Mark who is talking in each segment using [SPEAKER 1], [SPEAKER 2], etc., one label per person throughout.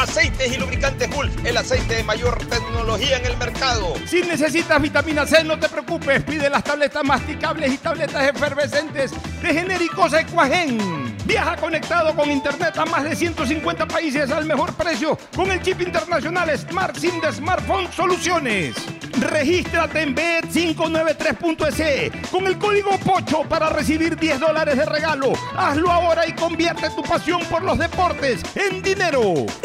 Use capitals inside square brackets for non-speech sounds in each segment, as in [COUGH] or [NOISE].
[SPEAKER 1] Aceites y lubricantes Gulf, el aceite de mayor tecnología en el mercado.
[SPEAKER 2] Si necesitas vitamina C, no te preocupes. Pide las tabletas masticables y tabletas efervescentes de genéricos Equagen. Viaja conectado con internet a más de 150 países al mejor precio con el chip internacional Smart SIM de Smartphone Soluciones. Regístrate en bet593.es con el código POCHO para recibir 10 dólares de regalo. Hazlo ahora y convierte tu pasión por los deportes en dinero.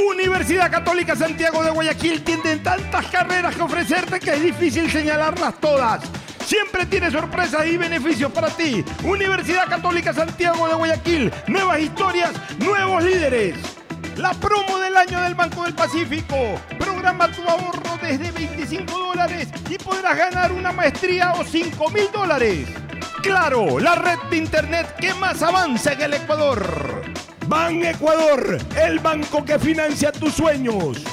[SPEAKER 2] Universidad Católica Santiago de Guayaquil tiene tantas carreras que ofrecerte que es difícil señalarlas todas. Siempre tiene sorpresas y beneficios para ti. Universidad Católica Santiago de Guayaquil. Nuevas historias, nuevos líderes. La promo del año del Banco del Pacífico. Programa tu ahorro desde 25 dólares y podrás ganar una maestría o 5 mil dólares. Claro, la red de internet que más avanza en el Ecuador. Ban Ecuador, el banco que financia tus sueños.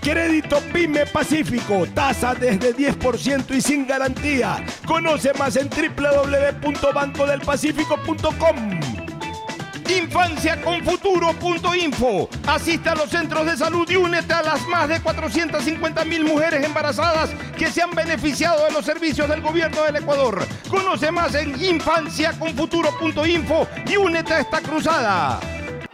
[SPEAKER 2] Crédito Pyme Pacífico, tasa desde 10% y sin garantía. Conoce más en www.bancodelpacifico.com. Infanciaconfuturo.info. Asiste a los centros de salud y únete a las más de 450 mil mujeres embarazadas que se han beneficiado de los servicios del gobierno del Ecuador. Conoce más en infanciaconfuturo.info y únete a esta cruzada.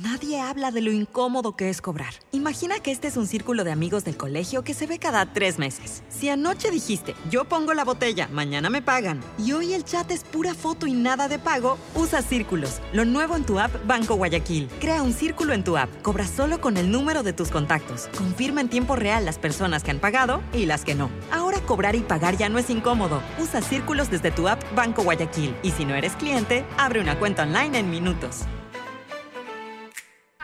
[SPEAKER 3] Nadie habla de lo incómodo que es cobrar. Imagina que este es un círculo de amigos del colegio que se ve cada tres meses. Si anoche dijiste, yo pongo la botella, mañana me pagan, y hoy el chat es pura foto y nada de pago, usa círculos. Lo nuevo en tu app Banco Guayaquil. Crea un círculo en tu app. Cobra solo con el número de tus contactos. Confirma en tiempo real las personas que han pagado y las que no. Ahora cobrar y pagar ya no es incómodo. Usa círculos desde tu app Banco Guayaquil. Y si no eres cliente, abre una cuenta online en minutos.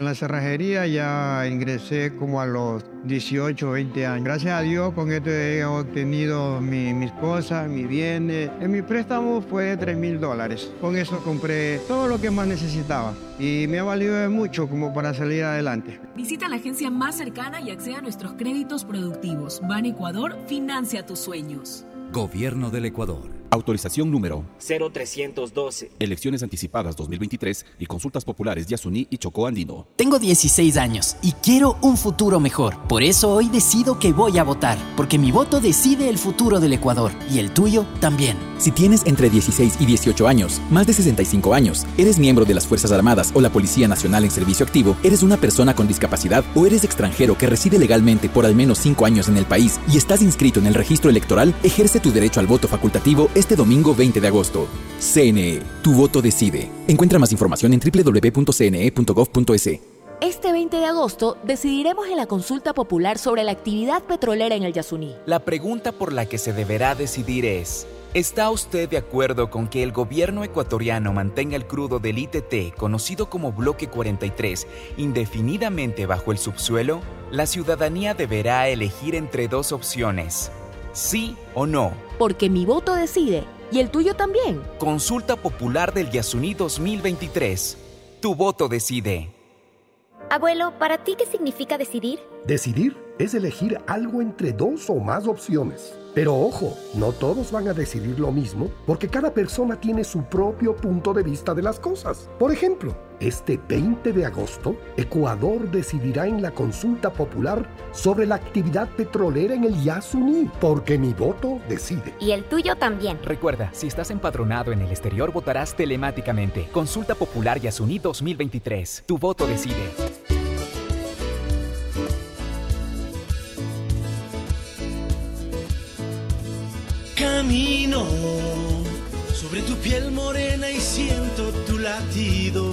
[SPEAKER 4] En la cerrajería ya ingresé como a los 18, 20 años. Gracias a Dios con esto he obtenido mi- mis cosas, mis bienes. En mi préstamo fue de 3 mil dólares. Con eso compré todo lo que más necesitaba y me ha valido de mucho como para salir adelante.
[SPEAKER 5] Visita la agencia más cercana y acceda a nuestros créditos productivos. Ban Ecuador financia tus sueños.
[SPEAKER 6] Gobierno del Ecuador.
[SPEAKER 7] Autorización número
[SPEAKER 8] 0312.
[SPEAKER 7] Elecciones anticipadas 2023 y consultas populares Yasuní y Chocó Andino.
[SPEAKER 9] Tengo 16 años y quiero un futuro mejor. Por eso hoy decido que voy a votar, porque mi voto decide el futuro del Ecuador y el tuyo también.
[SPEAKER 10] Si tienes entre 16 y 18 años, más de 65 años, eres miembro de las Fuerzas Armadas o la Policía Nacional en servicio activo, eres una persona con discapacidad o eres extranjero que reside legalmente por al menos 5 años en el país y estás inscrito en el registro electoral, ejerce tu derecho al voto facultativo este domingo 20 de agosto. CNE, tu voto decide. Encuentra más información en www.cne.gov.es.
[SPEAKER 11] Este 20 de agosto decidiremos en la consulta popular sobre la actividad petrolera en el Yasuní.
[SPEAKER 12] La pregunta por la que se deberá decidir es, ¿está usted de acuerdo con que el gobierno ecuatoriano mantenga el crudo del ITT, conocido como Bloque 43, indefinidamente bajo el subsuelo? La ciudadanía deberá elegir entre dos opciones, sí o no.
[SPEAKER 11] Porque mi voto decide y el tuyo también.
[SPEAKER 12] Consulta Popular del Yasuní 2023. Tu voto decide.
[SPEAKER 13] Abuelo, ¿para ti qué significa decidir?
[SPEAKER 14] Decidir es elegir algo entre dos o más opciones. Pero ojo, no todos van a decidir lo mismo porque cada persona tiene su propio punto de vista de las cosas. Por ejemplo, este 20 de agosto, Ecuador decidirá en la consulta popular sobre la actividad petrolera en el Yasuní, porque mi voto decide.
[SPEAKER 13] Y el tuyo también.
[SPEAKER 12] Recuerda, si estás empadronado en el exterior, votarás telemáticamente. Consulta Popular Yasuní 2023. Tu voto decide.
[SPEAKER 15] Camino sobre tu piel morena y siento tu latido.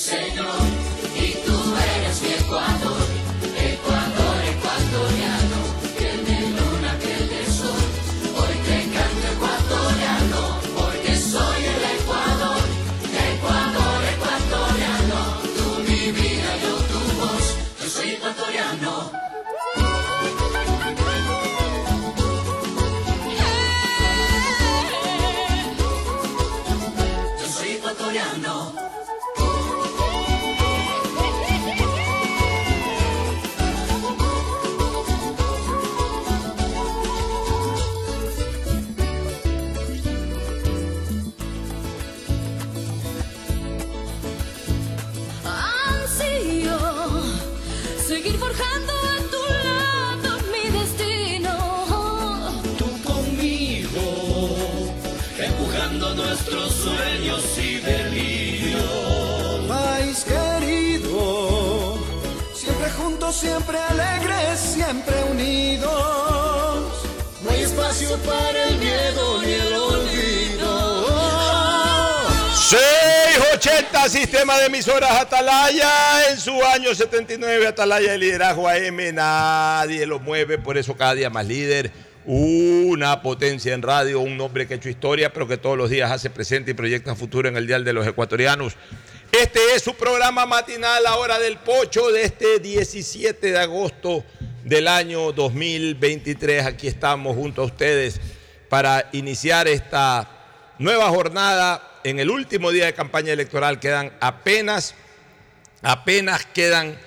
[SPEAKER 15] señor,
[SPEAKER 16] siempre alegres, siempre unidos.
[SPEAKER 15] No hay espacio para el miedo ni el olvido.
[SPEAKER 2] 680 Sistema de Emisoras Atalaya. En su año 79, Atalaya de liderazgo AM. Nadie lo mueve, por eso cada día más líder. Una potencia en radio, un hombre que ha hecho historia, pero que todos los días hace presente y proyecta futuro en el Dial de los Ecuatorianos. Este es su programa matinal, la hora del pocho, de este 17 de agosto del año 2023. Aquí estamos junto a ustedes para iniciar esta nueva jornada en el último día de campaña electoral. Quedan apenas, apenas quedan,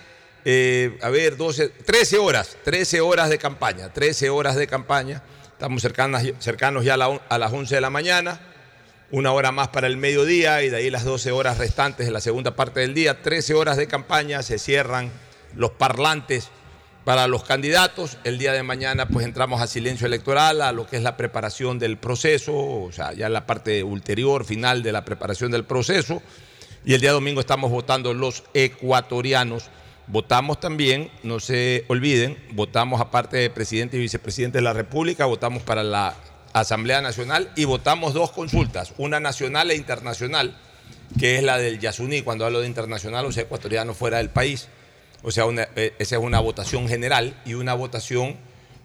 [SPEAKER 2] eh, a ver, 12, 13 horas, 13 horas de campaña, 13 horas de campaña. Estamos cercanas, cercanos ya a, la- a las 11 de la mañana. Una hora más para el mediodía y de ahí las 12 horas restantes de la segunda parte del día, 13 horas de campaña, se cierran los parlantes para los candidatos. El día de mañana pues entramos a silencio electoral, a lo que es la preparación del proceso, o sea, ya la parte ulterior, final de la preparación del proceso. Y el día domingo estamos votando los ecuatorianos. Votamos también, no se olviden, votamos aparte de presidente y vicepresidente de la República, votamos para la Asamblea Nacional y votamos dos consultas, una nacional e internacional, que es la del Yasuní, cuando hablo de internacional, o sea, ecuatoriano fuera del país. O sea, una- eh, esa es una votación general y una votación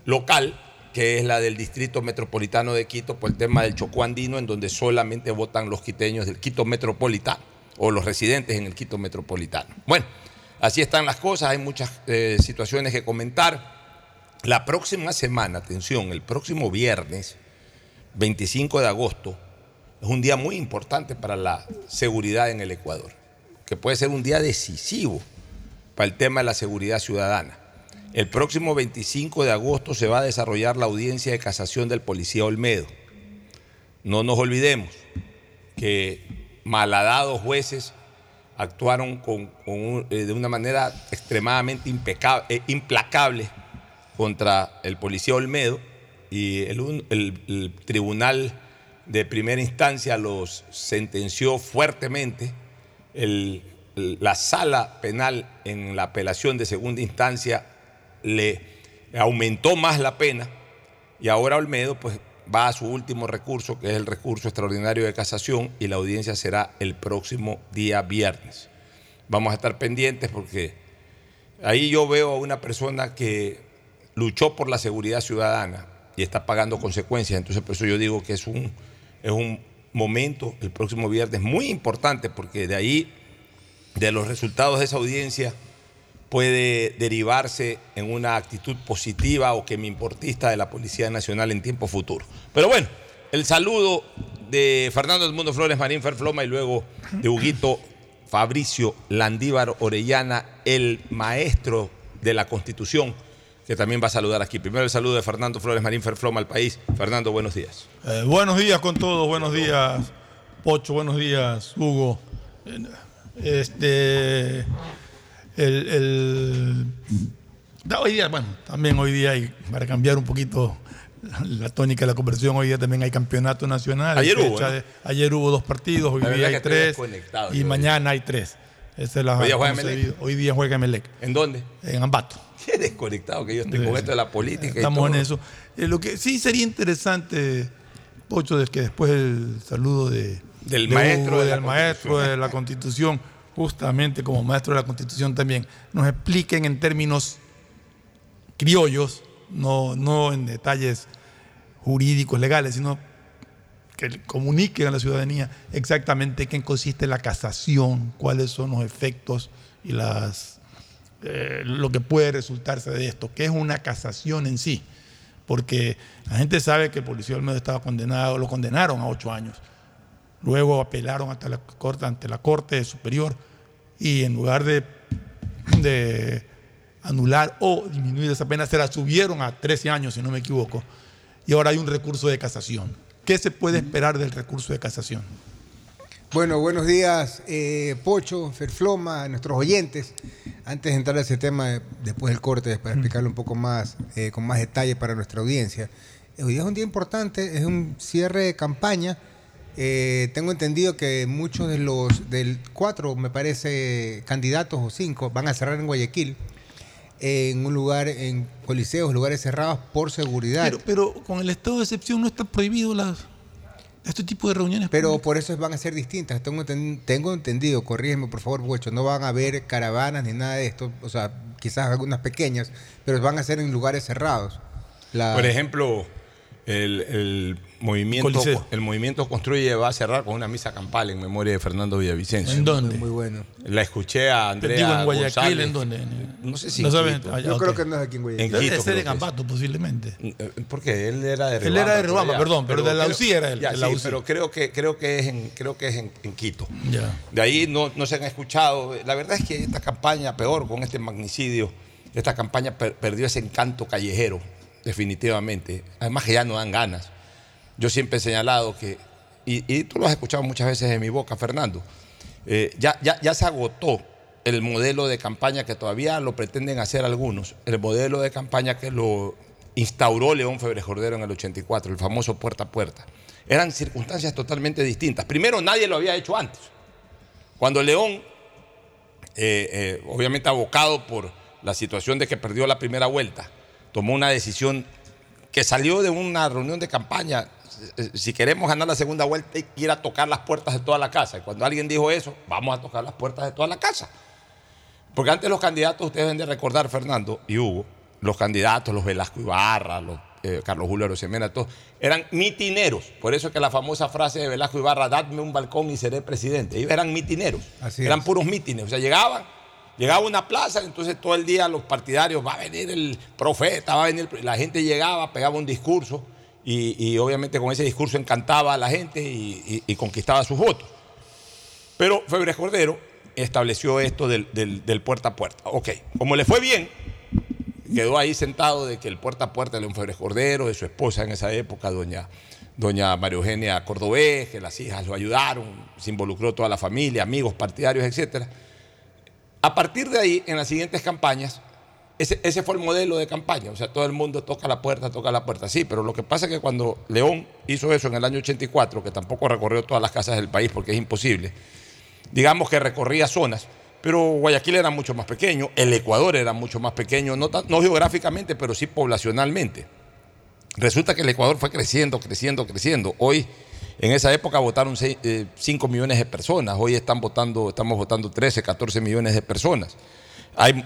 [SPEAKER 2] local, que es la del Distrito Metropolitano de Quito por el tema del Chocó Andino, en donde solamente votan los quiteños del Quito Metropolitano o los residentes en el Quito Metropolitano. Bueno, así están las cosas, hay muchas eh, situaciones que comentar. La próxima semana, atención, el próximo viernes, 25 de agosto, es un día muy importante para la seguridad en el Ecuador, que puede ser un día decisivo para el tema de la seguridad ciudadana. El próximo 25 de agosto se va a desarrollar la audiencia de casación del policía Olmedo. No nos olvidemos que malhadados jueces actuaron con- eh, de una manera extremadamente eh, implacable contra el policía Olmedo y el, un- el- el tribunal de primera instancia los sentenció fuertemente. La sala penal en la apelación de segunda instancia le aumentó más la pena y ahora Olmedo pues va a su último recurso, que es el recurso extraordinario de casación, y la audiencia será el próximo día viernes. Vamos a estar pendientes porque ahí yo veo a una persona que luchó por la seguridad ciudadana y está pagando consecuencias. Entonces, por eso yo digo que es un, es un momento, el próximo viernes, muy importante, porque de ahí, de los resultados de esa audiencia, puede derivarse en una actitud positiva o que me importista de la Policía Nacional en tiempo futuro. Pero bueno, el saludo de Fernando Edmundo Flores Marín Ferfloma y luego de Huguito Fabricio Landívar Orellana, el maestro de la Constitución, que también va a saludar aquí. Primero el saludo de Fernando Flores Marín Ferfloma al país. Fernando, buenos días.
[SPEAKER 17] Eh, buenos días con todos, buenos días Pocho, buenos días Hugo. Eh, Este, el, el- hoy día, bueno, también hoy día hay, para cambiar un poquito la, tónica de la conversación, hoy día también hay campeonato nacional.
[SPEAKER 2] Ayer hubo,
[SPEAKER 17] fecha
[SPEAKER 2] ¿no?
[SPEAKER 17] de- ayer hubo dos partidos, hoy
[SPEAKER 2] La
[SPEAKER 17] día hay tres y
[SPEAKER 2] yo.
[SPEAKER 17] mañana hay tres. La
[SPEAKER 2] ¿Hoy día juega. Emelec?
[SPEAKER 17] Hoy día juega Emelec.
[SPEAKER 2] ¿En dónde?
[SPEAKER 17] En Ambato. [LAUGHS]
[SPEAKER 2] Qué desconectado que yo estoy
[SPEAKER 17] Sí,
[SPEAKER 2] con esto de la política. y
[SPEAKER 17] Estamos en
[SPEAKER 2] todo.
[SPEAKER 17] eso. Eh, lo que sí sería interesante, Pocho, es que después el saludo de,
[SPEAKER 2] Del
[SPEAKER 17] de
[SPEAKER 2] maestro
[SPEAKER 17] Hugo,
[SPEAKER 2] de
[SPEAKER 17] del maestro de la Constitución, justamente como maestro de la Constitución también, nos expliquen en términos criollos, no, no en detalles jurídicos, legales, sino que comuniquen a la ciudadanía exactamente qué consiste la casación, cuáles son los efectos y las eh, lo que puede resultarse de esto, qué es una casación en sí, porque la gente sabe que el policía Olmedo estaba condenado, lo condenaron a ocho años, luego apelaron hasta la corte, ante la Corte Superior y en lugar de, de anular o disminuir esa pena, se la subieron a 13 años, si no me equivoco, y ahora hay un recurso de casación. ¿Qué se puede esperar del recurso de casación?
[SPEAKER 18] Bueno, buenos días, eh, Pocho, Ferfloma, a nuestros oyentes. Antes de entrar a ese tema, eh, después del corte, para explicarlo un poco más, eh, con más detalle para nuestra audiencia. Eh, Hoy día es un día importante, es un cierre de campaña. Eh, tengo entendido que muchos de los, del cuatro, me parece, candidatos o cinco, van a cerrar en Guayaquil, en un lugar, en coliseos, lugares cerrados por seguridad.
[SPEAKER 17] Pero, pero con el estado de excepción no está prohibido las, este tipo de reuniones.
[SPEAKER 18] Pero por eso van a ser distintas. Tengo, enten- tengo entendido, corrígeme por favor, Buecho, no van a haber caravanas ni nada de esto. O sea, quizás algunas pequeñas, pero van a ser en lugares cerrados. La-
[SPEAKER 2] Por ejemplo, el, el movimiento,
[SPEAKER 18] Coliseo.
[SPEAKER 2] el movimiento Construye va a cerrar con una misa campal en memoria de Fernando Villavicencio.
[SPEAKER 17] ¿En dónde?
[SPEAKER 18] Muy bueno.
[SPEAKER 2] La escuché a Andrea
[SPEAKER 17] Digo, en Guayaquil,
[SPEAKER 2] González.
[SPEAKER 17] ¿en dónde?
[SPEAKER 2] No sé si
[SPEAKER 17] No
[SPEAKER 2] en
[SPEAKER 17] saben-
[SPEAKER 2] Quito.
[SPEAKER 17] Yo creo ok. que
[SPEAKER 18] no es aquí en Guayaquil.
[SPEAKER 2] En Quito
[SPEAKER 17] de ser
[SPEAKER 2] creo
[SPEAKER 17] en
[SPEAKER 2] que es.
[SPEAKER 17] Ambato, posiblemente.
[SPEAKER 2] Porque él era de
[SPEAKER 17] Él
[SPEAKER 2] Riobamba.
[SPEAKER 17] era de Riobamba,
[SPEAKER 2] ya,
[SPEAKER 17] perdón, pero de la
[SPEAKER 2] creo-
[SPEAKER 17] UCI era él,
[SPEAKER 2] ya,
[SPEAKER 17] de la
[SPEAKER 2] sí,
[SPEAKER 17] UCI.
[SPEAKER 2] pero creo que, creo que es en, creo que es en, en Quito.
[SPEAKER 17] Ya.
[SPEAKER 2] De ahí no, no se han escuchado. La verdad es que esta campaña, peor con este magnicidio, esta campaña per- perdió ese encanto callejero, definitivamente. Además que ya no dan ganas. Yo siempre he señalado que, y, tú lo has escuchado muchas veces en mi boca, Fernando, eh, ya, ya, ya se agotó el modelo de campaña que todavía lo pretenden hacer algunos, el modelo de campaña que lo instauró León Febres Cordero en el 84, el famoso puerta a puerta. Eran circunstancias totalmente distintas. Primero, nadie lo había hecho antes. Cuando León, eh, eh, obviamente abocado por la situación de que perdió la primera vuelta, tomó una decisión que salió de una reunión de campaña. eh, Si queremos ganar la segunda vuelta, hay que ir a tocar las puertas de toda la casa. Y cuando alguien dijo eso, vamos a tocar las puertas de toda la casa. Porque antes los candidatos, ustedes deben de recordar, Fernando y Hugo, los candidatos, los Velasco Ibarra, los eh, Carlos Julio Arosemena, todos, eran mitineros. Por eso es que la famosa frase de Velasco Ibarra, dadme un balcón y seré presidente. Ellos eran mitineros,
[SPEAKER 18] Así
[SPEAKER 2] eran
[SPEAKER 18] es.
[SPEAKER 2] puros mítines. O sea, llegaban, llegaba una plaza, entonces todo el día los partidarios, va a venir el profeta, va a venir... el-". La gente llegaba, pegaba un discurso y, obviamente con ese discurso encantaba a la gente y, conquistaba sus votos. Pero Febres Cordero estableció esto del, puerta a puerta. Ok, como le fue bien, quedó ahí sentado de que el puerta a puerta de León Febres Cordero, de su esposa en esa época, doña, doña María Eugenia Cordobés, que las hijas lo ayudaron, se involucró toda la familia, amigos, partidarios, etc. A partir de ahí, en las siguientes campañas, ese, fue el modelo de campaña. O sea, todo el mundo toca la puerta, toca la puerta. Sí, pero lo que pasa es que cuando León hizo eso en el año 84, que tampoco recorrió todas las casas del país porque es imposible, digamos que recorría zonas, pero Guayaquil era mucho más pequeño, el Ecuador era mucho más pequeño, no, tan- no geográficamente, pero sí poblacionalmente. Resulta que el Ecuador fue creciendo, creciendo, creciendo. Hoy, en esa época votaron 5 millones de personas, hoy están votando, estamos votando 13, 14 millones de personas. Hay,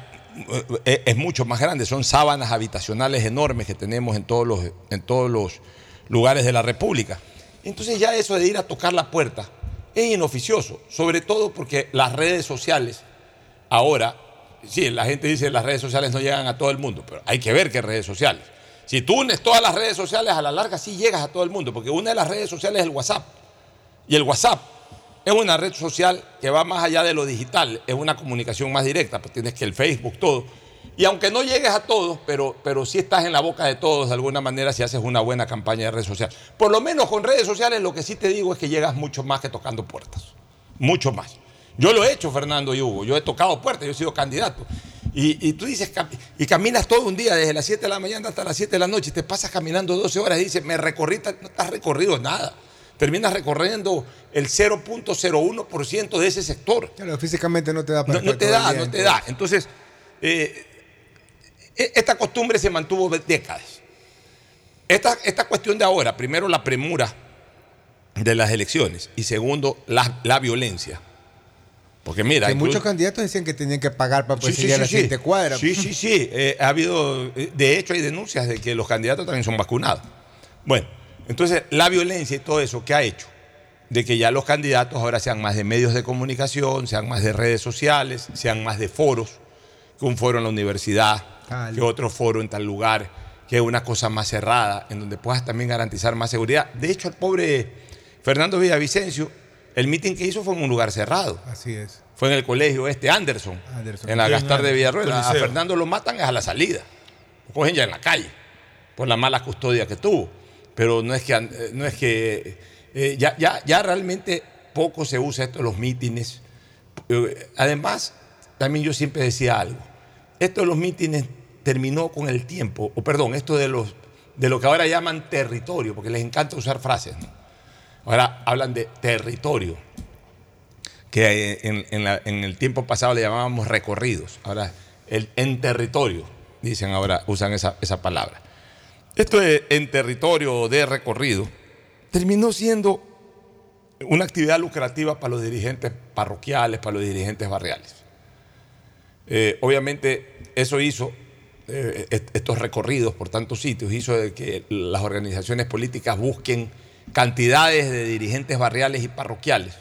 [SPEAKER 2] eh, es mucho más grande, son sábanas habitacionales enormes que tenemos en todos los, en todos los lugares de la República. Entonces ya eso de ir a tocar la puerta es inoficioso, sobre todo porque las redes sociales ahora, sí, la gente dice que las redes sociales no llegan a todo el mundo, pero hay que ver qué redes sociales. Si tú unes todas las redes sociales, a la larga sí llegas a todo el mundo, porque una de las redes sociales es el WhatsApp. Y el WhatsApp es una red social que va más allá de lo digital, es una comunicación más directa, pues tienes que el Facebook, todo. Y aunque no llegues a todos, pero, pero sí estás en la boca de todos de alguna manera si haces una buena campaña de red social. Por lo menos con redes sociales lo que sí te digo es que llegas mucho más que tocando puertas. Mucho más. Yo lo he hecho, Fernando y Hugo. Yo he tocado puertas, yo he sido candidato. Y, y tú dices, y caminas todo un día, desde las 7 de la mañana hasta las 7 de la noche, y te pasas caminando 12 horas y dices, me recorrí, no te has recorrido nada. Terminas recorriendo el 0.01% de ese sector.
[SPEAKER 18] Claro, físicamente no te da para
[SPEAKER 2] No, no te da, no te
[SPEAKER 18] todo
[SPEAKER 2] da. Entonces, eh, e- esta costumbre se mantuvo décadas. Esta, esta cuestión de ahora, primero la premura de las elecciones y segundo la, la violencia. Porque mira,
[SPEAKER 18] Que
[SPEAKER 2] incluso-
[SPEAKER 18] muchos candidatos decían que tenían que pagar para poder
[SPEAKER 2] Sí,
[SPEAKER 18] a la siguiente cuadra.
[SPEAKER 2] Sí, sí, sí. Eh, ha habido, eh, de hecho, hay denuncias de que los candidatos también son vacunados. Bueno, entonces la violencia y todo eso, ¿qué ha hecho? De que ya los candidatos ahora sean más de medios de comunicación, sean más de redes sociales, sean más de foros, que un foro en la universidad, que otro foro en tal lugar, que una cosa más cerrada, en donde puedas también garantizar más seguridad. De hecho, el pobre Fernando Villavicencio, el mitin que hizo fue en un lugar cerrado.
[SPEAKER 18] Así es.
[SPEAKER 2] Fue en el colegio este Anderson,
[SPEAKER 18] Anderson.
[SPEAKER 2] en la Gastar de
[SPEAKER 18] el
[SPEAKER 2] Villarruel. A. Fernando lo matan es a la salida. Lo cogen ya en la calle por la mala custodia que tuvo. Pero no es que, eh, no es que eh, ya, ya, ya realmente poco se usa esto de los mítines. Eh, Además, también yo siempre decía algo. Esto de los mítines terminó con el tiempo, o perdón, esto de, los, de lo que ahora llaman territorio, porque les encanta usar frases. ¿no? Ahora hablan de territorio que en, el tiempo pasado le llamábamos recorridos. Ahora, en territorio, dicen ahora, usan esa, palabra. Esto de en territorio de recorrido terminó siendo una actividad lucrativa para los dirigentes parroquiales, para los dirigentes barriales. Eh, obviamente eso hizo, eh, est- estos recorridos por tantos sitios, hizo que las organizaciones políticas busquen cantidades de dirigentes barriales y parroquiales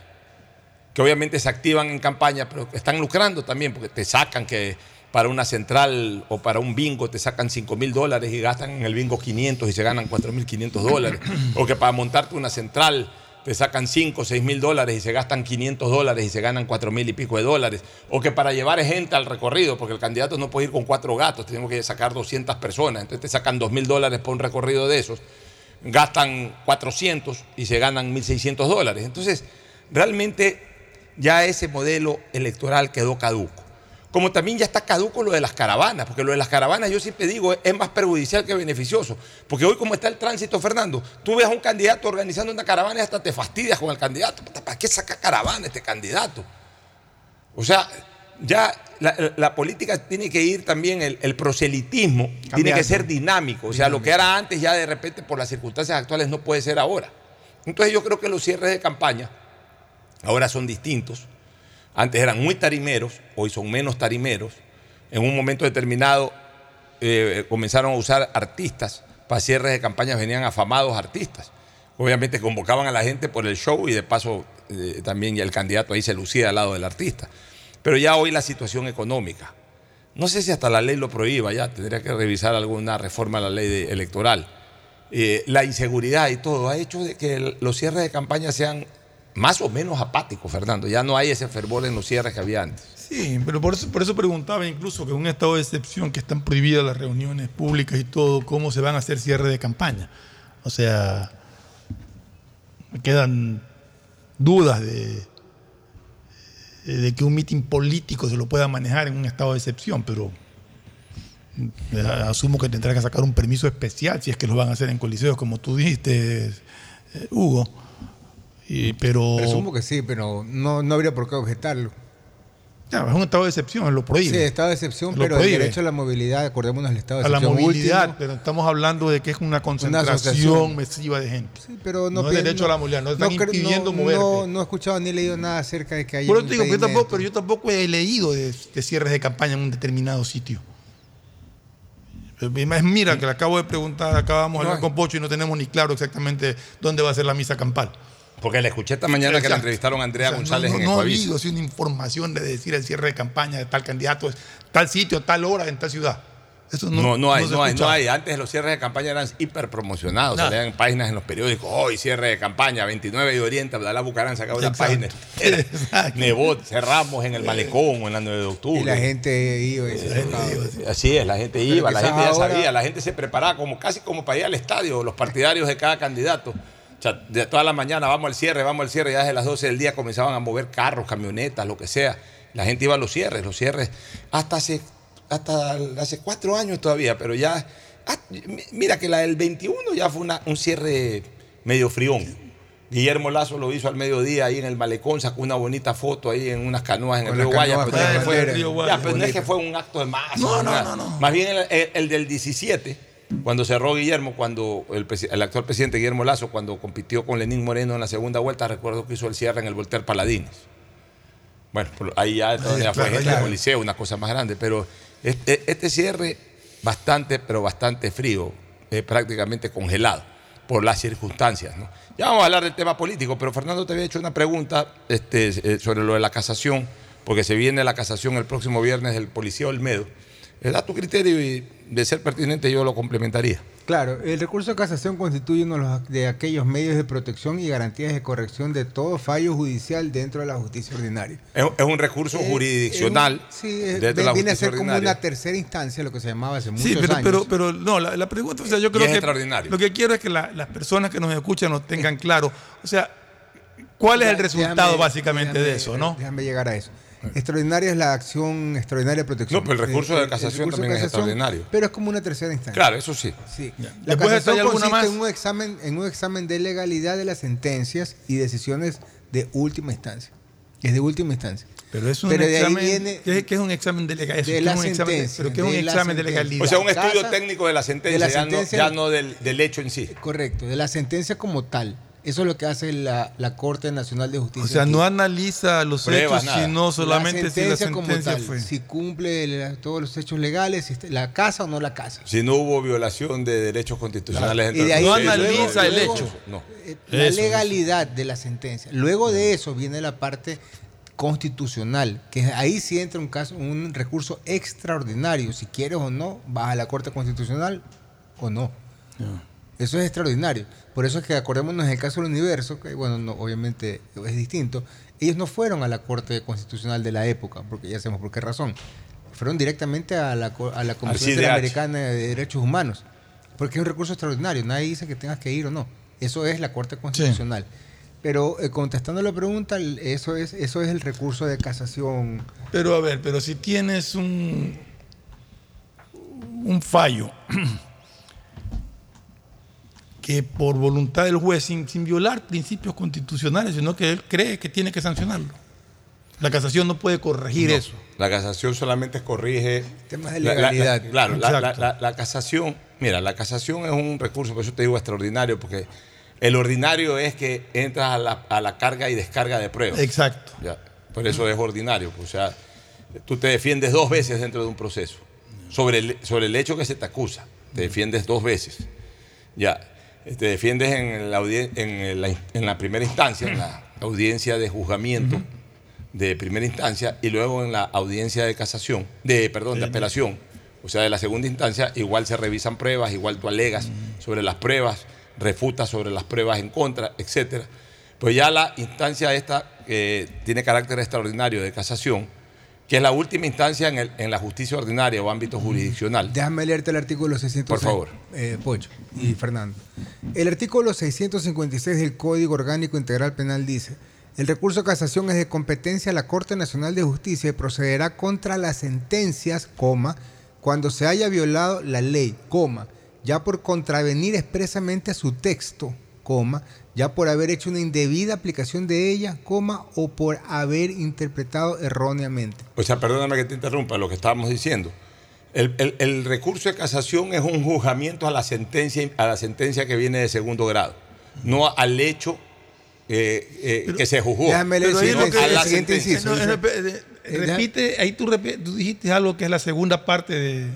[SPEAKER 2] que obviamente se activan en campaña, pero están lucrando también, porque te sacan que para una central o para un bingo te sacan 5 mil dólares y gastan en el bingo 500 y se ganan 4 mil 500 dólares. [CLEARS THROAT] O que para montarte una central te sacan 5 o 6 mil dólares y se gastan 500 dólares y se ganan 4 mil y pico de dólares. O que para llevar gente al recorrido, porque el candidato no puede ir con cuatro gatos, tenemos que sacar 200 personas, entonces te sacan 2 mil dólares por un recorrido de esos. Gastan 400 y se ganan 1.600 dólares. Entonces, realmente ya ese modelo electoral quedó caduco. Como también ya está caduco lo de las caravanas, porque lo de las caravanas yo siempre digo es más perjudicial que beneficioso. Porque hoy como está el tránsito, Fernando, tú ves a un candidato organizando una caravana y hasta te fastidias con el candidato. ¿Para qué saca caravana este candidato? O sea, ya la, la política tiene que ir también, el, el proselitismo tiene que ser dinámico. O sea, lo que era antes ya de repente por las circunstancias actuales no puede ser ahora. Entonces yo creo que los cierres de campaña ahora son distintos. Antes eran muy tarimeros, hoy son menos tarimeros. En un momento determinado eh, comenzaron a usar artistas. Para cierres de campañas venían afamados artistas. Obviamente convocaban a la gente por el show y de paso eh, también el candidato ahí se lucía al lado del artista. Pero ya hoy la situación económica. No sé si hasta la ley lo prohíba, ya tendría que revisar alguna reforma a la ley electoral. Eh, la inseguridad y todo ha hecho de que los cierres de campaña sean más o menos apáticos, Fernando. Ya no hay ese fervor en los cierres que había antes.
[SPEAKER 17] Sí, pero por eso, por eso preguntaba incluso que en un estado de excepción que están prohibidas las reuniones públicas y todo, ¿cómo se van a hacer cierre de campaña? O sea, me quedan dudas de, de que un mitin político se lo pueda manejar en un estado de excepción, pero eh, asumo que tendrá que sacar un permiso especial si es que lo van a hacer en coliseos, como tú dijiste, eh, Hugo. Y- pero
[SPEAKER 18] Presumo que sí, pero no, no habría por qué objetarlo.
[SPEAKER 17] Ya, es un estado de excepción, lo prohíbe.
[SPEAKER 18] Sí, estado de excepción,
[SPEAKER 17] Lo
[SPEAKER 18] pero el derecho a la movilidad, acordémonos del estado de
[SPEAKER 17] a la
[SPEAKER 18] excepción
[SPEAKER 17] movilidad,
[SPEAKER 18] último.
[SPEAKER 17] pero estamos hablando de que es una concentración
[SPEAKER 18] asociación.
[SPEAKER 17] masiva de gente.
[SPEAKER 18] pero no,
[SPEAKER 17] no es derecho a la movilidad, no están
[SPEAKER 18] cre-
[SPEAKER 17] impidiendo
[SPEAKER 18] no,
[SPEAKER 17] moverte.
[SPEAKER 18] No, no he escuchado ni he leído nada acerca de que haya
[SPEAKER 17] Por
[SPEAKER 18] un
[SPEAKER 17] eso te digo, yo, tampoco, pero yo tampoco he leído de, de cierres de campaña en un determinado sitio. Es mira que le acabo de preguntar, acabamos de
[SPEAKER 2] No
[SPEAKER 17] hablar con Pocho y no tenemos ni claro exactamente dónde va a ser la misa campal.
[SPEAKER 2] Porque le escuché esta mañana que la entrevistaron a Andrea
[SPEAKER 17] O sea,
[SPEAKER 2] González
[SPEAKER 17] no,
[SPEAKER 2] en
[SPEAKER 17] no, no ha
[SPEAKER 2] Ecuavisa.
[SPEAKER 17] habido así una información de decir el cierre de campaña de tal candidato es tal sitio, tal hora, en tal ciudad. Eso no,
[SPEAKER 2] No, no hay, no, hay, no hay. Antes los cierres de campaña eran hiper promocionados.
[SPEAKER 17] Nada.
[SPEAKER 2] Salían páginas en los periódicos. Hoy cierre de campaña, 29 de Oriente, Abdalá Bucarán sacaba una
[SPEAKER 17] Exacto.
[SPEAKER 2] página. [LAUGHS] Nebot, cerramos en el malecón o en la 9 de octubre.
[SPEAKER 18] Y la gente iba y se tocaba.
[SPEAKER 2] Así es, la gente
[SPEAKER 18] Pero
[SPEAKER 2] iba, la gente ya
[SPEAKER 18] ahora-
[SPEAKER 2] sabía, la gente se preparaba como casi como para ir al estadio, los partidarios de cada candidato. O sea, de toda la mañana vamos al cierre, vamos al cierre, ya desde las 12 del día comenzaban a mover carros, camionetas, lo que sea. La gente iba a los cierres, los cierres, hasta hace, hasta hace cuatro años todavía, pero ya, ah, mi- mira que la del 21 ya fue una- un cierre medio frión. Guillermo Lazo lo hizo al mediodía ahí en el malecón, sacó una bonita foto ahí en unas canoas en el río Guaya.
[SPEAKER 18] canoas
[SPEAKER 2] pero no es que fue- un acto de masa.
[SPEAKER 17] No, no, no, no.
[SPEAKER 2] Más bien el, el- el del 17, cuando cerró Guillermo, cuando el, actual presidente Guillermo Lazo, cuando compitió con Lenín Moreno en la segunda vuelta, recuerdo que hizo el cierre en el Voltaire Paladines. Bueno, ahí ya, todavía fue gente del Liceo, una cosa más grande, pero este, este cierre bastante, pero bastante frío, eh, prácticamente congelado por las circunstancias. ¿no? Ya vamos a hablar del tema político, pero Fernando te había hecho una pregunta este, eh, sobre lo de la casación, porque se viene la casación el próximo viernes del policía Olmedo. Da tu criterio y de ser pertinente yo lo complementaría.
[SPEAKER 18] Claro, el recurso de casación constituye uno de los- de aquellos medios de protección y garantías de corrección de todo fallo judicial dentro de la justicia ordinaria.
[SPEAKER 2] Es, es un recurso
[SPEAKER 18] Eh,
[SPEAKER 2] jurisdiccional.
[SPEAKER 18] es un- sí, es-
[SPEAKER 2] dentro de la
[SPEAKER 18] viene a ser como una tercera instancia, lo que se llamaba hace muchos
[SPEAKER 17] Sí, pero,
[SPEAKER 18] años.
[SPEAKER 17] pero, pero no, la, la pregunta, o sea, yo creo
[SPEAKER 2] es
[SPEAKER 17] que
[SPEAKER 2] extraordinario.
[SPEAKER 17] lo que quiero es que la- las personas que nos escuchan nos tengan claro, o sea, cuál es el resultado
[SPEAKER 18] déjame-
[SPEAKER 17] básicamente
[SPEAKER 18] déjame-
[SPEAKER 17] de eso, ¿no?
[SPEAKER 18] Déjame llegar a eso. Extraordinaria es la acción extraordinaria de protección.
[SPEAKER 2] No, pero el recurso de casación
[SPEAKER 18] recurso
[SPEAKER 2] también es extraordinario.
[SPEAKER 18] Pero es como una tercera instancia.
[SPEAKER 2] Claro, eso sí.
[SPEAKER 18] Sí.
[SPEAKER 17] Ya.
[SPEAKER 18] La
[SPEAKER 17] Después
[SPEAKER 18] casación
[SPEAKER 17] hay alguna
[SPEAKER 18] consiste
[SPEAKER 17] más.
[SPEAKER 18] En, un examen, en un examen de legalidad de las sentencias y decisiones de última instancia. Es de última instancia.
[SPEAKER 17] Pero es un
[SPEAKER 18] Pero de ahí
[SPEAKER 17] examen,
[SPEAKER 18] viene-
[SPEAKER 17] ¿qué, qué es un examen de legalidad?
[SPEAKER 18] de
[SPEAKER 17] ¿Qué
[SPEAKER 18] la
[SPEAKER 17] es un examen pero ¿qué es un examen de legalidad?
[SPEAKER 2] O sea, un
[SPEAKER 18] Casa-
[SPEAKER 2] estudio técnico de la sentencia,
[SPEAKER 18] de la
[SPEAKER 2] ya,
[SPEAKER 18] sentencia-
[SPEAKER 2] no, ya no del, del hecho en sí.
[SPEAKER 18] Correcto, de la sentencia como tal. Eso es lo que hace la, la Corte Nacional de Justicia.
[SPEAKER 17] O sea,
[SPEAKER 18] aquí.
[SPEAKER 17] no analiza los
[SPEAKER 2] Pruebas,
[SPEAKER 17] hechos,
[SPEAKER 2] nada.
[SPEAKER 17] sino solamente
[SPEAKER 18] la
[SPEAKER 17] si la
[SPEAKER 18] sentencia como
[SPEAKER 17] sentencia
[SPEAKER 18] tal,
[SPEAKER 17] fue.
[SPEAKER 18] si cumple la- todos los hechos legales, si está- la casa o no la casa.
[SPEAKER 2] Si no hubo violación de derechos constitucionales.
[SPEAKER 18] Y de ahí
[SPEAKER 17] No analiza el hecho.
[SPEAKER 2] No.
[SPEAKER 18] La
[SPEAKER 17] Eso,
[SPEAKER 18] legalidad de la sentencia. Luego de eso viene la parte constitucional, que ahí sí entra un caso, un recurso extraordinario. Si quieres o no, vas a la Corte Constitucional o no. Eso es extraordinario. Por eso es que acordémonos en el caso del universo, que bueno, no, obviamente es distinto. Ellos no fueron a la Corte Constitucional de la época, porque ya sabemos por qué razón. Fueron directamente a la, a la Comisión. Interamericana de Derechos Humanos. Porque es un recurso extraordinario. Nadie dice que tengas que ir o no. Eso es la Corte Constitucional. Pero eh, contestando la pregunta, eso es, eso es el recurso de casación.
[SPEAKER 19] Pero a ver, pero si tienes un, un fallo [CLEARS THROAT] que por voluntad del juez, sin, sin violar principios constitucionales, sino que él cree que tiene que sancionarlo. La casación no puede corregir
[SPEAKER 2] No,
[SPEAKER 19] eso.
[SPEAKER 2] La casación solamente corrige.
[SPEAKER 18] Temas de
[SPEAKER 2] la- la- la-
[SPEAKER 18] legalidad.
[SPEAKER 2] claro, la, la- casación. Mira, la casación es un recurso, por eso te digo extraordinario, porque el ordinario es que entras a la, a la carga y descarga de pruebas.
[SPEAKER 19] Exacto.
[SPEAKER 2] Ya, por eso es ordinario. pues, O sea, tú te defiendes dos veces dentro de un proceso. Sobre el, sobre el hecho que se te acusa. Te defiendes dos veces. Ya. Te defiendes en la, en la, en la primera instancia, en la [CLEARS THROAT] audiencia de juzgamiento de primera instancia, y luego en la audiencia de casación, de, perdón, de apelación. O sea, de la segunda instancia, igual se revisan pruebas, igual tú alegas sobre las pruebas, refutas sobre las pruebas en contra, etcétera. Pues ya la instancia esta que tiene carácter extraordinario de casación, que es la última instancia en, el- en la justicia ordinaria o ámbito jurisdiccional.
[SPEAKER 18] Déjame leerte el artículo 600.
[SPEAKER 2] Por favor.
[SPEAKER 18] Eh, Pocho y Fernando. El artículo 656 del Código Orgánico Integral Penal dice: el recurso de casación es de competencia de la Corte Nacional de Justicia y procederá contra las sentencias, coma, cuando se haya violado la ley, coma, ya por contravenir expresamente su texto, coma, ya por haber hecho una indebida aplicación de ella, coma, o por haber interpretado erróneamente.
[SPEAKER 2] O sea, perdóname que te interrumpa lo que estábamos diciendo. El, el- el recurso de casación es un juzgamiento a la sentencia, a la sentencia que viene de segundo grado, no al hecho eh, eh, que se juzgó.
[SPEAKER 18] Déjame leer
[SPEAKER 19] Pero ahí
[SPEAKER 2] sino
[SPEAKER 19] lo que-
[SPEAKER 2] a la
[SPEAKER 19] el
[SPEAKER 2] sentencia.
[SPEAKER 19] inciso, No, eh, repite, ahí tú dijiste algo que es la segunda parte de...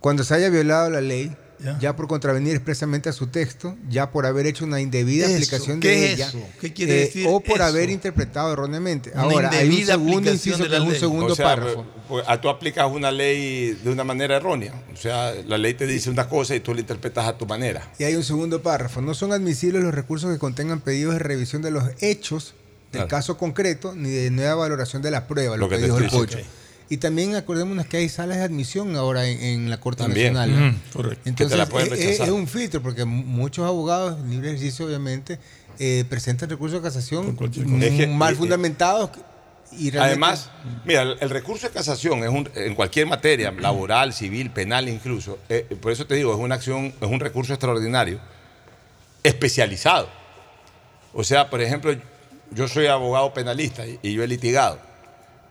[SPEAKER 18] Cuando se haya violado la ley,
[SPEAKER 19] Ya.
[SPEAKER 18] ya, por contravenir expresamente a su texto, ya por haber hecho una indebida
[SPEAKER 19] Eso,
[SPEAKER 18] aplicación
[SPEAKER 19] ¿qué
[SPEAKER 18] de
[SPEAKER 19] es
[SPEAKER 18] ella,
[SPEAKER 19] eso? ¿Qué quiere
[SPEAKER 18] eh,
[SPEAKER 19] decir
[SPEAKER 18] o por
[SPEAKER 19] eso?
[SPEAKER 18] haber interpretado erróneamente.
[SPEAKER 19] Una
[SPEAKER 18] Ahora, hay un segundo inciso que es un segundo
[SPEAKER 2] O sea,
[SPEAKER 18] párrafo.
[SPEAKER 2] pues, pues, tú aplicas una ley de una manera errónea. O sea, la ley te dice una cosa y tú la interpretas a tu manera.
[SPEAKER 18] Y hay un segundo párrafo. No son admisibles los recursos que contengan pedidos de revisión de los hechos del
[SPEAKER 2] Claro.
[SPEAKER 18] caso concreto ni de nueva valoración de la prueba, lo,
[SPEAKER 2] Lo que
[SPEAKER 18] dijo el
[SPEAKER 2] diciendo.
[SPEAKER 18] Y también acordémonos que hay salas de admisión ahora en, en la Corte
[SPEAKER 2] También.
[SPEAKER 18] Nacional.
[SPEAKER 2] Correcto.
[SPEAKER 18] Entonces,
[SPEAKER 2] la pueden
[SPEAKER 18] es- un filtro, porque mu- muchos abogados, libre ejercicio obviamente, eh, presentan recursos de casación
[SPEAKER 2] Es que-
[SPEAKER 18] mal fundamentados. Y
[SPEAKER 2] Además, mira, el, el recurso de casación es un, en cualquier materia, [CLEARS THROAT] laboral, civil, penal incluso, eh, por eso te digo, es una acción, es un recurso extraordinario, especializado. O sea, por ejemplo, yo soy abogado penalista y, y yo he litigado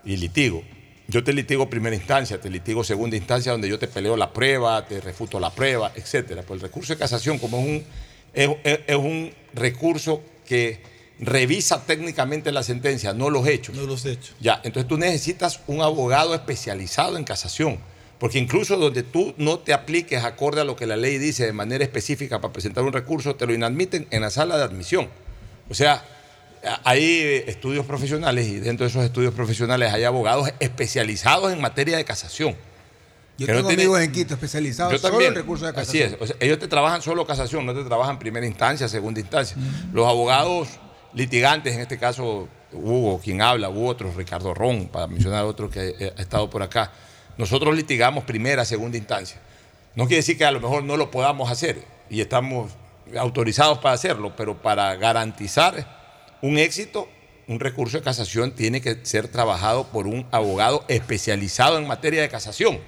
[SPEAKER 2] y litigo. Yo te litigo primera instancia, te litigo segunda instancia donde yo te peleo la prueba, te refuto la prueba, etcétera. Pues el recurso de casación como es un, es, un recurso que revisa técnicamente la sentencia, no los hechos.
[SPEAKER 19] No los hechos.
[SPEAKER 2] Ya, entonces tú necesitas un abogado especializado en casación. Porque incluso donde tú no te apliques acorde a lo que la ley dice de manera específica para presentar un recurso, te lo inadmiten en la sala de admisión. O sea, hay estudios profesionales y dentro de esos estudios profesionales hay abogados especializados en materia de casación.
[SPEAKER 18] Yo
[SPEAKER 2] que no
[SPEAKER 18] tengo
[SPEAKER 2] tiene-
[SPEAKER 18] amigos en Quito especializados
[SPEAKER 2] Yo
[SPEAKER 18] solo en recursos de
[SPEAKER 2] Así
[SPEAKER 18] casación.
[SPEAKER 2] es. O sea, ellos te trabajan solo casación, no te trabajan primera instancia, segunda instancia. Los abogados litigantes, en este caso Hugo, quien habla, u otros, Ricardo Ron, para mencionar otro que eh, ha estado por acá. Nosotros litigamos primera, segunda instancia. No quiere decir que a lo mejor no lo podamos hacer y estamos autorizados para hacerlo, pero para garantizar un éxito, un recurso de casación tiene que ser trabajado por un abogado especializado en materia de casación,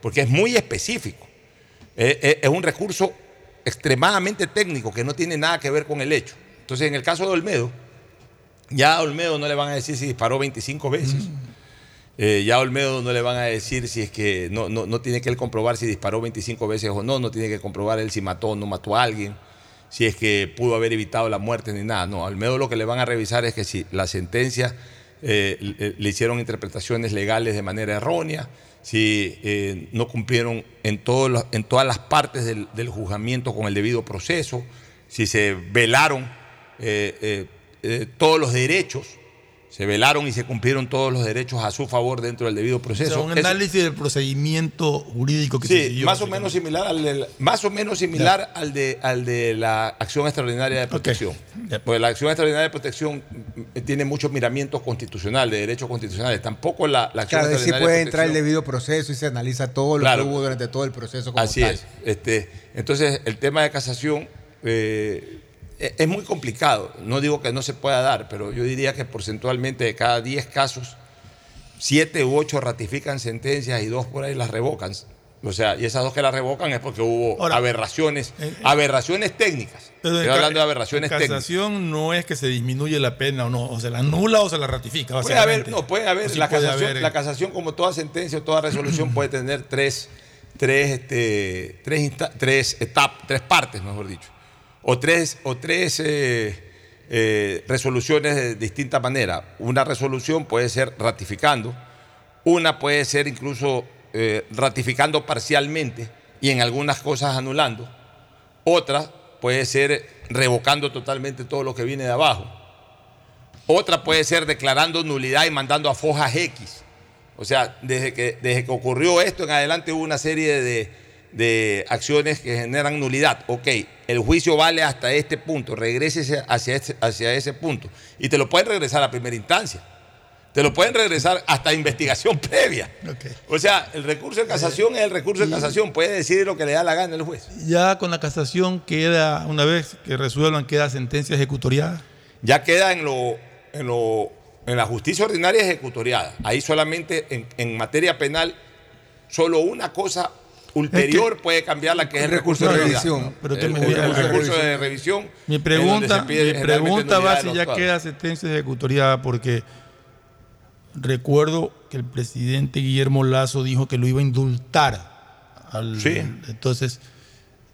[SPEAKER 2] porque es muy específico. Eh, eh, es un recurso extremadamente técnico que no tiene nada que ver con el hecho. Entonces, en el caso de Olmedo, ya a Olmedo no le van a decir si disparó 25 veces. Eh, ya a Olmedo no le van a decir si es que no, no, no tiene que él comprobar si disparó 25 veces o no, no tiene que comprobar él si mató o no mató a alguien, si es que pudo haber evitado la muerte ni nada. No, a Olmedo lo que le van a revisar es que si la sentencia eh, le, hicieron interpretaciones legales de manera errónea, si eh, no cumplieron en, los- en todas las partes del, juzgamiento con el debido proceso, si se velaron eh, eh, todos los derechos se velaron y se cumplieron todos los derechos a su favor dentro del debido
[SPEAKER 17] O
[SPEAKER 2] proceso.
[SPEAKER 17] sea, un análisis del procedimiento jurídico que se
[SPEAKER 2] Sí,
[SPEAKER 17] siguió.
[SPEAKER 2] más o menos similar al de, más o menos similar al de al de la acción extraordinaria de protección. Porque la acción extraordinaria de protección mm, tiene muchos miramientos constitucionales, de derechos constitucionales. Tampoco la, la acción
[SPEAKER 18] Claro, sí
[SPEAKER 2] extraordinaria
[SPEAKER 18] puede
[SPEAKER 2] de
[SPEAKER 18] entrar el debido proceso y se analiza todo lo
[SPEAKER 2] Claro.
[SPEAKER 18] que hubo durante todo el proceso como
[SPEAKER 2] Así
[SPEAKER 18] tal.
[SPEAKER 2] es. Este, entonces, el tema de casación eh, es muy complicado. No digo que no se pueda dar, pero yo diría que porcentualmente de cada 10 casos, 7 u 8 ratifican sentencias y dos por ahí las revocan. O sea, y esas dos que las revocan es porque hubo aberraciones, aberraciones técnicas.
[SPEAKER 17] Pero
[SPEAKER 2] Estoy hablando de aberraciones
[SPEAKER 17] en
[SPEAKER 2] técnicas.
[SPEAKER 17] casación no es que se disminuye la pena o no, o se la anula o se la ratifica.
[SPEAKER 2] Puede haber, no, puede haber,
[SPEAKER 17] sí
[SPEAKER 2] la,
[SPEAKER 17] puede
[SPEAKER 2] casación,
[SPEAKER 17] haber, eh.
[SPEAKER 2] la casación, como toda sentencia o toda resolución, puede tener tres, tres, este, tres, tres etapas, tres partes, mejor dicho. O tres, o tres eh, eh, resoluciones de distinta manera. Una resolución puede ser ratificando, una puede ser incluso eh, ratificando parcialmente y en algunas cosas anulando. Otra puede ser revocando totalmente todo lo que viene de abajo. Otra puede ser declarando nulidad y mandando a fojas X. O sea, desde que, desde que ocurrió esto en adelante hubo una serie de, de acciones que generan nulidad. Ok, el juicio vale hasta este punto, regrese hacia, este- hacia ese punto. Y te lo pueden regresar a primera instancia. Te lo pueden regresar hasta investigación [LAUGHS] previa. O sea, el recurso de casación es el recurso de casación. Puede decidir lo que le da la gana el juez.
[SPEAKER 17] Ya con la casación queda, una vez que resuelvan, queda sentencia ejecutoriada.
[SPEAKER 2] ya queda en lo, en lo en la justicia ordinaria ejecutoriada. Ahí solamente en, en materia penal, solo una cosa ulterior puede cambiar la que es el recurso de revisión.
[SPEAKER 17] no, pero
[SPEAKER 2] el,
[SPEAKER 17] que me-
[SPEAKER 2] el
[SPEAKER 17] el
[SPEAKER 2] recurso de revisión.
[SPEAKER 17] Mi pregunta, mi pregunta va si ya queda sentencia ejecutoriada porque recuerdo que el presidente Guillermo Lazo dijo que lo iba a indultar. al-
[SPEAKER 2] Sí.
[SPEAKER 17] Entonces,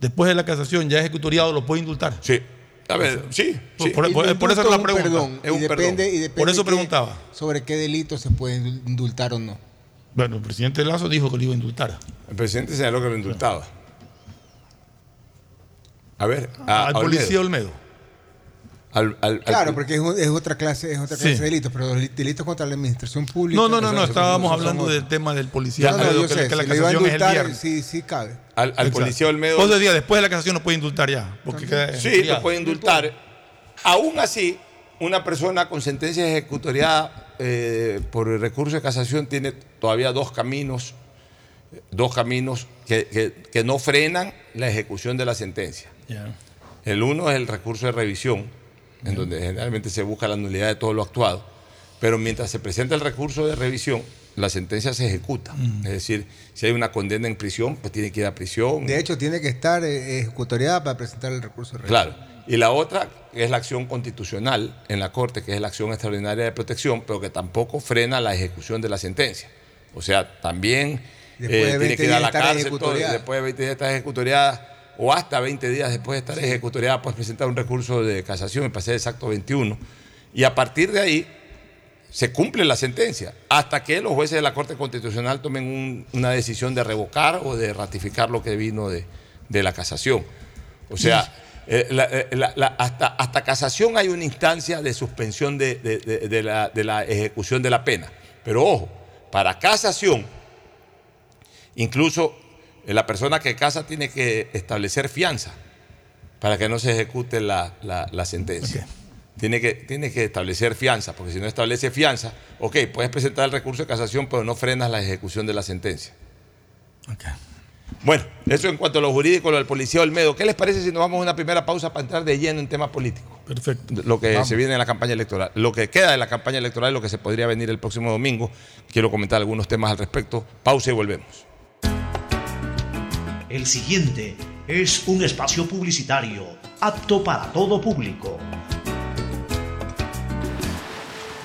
[SPEAKER 17] después de la casación ya ejecutoriado lo puede indultar.
[SPEAKER 2] Sí. A ver, sí.
[SPEAKER 17] Por,
[SPEAKER 2] sí.
[SPEAKER 17] por- por- por eso era la pregunta.
[SPEAKER 18] Perdón,
[SPEAKER 2] Es
[SPEAKER 18] y
[SPEAKER 2] un
[SPEAKER 18] depende,
[SPEAKER 2] perdón.
[SPEAKER 18] y depende
[SPEAKER 17] Por eso preguntaba.
[SPEAKER 18] sobre qué delito se puede indultar o no.
[SPEAKER 17] Bueno, el presidente Lazo dijo que lo iba a indultar.
[SPEAKER 2] El presidente señaló que lo indultaba. A ver, a-
[SPEAKER 17] Al
[SPEAKER 2] a
[SPEAKER 17] policía
[SPEAKER 2] Olmedo.
[SPEAKER 17] Olmedo.
[SPEAKER 2] Al- al- al-
[SPEAKER 18] Claro, porque es, otra clase, es otra clase
[SPEAKER 17] Sí.
[SPEAKER 18] de delitos, pero los delitos contra la administración pública.
[SPEAKER 17] No, no, no, no, estábamos hablando del tema del policía
[SPEAKER 18] No, no,
[SPEAKER 17] Olmedo,
[SPEAKER 18] yo
[SPEAKER 17] que,
[SPEAKER 18] sé,
[SPEAKER 17] que la casación es el viernes.
[SPEAKER 18] sí, sí cabe.
[SPEAKER 2] al, policía Olmedo.
[SPEAKER 17] Vos decías, después de la casación no puede indultar ya. Porque queda
[SPEAKER 2] Sí, lo puede indultar. Aún así, una persona con sentencia ejecutoriada eh, por el recurso de casación tiene todavía dos caminos, dos caminos que, que- que no frenan la ejecución de la sentencia. El uno es el recurso de revisión, en donde generalmente se busca la nulidad de todo lo actuado, pero mientras se presenta el recurso de revisión, la sentencia se ejecuta. Es decir, si hay una condena en prisión, pues tiene que ir a prisión.
[SPEAKER 18] De hecho, tiene que estar eh, ejecutoriada para presentar el recurso de.
[SPEAKER 2] Claro. Y la otra es la acción constitucional en la Corte, que es la acción extraordinaria de protección, pero que tampoco frena la ejecución de la sentencia. O sea, también eh, tiene
[SPEAKER 18] 20
[SPEAKER 2] que ir a la cárcel, todo, después de 20 días estar ejecutoriada, o hasta 20 días después de estar ejecutoriada, puedes presentar un recurso de casación, me pasé exacto 21. Y a partir de ahí se cumple la sentencia, hasta que los jueces de la Corte Constitucional tomen un- una decisión de revocar o de ratificar lo que vino de, de la casación. O sea, eh, la- eh, la- la- hasta, hasta casación hay una instancia de suspensión de, de- de- de la, de la ejecución de la pena. Pero ojo, para casación, incluso eh, la persona que casa tiene que establecer fianza para que no se ejecute la, la- la sentencia. Tiene que, tiene que establecer fianza, porque si no establece fianza, ok, puedes presentar el recurso de casación, pero no frenas la ejecución de la sentencia. Bueno, eso en cuanto a lo jurídico, lo del policía Olmedo. ¿Qué les parece si nos vamos a una primera pausa para entrar de lleno en tema político?
[SPEAKER 17] Perfecto.
[SPEAKER 2] Lo que
[SPEAKER 17] Vamos.
[SPEAKER 2] se viene en la campaña electoral. Lo que queda de la campaña electoral y lo que se podría venir el próximo domingo. Quiero comentar algunos temas al respecto. Pausa y volvemos.
[SPEAKER 20] El siguiente es un espacio publicitario apto para todo público.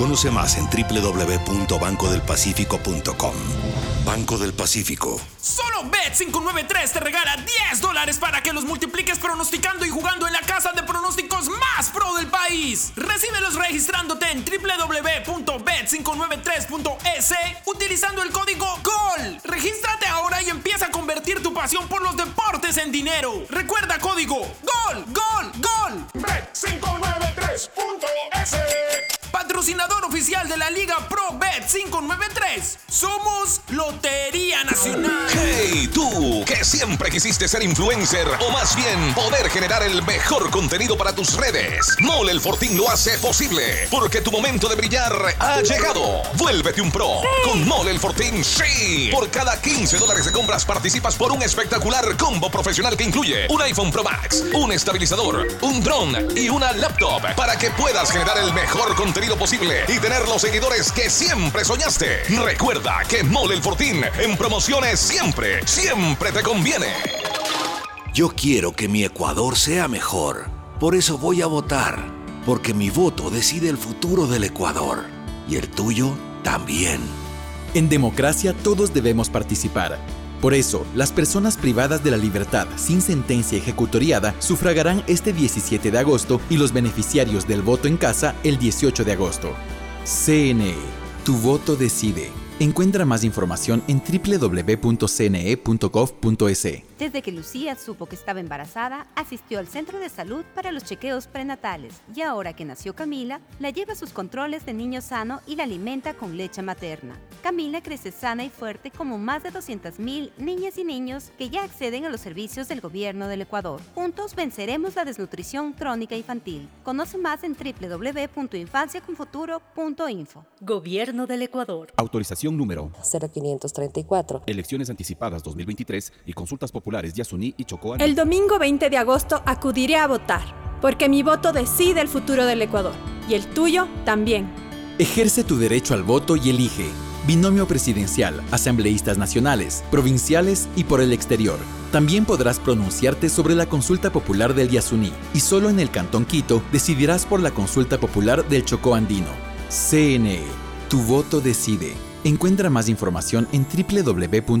[SPEAKER 21] Conoce más en www.bancodelpacifico.com. Banco del Pacífico.
[SPEAKER 22] Solo Bet593 te regala 10 dólares para que los multipliques pronosticando y jugando en la casa de pronósticos más pro del país. Recíbelos registrándote en www.bet593.es utilizando el código GOL. Regístrate ahora y empieza a convertir tu pasión por los deportes en dinero. Recuerda código GOL, GOL, GOL. Bet593.es Patrocinador oficial de la Liga Pro Bet 593. Somos Lotería Nacional.
[SPEAKER 23] Hey, tú, que siempre quisiste ser influencer o más bien poder generar el mejor contenido para tus redes. Mole el Fortín lo hace posible, porque tu momento de brillar ha llegado. Vuélvete un pro con Mole el Fortín, sí. Por cada 15 dólares de compras participas por un espectacular combo profesional que incluye un iPhone Pro Max, un estabilizador, un dron y una laptop para que puedas generar el mejor contenido posible y tener los seguidores que siempre soñaste. Recuerda que Mole el Fortín en promociones siempre, siempre te conviene.
[SPEAKER 21] Yo quiero que mi Ecuador sea mejor. Por eso voy a votar. Porque mi voto decide el futuro del Ecuador. Y el tuyo también.
[SPEAKER 10] En democracia todos debemos participar. Por eso, las personas privadas de la libertad sin sentencia ejecutoriada sufragarán este 17 de agosto y los beneficiarios del voto en casa el 18 de agosto. CNE, tu voto decide. Encuentra más información en www.cne.gov.es.
[SPEAKER 24] Desde que Lucía supo que estaba embarazada, asistió al centro de salud para los chequeos prenatales y ahora que nació Camila, la lleva a sus controles de niño sano y la alimenta con leche materna. Camila crece sana y fuerte como más de 200.000 niñas y niños que ya acceden a los servicios del gobierno del Ecuador. Juntos venceremos la desnutrición crónica infantil. Conoce más en www.infanciaconfuturo.info.
[SPEAKER 25] Gobierno del Ecuador.
[SPEAKER 7] Autorización número
[SPEAKER 26] 0534.
[SPEAKER 7] Elecciones anticipadas 2023 y consultas populares Yasuní y Chocó.
[SPEAKER 27] El domingo 20 de agosto acudiré a votar, porque mi voto decide el futuro del Ecuador y el tuyo también.
[SPEAKER 10] Ejerce tu derecho al voto y elige binomio presidencial, asambleístas nacionales, provinciales y por el exterior. También podrás pronunciarte sobre la consulta popular del Yasuní y solo en el Cantón Quito decidirás por la consulta popular del Chocó Andino. CNE, tu voto decide. Encuentra más información en www.cne.gov.es.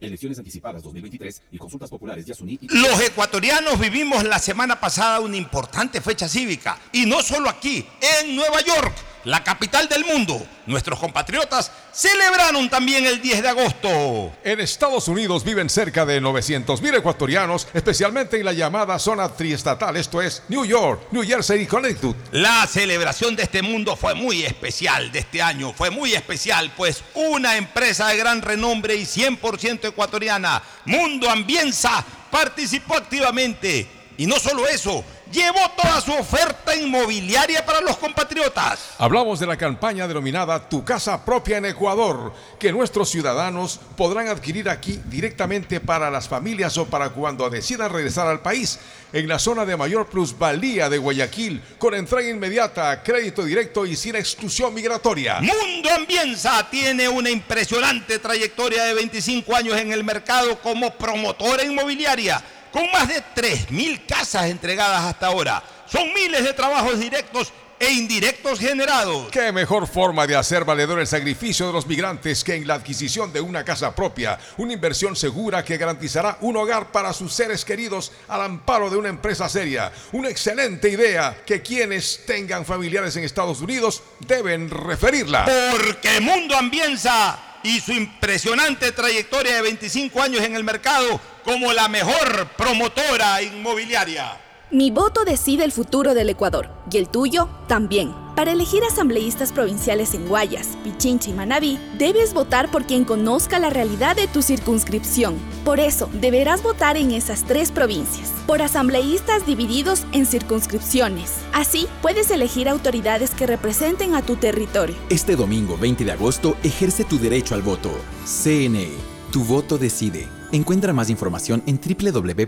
[SPEAKER 7] Elecciones anticipadas 2023 y consultas populares Yasuní y
[SPEAKER 2] Los ecuatorianos vivimos la semana pasada una importante fecha cívica. Y no solo aquí, en Nueva York, la capital del mundo. Nuestros compatriotas celebraron también el 10 de agosto.
[SPEAKER 28] En Estados Unidos viven cerca de 900.000 ecuatorianos, especialmente en la llamada zona triestatal, esto es New York, New Jersey y Connecticut.
[SPEAKER 2] La celebración de este mundo fue muy especial de este año, fue muy especial, pues una empresa de gran renombre y 100% ecuatoriana, Mundo Ambienza, participó activamente. Y no solo eso, llevó toda su oferta inmobiliaria para los compatriotas.
[SPEAKER 28] Hablamos de la campaña denominada Tu casa propia en Ecuador, que nuestros ciudadanos podrán adquirir aquí directamente para las familias o para cuando decidan regresar al país, en la zona de mayor plusvalía de Guayaquil, con entrega inmediata, crédito directo y sin exclusión migratoria.
[SPEAKER 2] Mundo Ambienza tiene una impresionante trayectoria de 25 años en el mercado como promotora inmobiliaria con más de 3.000 casas entregadas hasta ahora. Son miles de trabajos directos e indirectos generados.
[SPEAKER 28] ¿Qué mejor forma de hacer valedor el sacrificio de los migrantes que en la adquisición de una casa propia? Una inversión segura que garantizará un hogar para sus seres queridos al amparo de una empresa seria. Una excelente idea que quienes tengan familiares en Estados Unidos deben referirla.
[SPEAKER 2] Porque Mundo Ambienza y su impresionante trayectoria de 25 años en el mercado como la mejor promotora inmobiliaria.
[SPEAKER 29] Mi voto decide el futuro del Ecuador y el tuyo también. Para elegir asambleístas provinciales en Guayas, Pichincha y Manabí, debes votar por quien conozca la realidad de tu circunscripción. Por eso, deberás votar en esas tres provincias, por asambleístas divididos en circunscripciones. Así, puedes elegir autoridades que representen a tu territorio.
[SPEAKER 10] Este domingo 20 de agosto, ejerce tu derecho al voto. CNE, tu voto decide. Encuentra más información en www.cne.gov.es.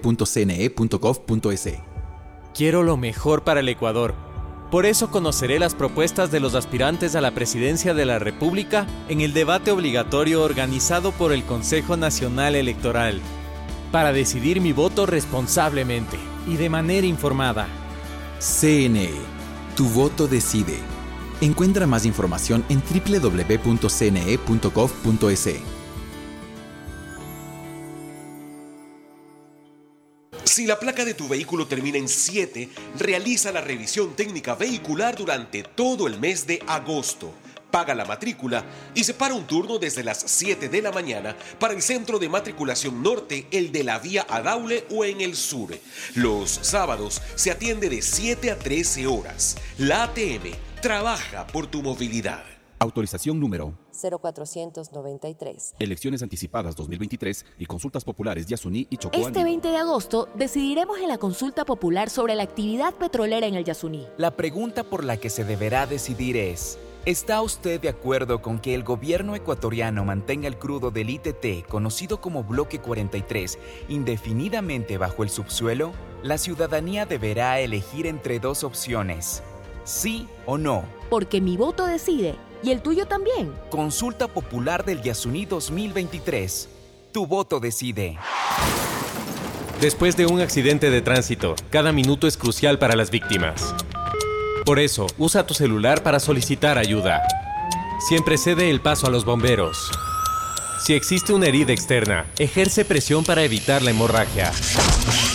[SPEAKER 30] Quiero lo mejor para el Ecuador por eso conoceré las propuestas de los aspirantes a la presidencia de la República en el debate obligatorio organizado por el Consejo Nacional Electoral, para decidir mi voto responsablemente y de manera informada.
[SPEAKER 10] CNE, tu voto decide. Encuentra más información en www.cne.gov.es.
[SPEAKER 31] Si la placa de tu vehículo termina en 7, realiza la revisión técnica vehicular durante todo el mes de agosto. Paga la matrícula y separa un turno desde las 7 de la mañana para el centro de matriculación norte, el de la vía Adaule o en el sur. Los sábados se atiende de 7 a 13 horas. La ATM trabaja por tu movilidad.
[SPEAKER 7] Autorización número
[SPEAKER 32] 0493.
[SPEAKER 7] Elecciones anticipadas 2023 y consultas populares Yasuní y Chocó.
[SPEAKER 11] Este 20 de agosto decidiremos en la consulta popular sobre la actividad petrolera en el Yasuní.
[SPEAKER 12] La pregunta por la que se deberá decidir es, ¿está usted de acuerdo con que el gobierno ecuatoriano mantenga el crudo del ITT, conocido como Bloque 43, indefinidamente bajo el subsuelo? La ciudadanía deberá elegir entre dos opciones, sí o no.
[SPEAKER 11] Porque mi voto decide ¿Y el tuyo también?
[SPEAKER 12] Consulta Popular del Yasuní 2023. Tu voto decide.
[SPEAKER 30] Después de un accidente de tránsito, cada minuto es crucial para las víctimas. Por eso, usa tu celular para solicitar ayuda. Siempre cede el paso a los bomberos. Si existe una herida externa, ejerce presión para evitar la hemorragia.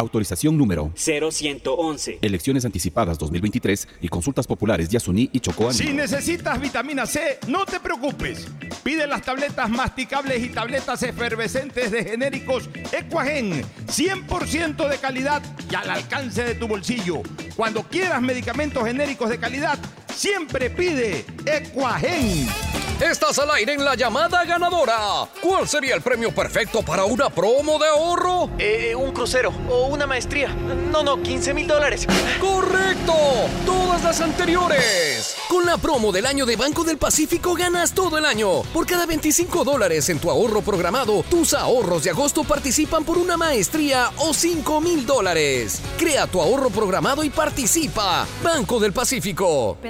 [SPEAKER 7] Autorización número
[SPEAKER 8] 0111.
[SPEAKER 7] Elecciones anticipadas 2023 y consultas populares Yasuní y Chocó.
[SPEAKER 2] Si necesitas vitamina C, no te preocupes. Pide las tabletas masticables y tabletas efervescentes de genéricos Equagen, 100% de calidad y al alcance de tu bolsillo. Cuando quieras medicamentos genéricos de calidad, siempre pide Equagen.
[SPEAKER 33] Estás al aire en la llamada ganadora. ¿Cuál sería el premio perfecto para una promo de ahorro?
[SPEAKER 34] Eh, un crucero o una maestría. No, no, 15 mil dólares.
[SPEAKER 33] ¡Correcto! Todas las anteriores. Con la promo del año de Banco del Pacífico ganas todo el año. Por cada 25 dólares en tu ahorro programado, tus ahorros de agosto participan por una maestría o 5 mil dólares. Crea tu ahorro programado y participa. Banco del Pacífico.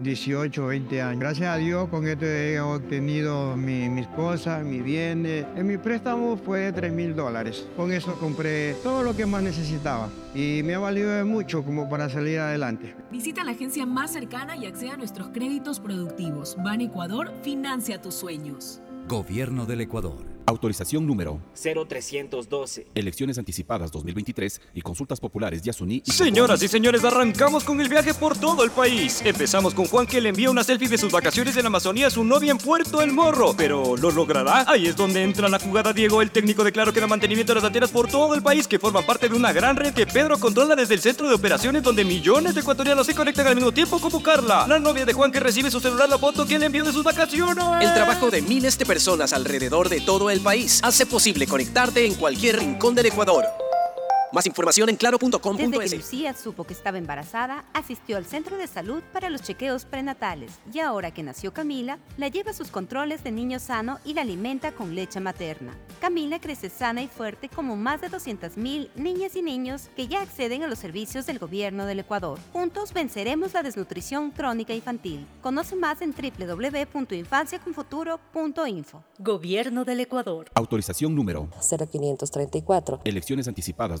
[SPEAKER 4] 18, 20 años. Gracias a Dios con esto he obtenido mis cosas, mis bienes. En mi préstamo fue de 3 mil dólares. Con eso compré todo lo que más necesitaba y me ha valido mucho como para salir adelante.
[SPEAKER 5] Visita la agencia más cercana y acceda a nuestros créditos productivos. Ban Ecuador, financia tus sueños.
[SPEAKER 7] Gobierno del Ecuador. Autorización número
[SPEAKER 8] 0312.
[SPEAKER 7] Elecciones anticipadas 2023 y consultas populares Yasuní. Y
[SPEAKER 35] Señoras y señores, arrancamos con el viaje por todo el país. Empezamos con Juan que le envía una selfie de sus vacaciones en la Amazonía a su novia en Puerto El Morro. Pero ¿lo logrará? Ahí es donde entra la jugada Diego, el técnico declaró que da mantenimiento de las antenas por todo el país que forman parte de una gran red que Pedro controla desde el centro de operaciones donde millones de ecuatorianos se conectan al mismo tiempo como Carla, la novia de Juan que recibe su celular la foto que le envió de sus vacaciones.
[SPEAKER 36] El trabajo de miles de personas alrededor de todo el país hace posible conectarte en cualquier rincón del Ecuador.
[SPEAKER 33] Más información en
[SPEAKER 24] Desde que
[SPEAKER 33] claro.com.es.
[SPEAKER 24] Lucía supo que estaba embarazada, asistió al centro de salud para los chequeos prenatales y ahora que nació Camila, la lleva a sus controles de niño sano y la alimenta con leche materna. Camila crece sana y fuerte como más de 200.000 niñas y niños que ya acceden a los servicios del gobierno del Ecuador. Juntos venceremos la desnutrición crónica infantil. Conoce más en www.infanciaconfuturo.info.
[SPEAKER 25] Gobierno del Ecuador.
[SPEAKER 7] Autorización número
[SPEAKER 29] 0534.
[SPEAKER 7] Elecciones anticipadas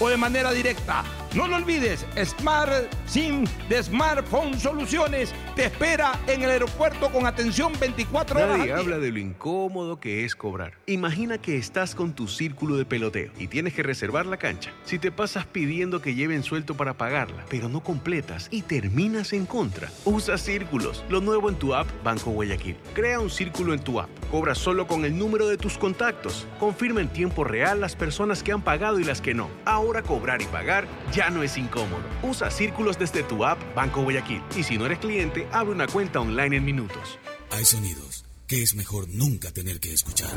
[SPEAKER 37] o de manera directa. No lo olvides, Smart SIM de Smartphone Soluciones te espera en el aeropuerto con atención 24 horas. al
[SPEAKER 30] Nadie
[SPEAKER 37] día.
[SPEAKER 30] habla de lo incómodo que es cobrar. Imagina que estás con tu círculo de peloteo y tienes que reservar la cancha. Si te pasas pidiendo que lleven suelto para pagarla, pero no completas y terminas en contra, usa círculos. Lo nuevo en tu app Banco Guayaquil. Crea un círculo en tu app. Cobra solo con el número de tus contactos. Confirma en tiempo real las personas que han pagado y las que no. Ahora cobrar y pagar ya no es incómodo. Usa círculos desde tu app Banco Guayaquil. Y si no eres cliente, abre una cuenta online en minutos.
[SPEAKER 38] Hay sonidos que es mejor nunca tener que escuchar.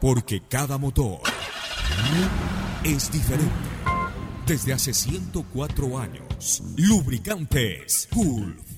[SPEAKER 38] Porque cada motor es diferente. Desde hace 104 años, Lubricantes Gulf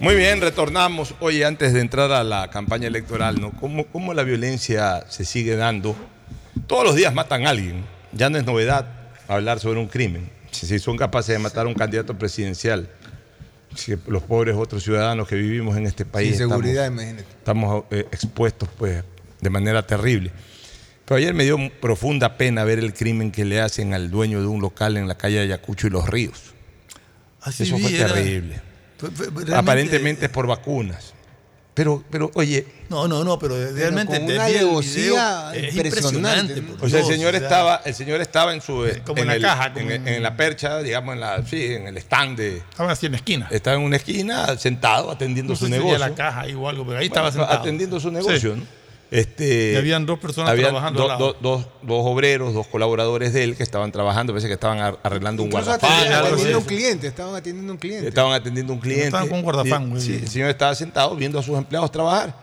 [SPEAKER 2] Muy bien, retornamos. Oye, antes de entrar a la campaña electoral, ¿no? ¿Cómo, cómo la violencia se sigue dando? Todos los días matan a alguien. Ya no es novedad hablar sobre un crimen. Si son capaces de matar a un candidato presidencial, si los pobres otros ciudadanos que vivimos en este país
[SPEAKER 17] Sin seguridad,
[SPEAKER 2] estamos,
[SPEAKER 17] imagínate.
[SPEAKER 2] estamos, eh, expuestos pues, de manera terrible. Pero ayer me dio profunda pena ver el crimen que le hacen al dueño de un local en la calle de Ayacucho y Los Ríos.
[SPEAKER 17] Así
[SPEAKER 2] Eso
[SPEAKER 17] vi,
[SPEAKER 2] fue terrible.
[SPEAKER 17] Realmente-
[SPEAKER 2] Aparentemente es por vacunas. Pero, pero oye.
[SPEAKER 17] No, no, no, pero realmente
[SPEAKER 2] con
[SPEAKER 17] te
[SPEAKER 2] una alevosía
[SPEAKER 17] es
[SPEAKER 2] impresionante. O sea, el señor
[SPEAKER 17] o sea,
[SPEAKER 2] estaba, el señor estaba en su
[SPEAKER 17] como
[SPEAKER 2] en,
[SPEAKER 17] en la
[SPEAKER 2] el-
[SPEAKER 17] caja,
[SPEAKER 2] en,
[SPEAKER 17] en-
[SPEAKER 2] en la percha, digamos en la, sí, en el stand de.
[SPEAKER 17] Estaba así en la esquina.
[SPEAKER 2] Estaba en una esquina, sentado, atendiendo
[SPEAKER 17] No
[SPEAKER 2] su
[SPEAKER 17] sé si
[SPEAKER 2] negocio.
[SPEAKER 17] sería la caja ahí o algo, pero ahí
[SPEAKER 2] Bueno,
[SPEAKER 17] estaba sentado.
[SPEAKER 2] Atendiendo su negocio,
[SPEAKER 17] Sí.
[SPEAKER 2] ¿no? Este,
[SPEAKER 17] Y habían dos personas
[SPEAKER 2] habían
[SPEAKER 17] trabajando
[SPEAKER 2] do- dos, dos obreros, dos colaboradores de él que estaban trabajando, parece que estaban ar- arreglando un guardafán.
[SPEAKER 17] atendiendo-
[SPEAKER 2] algo
[SPEAKER 17] atendiendo un cliente, estaban atendiendo un cliente.
[SPEAKER 2] Estaban atendiendo a un cliente.
[SPEAKER 17] Estaban con un guardafán,
[SPEAKER 2] sí, el señor estaba sentado viendo a sus empleados trabajar.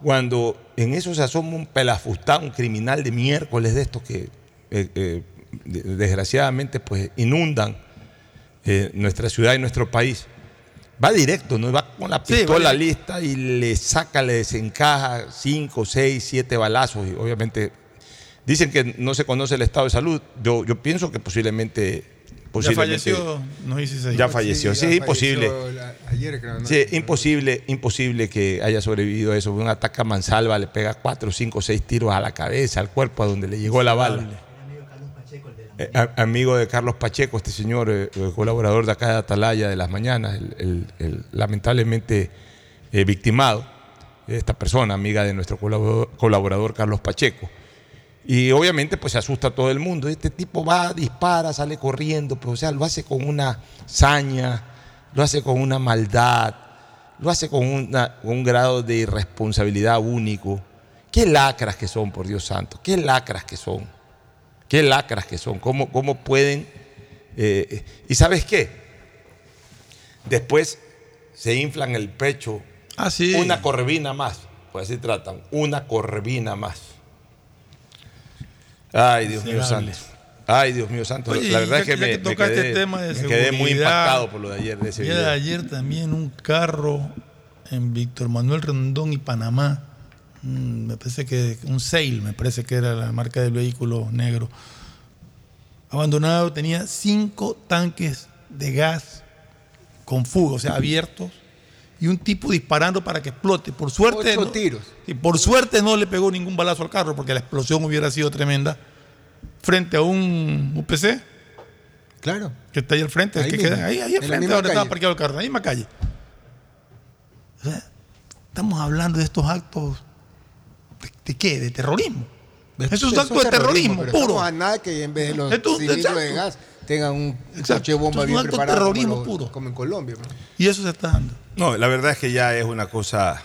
[SPEAKER 2] Cuando en eso se asoma un pelafustán, un criminal de miércoles de estos que eh, eh, de- desgraciadamente pues inundan eh, nuestra ciudad y nuestro país. Va directo, ¿no? Va con la
[SPEAKER 17] Sí,
[SPEAKER 2] pistola
[SPEAKER 17] va
[SPEAKER 2] lista y le saca, le desencaja cinco, seis, siete balazos. Y obviamente dicen que no se conoce el estado de salud. Yo, yo pienso que posiblemente.
[SPEAKER 17] Ya falleció, no hice ese-
[SPEAKER 2] Ya falleció, sí,
[SPEAKER 17] ya
[SPEAKER 2] imposible.
[SPEAKER 17] falleció la- ayer, creo, ¿no?
[SPEAKER 2] Sí, imposible, imposible que haya sobrevivido a eso. Un ataque a mansalva, le pega cuatro, cinco, seis tiros a la cabeza, al cuerpo, a donde le llegó la bala. Eh, amigo de Carlos Pacheco, este señor, eh, eh, colaborador de acá de Atalaya de las mañanas, lamentablemente victimado, esta persona, amiga de nuestro colaborador, Carlos Pacheco. Y obviamente pues se asusta a todo el mundo. Este tipo va, dispara, sale corriendo, pues o sea, lo hace con una saña, lo hace con una maldad, lo hace con un grado de irresponsabilidad único. Qué lacras que son, por Dios santo. Qué lacras que son. Qué lacras que son. ¿Cómo, cómo pueden... eh, ¿Y sabes qué? Después se inflan el pecho.
[SPEAKER 17] Ah, sí.
[SPEAKER 2] Una corvina más. Pues así tratan. Una corvina más. Ay, Dios mío santo. Ay, Dios mío santo.
[SPEAKER 17] Oye,
[SPEAKER 2] la verdad es que me,
[SPEAKER 17] que
[SPEAKER 2] me quedé,
[SPEAKER 17] el tema de
[SPEAKER 2] me quedé muy impactado por lo de ayer de ese
[SPEAKER 17] día de
[SPEAKER 2] video.
[SPEAKER 17] ayer también un carro en Víctor Manuel Rendón y Panamá. Mm, Me parece que un Sail, me parece que era la marca del vehículo negro. Abandonado, tenía cinco tanques de gas con fuga, o sea, abiertos, y un tipo disparando para que explote. Por suerte.
[SPEAKER 39] Ocho
[SPEAKER 17] no-
[SPEAKER 39] tiros.
[SPEAKER 17] y por suerte no le pegó ningún balazo al carro, porque la explosión hubiera sido tremenda. Frente a un UPC.
[SPEAKER 39] Claro.
[SPEAKER 17] Que está ahí al frente.
[SPEAKER 39] Ahí
[SPEAKER 17] que
[SPEAKER 39] mismo,
[SPEAKER 17] queda ahí, ahí al frente, donde estaba parqueado el carro, en la misma calle. O sea, estamos hablando de estos actos. ¿De, de qué? ¿De terrorismo? Eso es un acto de terrorismo, puro.
[SPEAKER 39] estamos a nada que en vez de los
[SPEAKER 17] Esto-
[SPEAKER 39] cilindros de
[SPEAKER 17] exacto.
[SPEAKER 39] gas tengan un
[SPEAKER 17] Exacto.
[SPEAKER 39] coche bomba
[SPEAKER 17] Esto es un
[SPEAKER 39] bien
[SPEAKER 17] acto de
[SPEAKER 39] preparado
[SPEAKER 17] terrorismo
[SPEAKER 39] como, los-
[SPEAKER 17] puro.
[SPEAKER 39] como en Colombia.
[SPEAKER 17] Y eso se está dando.
[SPEAKER 2] No, la verdad es que ya es una cosa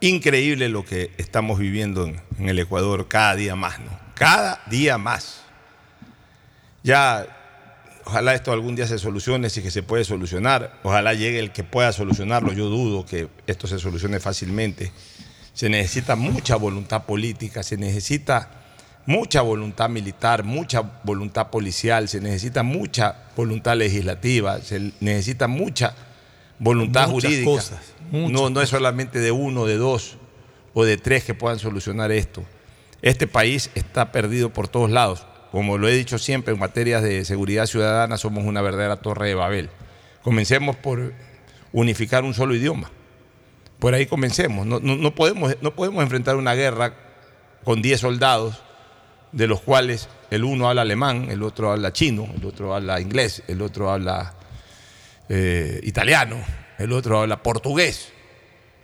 [SPEAKER 2] increíble lo que estamos viviendo en, en el Ecuador cada día más, ¿no? Cada día más. Ya, ojalá esto algún día se solucione, si que se puede solucionar. Ojalá llegue el que pueda solucionarlo. Yo dudo que esto se solucione fácilmente. Se necesita mucha voluntad política, se necesita mucha voluntad militar, mucha voluntad policial, se necesita mucha voluntad legislativa, se necesita mucha voluntad
[SPEAKER 17] Muchas
[SPEAKER 2] jurídica.
[SPEAKER 17] cosas, muchas
[SPEAKER 2] no, no es solamente de uno, de dos o de tres que puedan solucionar esto. Este país está perdido por todos lados. Como lo he dicho siempre, en materias de seguridad ciudadana somos una verdadera torre de Babel. Comencemos por unificar un solo idioma. Por ahí comencemos. No, no- no podemos, no podemos enfrentar una guerra con 10 soldados, de los cuales el uno habla alemán, el otro habla chino, el otro habla inglés, el otro habla eh, italiano, el otro habla portugués,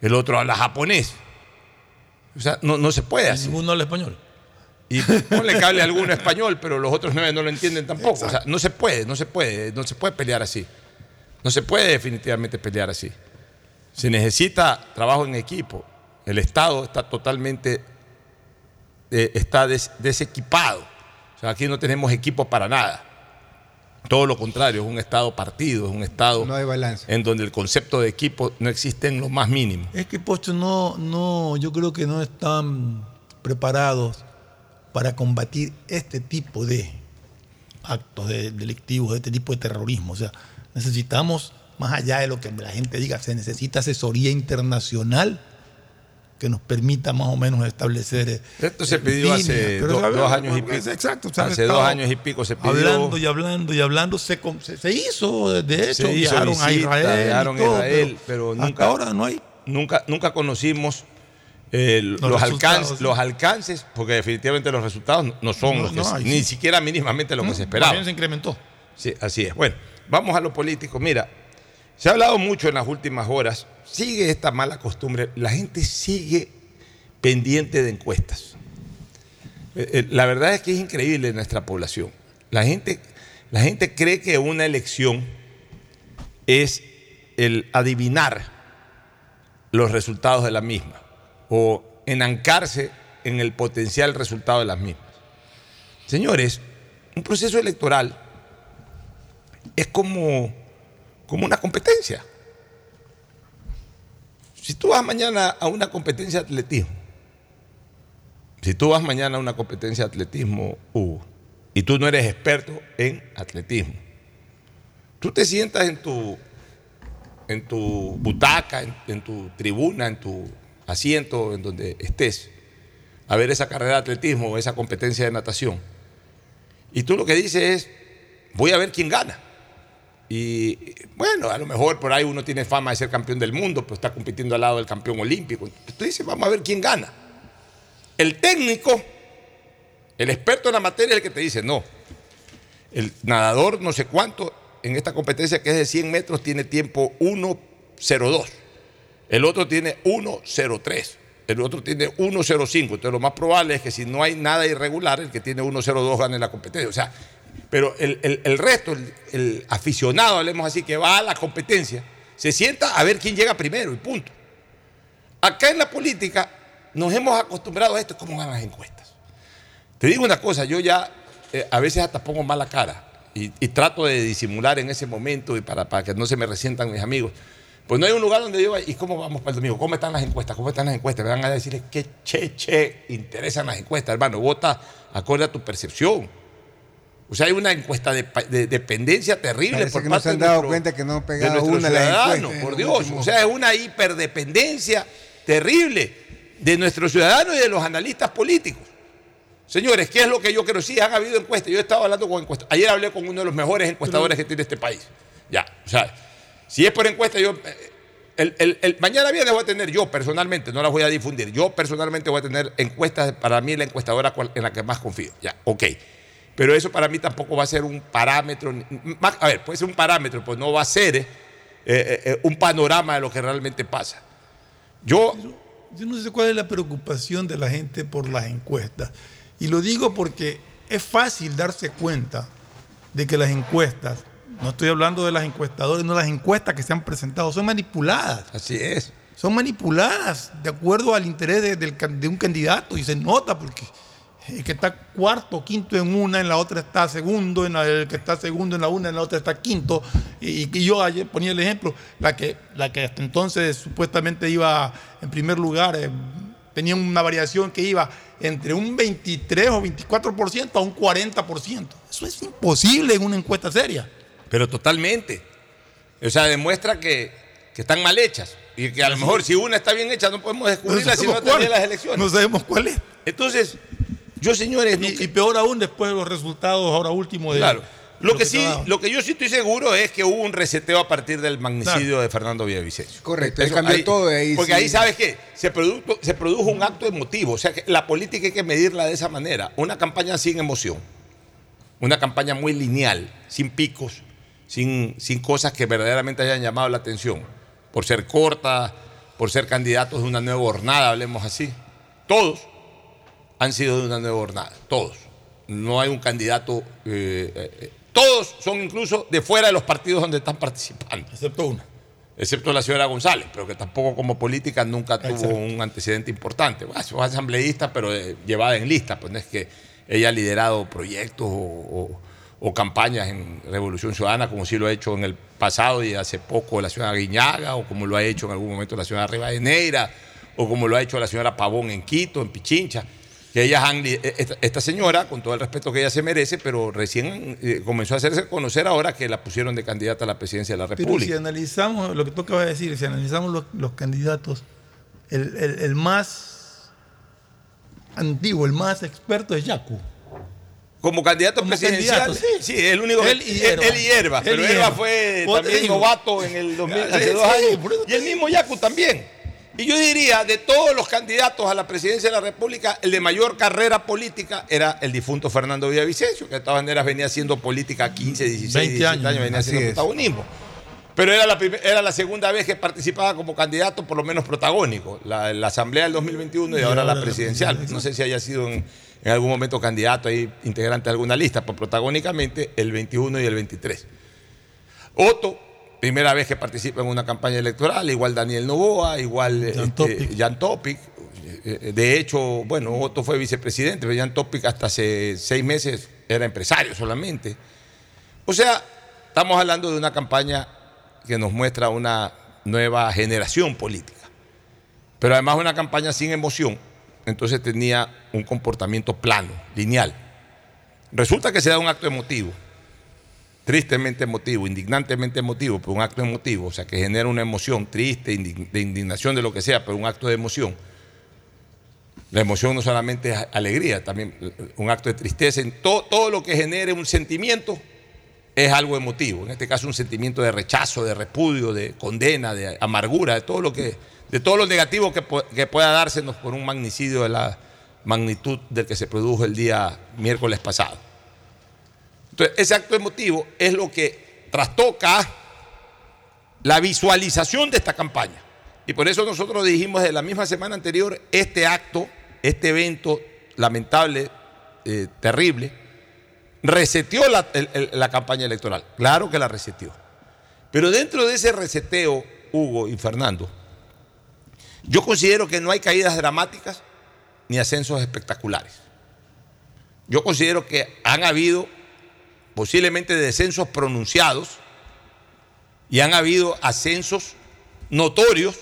[SPEAKER 2] el otro habla japonés. O sea, no, no se puede así.
[SPEAKER 17] Ninguno habla español.
[SPEAKER 2] Y ponle que hable alguno español, pero los otros nueve no lo entienden tampoco. O sea, no se puede, no se puede, no se puede pelear así. No se puede definitivamente pelear así. Se necesita trabajo en equipo. El Estado está totalmente eh, está des- desequipado. O sea, aquí no tenemos equipo para nada. Todo lo contrario, es un Estado partido, es un Estado
[SPEAKER 39] No hay balance.
[SPEAKER 2] en donde el concepto de equipo no existe en lo más mínimo.
[SPEAKER 17] Es que, Pocho, no, no, yo creo que no están preparados para combatir este tipo de actos de- delictivos, de este tipo de terrorismo. O sea, necesitamos, más allá de lo que la gente diga, se necesita asesoría internacional que nos permita más o menos establecer. eh,
[SPEAKER 2] Esto se
[SPEAKER 17] eh,
[SPEAKER 2] pidió hace dos años y pico.
[SPEAKER 17] Exacto.
[SPEAKER 2] Hace dos años y pico se pidió.
[SPEAKER 17] Hablando y hablando y hablando, se, se, se hizo, de hecho, viajaron a
[SPEAKER 2] visita,
[SPEAKER 17] Israel. y
[SPEAKER 2] a
[SPEAKER 17] todo,
[SPEAKER 2] Israel, pero,
[SPEAKER 17] hasta
[SPEAKER 2] nunca,
[SPEAKER 17] ahora no hay.
[SPEAKER 2] Nunca, nunca conocimos eh, los, alcances, los alcances, porque definitivamente los resultados no- son
[SPEAKER 17] No,
[SPEAKER 2] los que
[SPEAKER 17] no hay,
[SPEAKER 2] ni
[SPEAKER 17] sí.
[SPEAKER 2] siquiera mínimamente lo que
[SPEAKER 17] No,
[SPEAKER 2] se esperaba.
[SPEAKER 17] bien se incrementó.
[SPEAKER 2] Sí, así es. Bueno, vamos a lo político. Mira, se ha hablado mucho en las últimas horas. Sigue esta mala costumbre. La gente sigue pendiente de encuestas. Eh, eh, La verdad es que es increíble nuestra población. La gente, la gente cree que una elección es el adivinar los resultados de la misma o enancarse en el potencial resultado de las mismas. Señores, un proceso electoral es como, como una competencia. Si tú vas mañana a una competencia de atletismo, si tú vas mañana a una competencia de atletismo, Hugo, y tú no eres experto en atletismo, tú te sientas en tu, en tu butaca, en, tu tribuna, en tu asiento, en donde estés, a ver esa carrera de atletismo esa competencia de natación. Y tú lo que dices es, voy a ver quién gana. Y bueno, a lo mejor por ahí uno tiene fama de ser campeón del mundo, pero está compitiendo al lado del campeón olímpico. Tú dices, vamos a ver quién gana. El técnico, el experto en la materia, es el que te dice, no, el nadador no sé cuánto en esta competencia que es de 100 metros tiene tiempo 1.02. El otro tiene 1.03. El otro tiene 1.05. Entonces lo más probable es que si no hay nada irregular, el que tiene 1.02 gane la competencia. O sea, pero el, el- resto, el, aficionado, hablemos así, que va a la competencia, se sienta a ver quién llega primero y punto. Acá en la política nos hemos acostumbrado a esto, ¿cómo van las encuestas? Te digo una cosa, yo ya eh, a veces hasta pongo mala cara y, y trato de disimular en ese momento y para, para que no se me resientan mis amigos. Pues no hay un lugar donde yo, ¿y cómo vamos para el domingo? ¿Cómo están las encuestas? ¿Cómo están las encuestas? Me van a decir que che, che, interesan las encuestas, hermano. Vota acorde a tu percepción. O sea, hay una encuesta de, dependencia terrible
[SPEAKER 39] Parece
[SPEAKER 2] por
[SPEAKER 39] que no
[SPEAKER 2] parte
[SPEAKER 39] se han dado
[SPEAKER 2] nuestro-
[SPEAKER 39] cuenta que no han pegado una
[SPEAKER 2] ciudadanos,
[SPEAKER 39] encuestas
[SPEAKER 2] por Dios. O sea, es una hiperdependencia terrible de nuestros ciudadanos y de los analistas políticos. Señores, ¿qué es lo que yo creo? Sí, han habido encuestas. Yo he estado hablando con encuestas. Ayer hablé con uno de los mejores encuestadores que tiene este país. Ya, o sea, si es por encuesta, yo. eh, El, el- el- mañana viernes voy a tener yo personalmente, no las voy a difundir. Yo personalmente voy a tener encuestas, para mí la encuestadora en la que más confío. Ya, ok. Pero eso para mí tampoco va a ser un parámetro. A ver, puede ser un parámetro, pues no va a ser eh, eh, eh, un panorama de lo que realmente pasa. Yo.
[SPEAKER 17] Yo no sé cuál es la preocupación de la gente por las encuestas. Y lo digo porque es fácil darse cuenta de que las encuestas, no estoy hablando de las encuestadoras, no las encuestas que se han presentado, son manipuladas.
[SPEAKER 2] Así es.
[SPEAKER 17] Son manipuladas de acuerdo al interés de un candidato y se nota porque el que está cuarto, quinto en una, en la otra está segundo, en la, el que está segundo en la una, en la otra está quinto. Y, y yo ayer ponía el ejemplo, la que, la que hasta entonces supuestamente iba en primer lugar, eh, tenía una variación que iba entre un 23 o 24% a un 40%. Eso es imposible en una encuesta seria.
[SPEAKER 2] Pero totalmente. O sea, demuestra que, que están mal hechas. Y que a lo mejor si una está bien hecha no podemos descubrirla si no
[SPEAKER 17] cuál.
[SPEAKER 2] las elecciones.
[SPEAKER 17] No sabemos cuál es.
[SPEAKER 2] Entonces, yo señores...
[SPEAKER 17] Y, y peor aún después de los resultados ahora último de...
[SPEAKER 2] Claro. Lo que, sí, lo que yo sí estoy seguro es que hubo un reseteo a partir del magnicidio de Fernando Villavicencio.
[SPEAKER 39] Correcto,
[SPEAKER 2] Eso-
[SPEAKER 39] cambió todo de ahí.
[SPEAKER 2] Porque
[SPEAKER 39] sí.
[SPEAKER 2] ahí, ¿sabes qué? Se produjo, se produjo un acto emotivo. O sea, que la política hay que medirla de esa manera. Una campaña sin emoción. Una campaña muy lineal, sin picos, sin, sin cosas que verdaderamente hayan llamado la atención. Por ser corta, por ser candidatos de una nueva jornada, hablemos así. Todos han sido de una nueva jornada. Todos. No hay un candidato. eh, eh, todos son incluso de fuera de los partidos donde están participando.
[SPEAKER 17] Excepto una.
[SPEAKER 2] Excepto la señora González, pero que tampoco como política nunca tuvo un antecedente importante. Bueno, fue asambleísta, pero eh, llevada en lista. Pues no es que ella ha liderado proyectos o, o- o campañas en Revolución Ciudadana, como sí lo ha hecho en el pasado y hace poco la señora Guiñaga, o como lo ha hecho en algún momento la señora Rivadeneira, o como lo ha hecho la señora Pavón en Quito, en Pichincha. Que ellas han, li- eh, esta, señora, con todo el respeto que ella se merece, pero recién eh, comenzó a hacerse conocer ahora que la pusieron de candidata a la presidencia de la
[SPEAKER 17] Pero si
[SPEAKER 2] República.
[SPEAKER 17] analizamos lo que tú acabas de decir, si analizamos los, los candidatos, el, el- el más antiguo, el más experto es Yacu.
[SPEAKER 2] Como candidato
[SPEAKER 17] Como
[SPEAKER 2] presidencial,
[SPEAKER 17] candidato,
[SPEAKER 2] sí, el único.
[SPEAKER 17] Él y
[SPEAKER 2] él-
[SPEAKER 17] Hierba.
[SPEAKER 2] él y Hierba, pero Hierba
[SPEAKER 17] Hierba.
[SPEAKER 2] fue también
[SPEAKER 17] digo.
[SPEAKER 2] novato en el 2000, hace
[SPEAKER 17] Sí,
[SPEAKER 2] dos años. Y el mismo Yacu también. Y yo diría, de todos los candidatos a la presidencia de la República, el de mayor carrera política era el difunto Fernando Villavicencio, que de todas maneras venía haciendo política 15, 16,
[SPEAKER 17] 20
[SPEAKER 2] 17
[SPEAKER 17] años,
[SPEAKER 2] años, venía haciendo protagonismo. Pero era la, primer- era la segunda vez que participaba como candidato, por lo menos protagónico. La, la asamblea del 2021 y,
[SPEAKER 17] Y
[SPEAKER 2] ahora
[SPEAKER 17] ahora
[SPEAKER 2] la
[SPEAKER 17] la
[SPEAKER 2] presidencial. No sé si haya sido en, en algún momento candidato ahí, integrante de alguna lista, pero protagónicamente el 21 y el 23. Otto, primera vez que participa en una campaña electoral, igual Daniel Novoa, igual este,
[SPEAKER 17] Jan Topic.
[SPEAKER 2] Jan Topic. Eh, De hecho, bueno, Otto fue vicepresidente, pero Jan Topic hasta hace seis meses era empresario solamente. O sea, estamos hablando de una campaña que nos muestra una nueva generación política. Pero además una campaña sin emoción, entonces tenía un comportamiento plano, lineal. Resulta que se da un acto emotivo, tristemente emotivo, indignantemente emotivo, pero un acto emotivo, o sea, que genera una emoción triste, de indignación, de lo que sea, pero un acto de emoción. La emoción no solamente es alegría, también eh, un acto de tristeza. En todo, todo lo que genere un sentimiento es algo emotivo. En este caso, un sentimiento de rechazo, de repudio, de condena, de amargura, de todo lo que, de todo lo negativo que pueda dársenos por un magnicidio de la magnitud del que se produjo el día miércoles pasado. Entonces, ese acto emotivo es lo que trastoca la visualización de esta campaña. Y por eso nosotros dijimos de la misma semana anterior, este acto, este evento lamentable, eh, terrible, reseteó la, la campaña electoral. Claro que la reseteó. Pero dentro de ese reseteo, Hugo y Fernando, Yo considero que no hay caídas dramáticas ni ascensos espectaculares. Yo considero que han habido posiblemente descensos pronunciados y han habido ascensos notorios,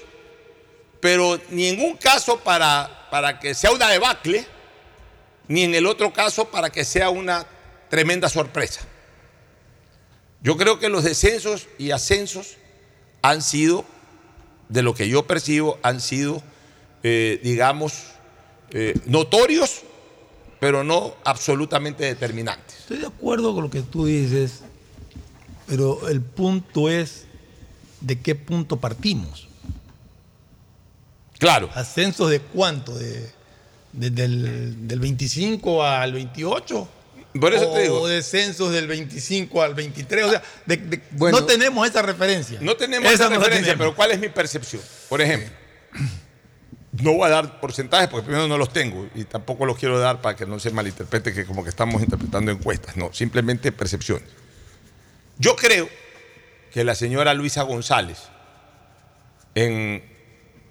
[SPEAKER 2] pero ni en un caso para, para que sea una debacle, ni en el otro caso para que sea una tremenda sorpresa. Yo creo que los descensos y ascensos han sido, de lo que yo percibo, han sido, eh, digamos, eh, notorios, pero no absolutamente determinantes.
[SPEAKER 17] Estoy de acuerdo con lo que tú dices, pero el punto es de qué punto partimos.
[SPEAKER 2] Claro.
[SPEAKER 17] ¿Ascensos de cuánto? ¿De, de- del, del 25 al 28?
[SPEAKER 2] Por eso
[SPEAKER 17] o
[SPEAKER 2] te digo.
[SPEAKER 17] descensos del 25 al 23. O sea, de- de-
[SPEAKER 2] Bueno.
[SPEAKER 17] no tenemos esa referencia.
[SPEAKER 2] No tenemos esa, referencia, pero ¿cuál es mi percepción? Por ejemplo, no voy a dar porcentajes porque primero no los tengo y tampoco los quiero dar para que no se malinterprete que como que estamos interpretando encuestas. No, simplemente percepciones. Yo creo que la señora Luisa González, en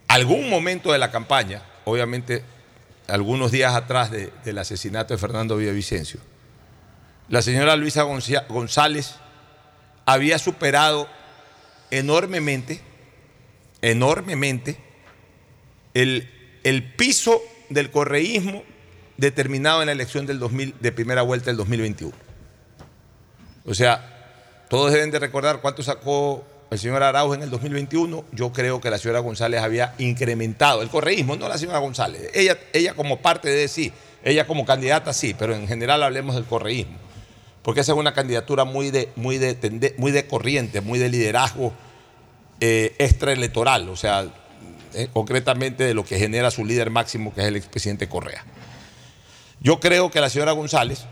[SPEAKER 2] algún momento de la campaña, obviamente algunos días atrás de- del asesinato de Fernando Villavicencio, la señora Luisa González había superado enormemente, enormemente, el, el piso del correísmo determinado en la elección del 2000, de primera vuelta del 2021. O sea, todos deben de recordar cuánto sacó el señor Araujo en el 2021. Yo creo que la señora González había incrementado el correísmo, no la señora González. Ella, ella como parte de sí, ella como candidata sí, pero en general hablemos del correísmo. Porque esa es una candidatura muy de, muy de, muy de corriente, muy de liderazgo eh, extraelectoral, o sea, eh, concretamente de lo que genera su líder máximo, que es el expresidente Correa. Yo creo que la señora González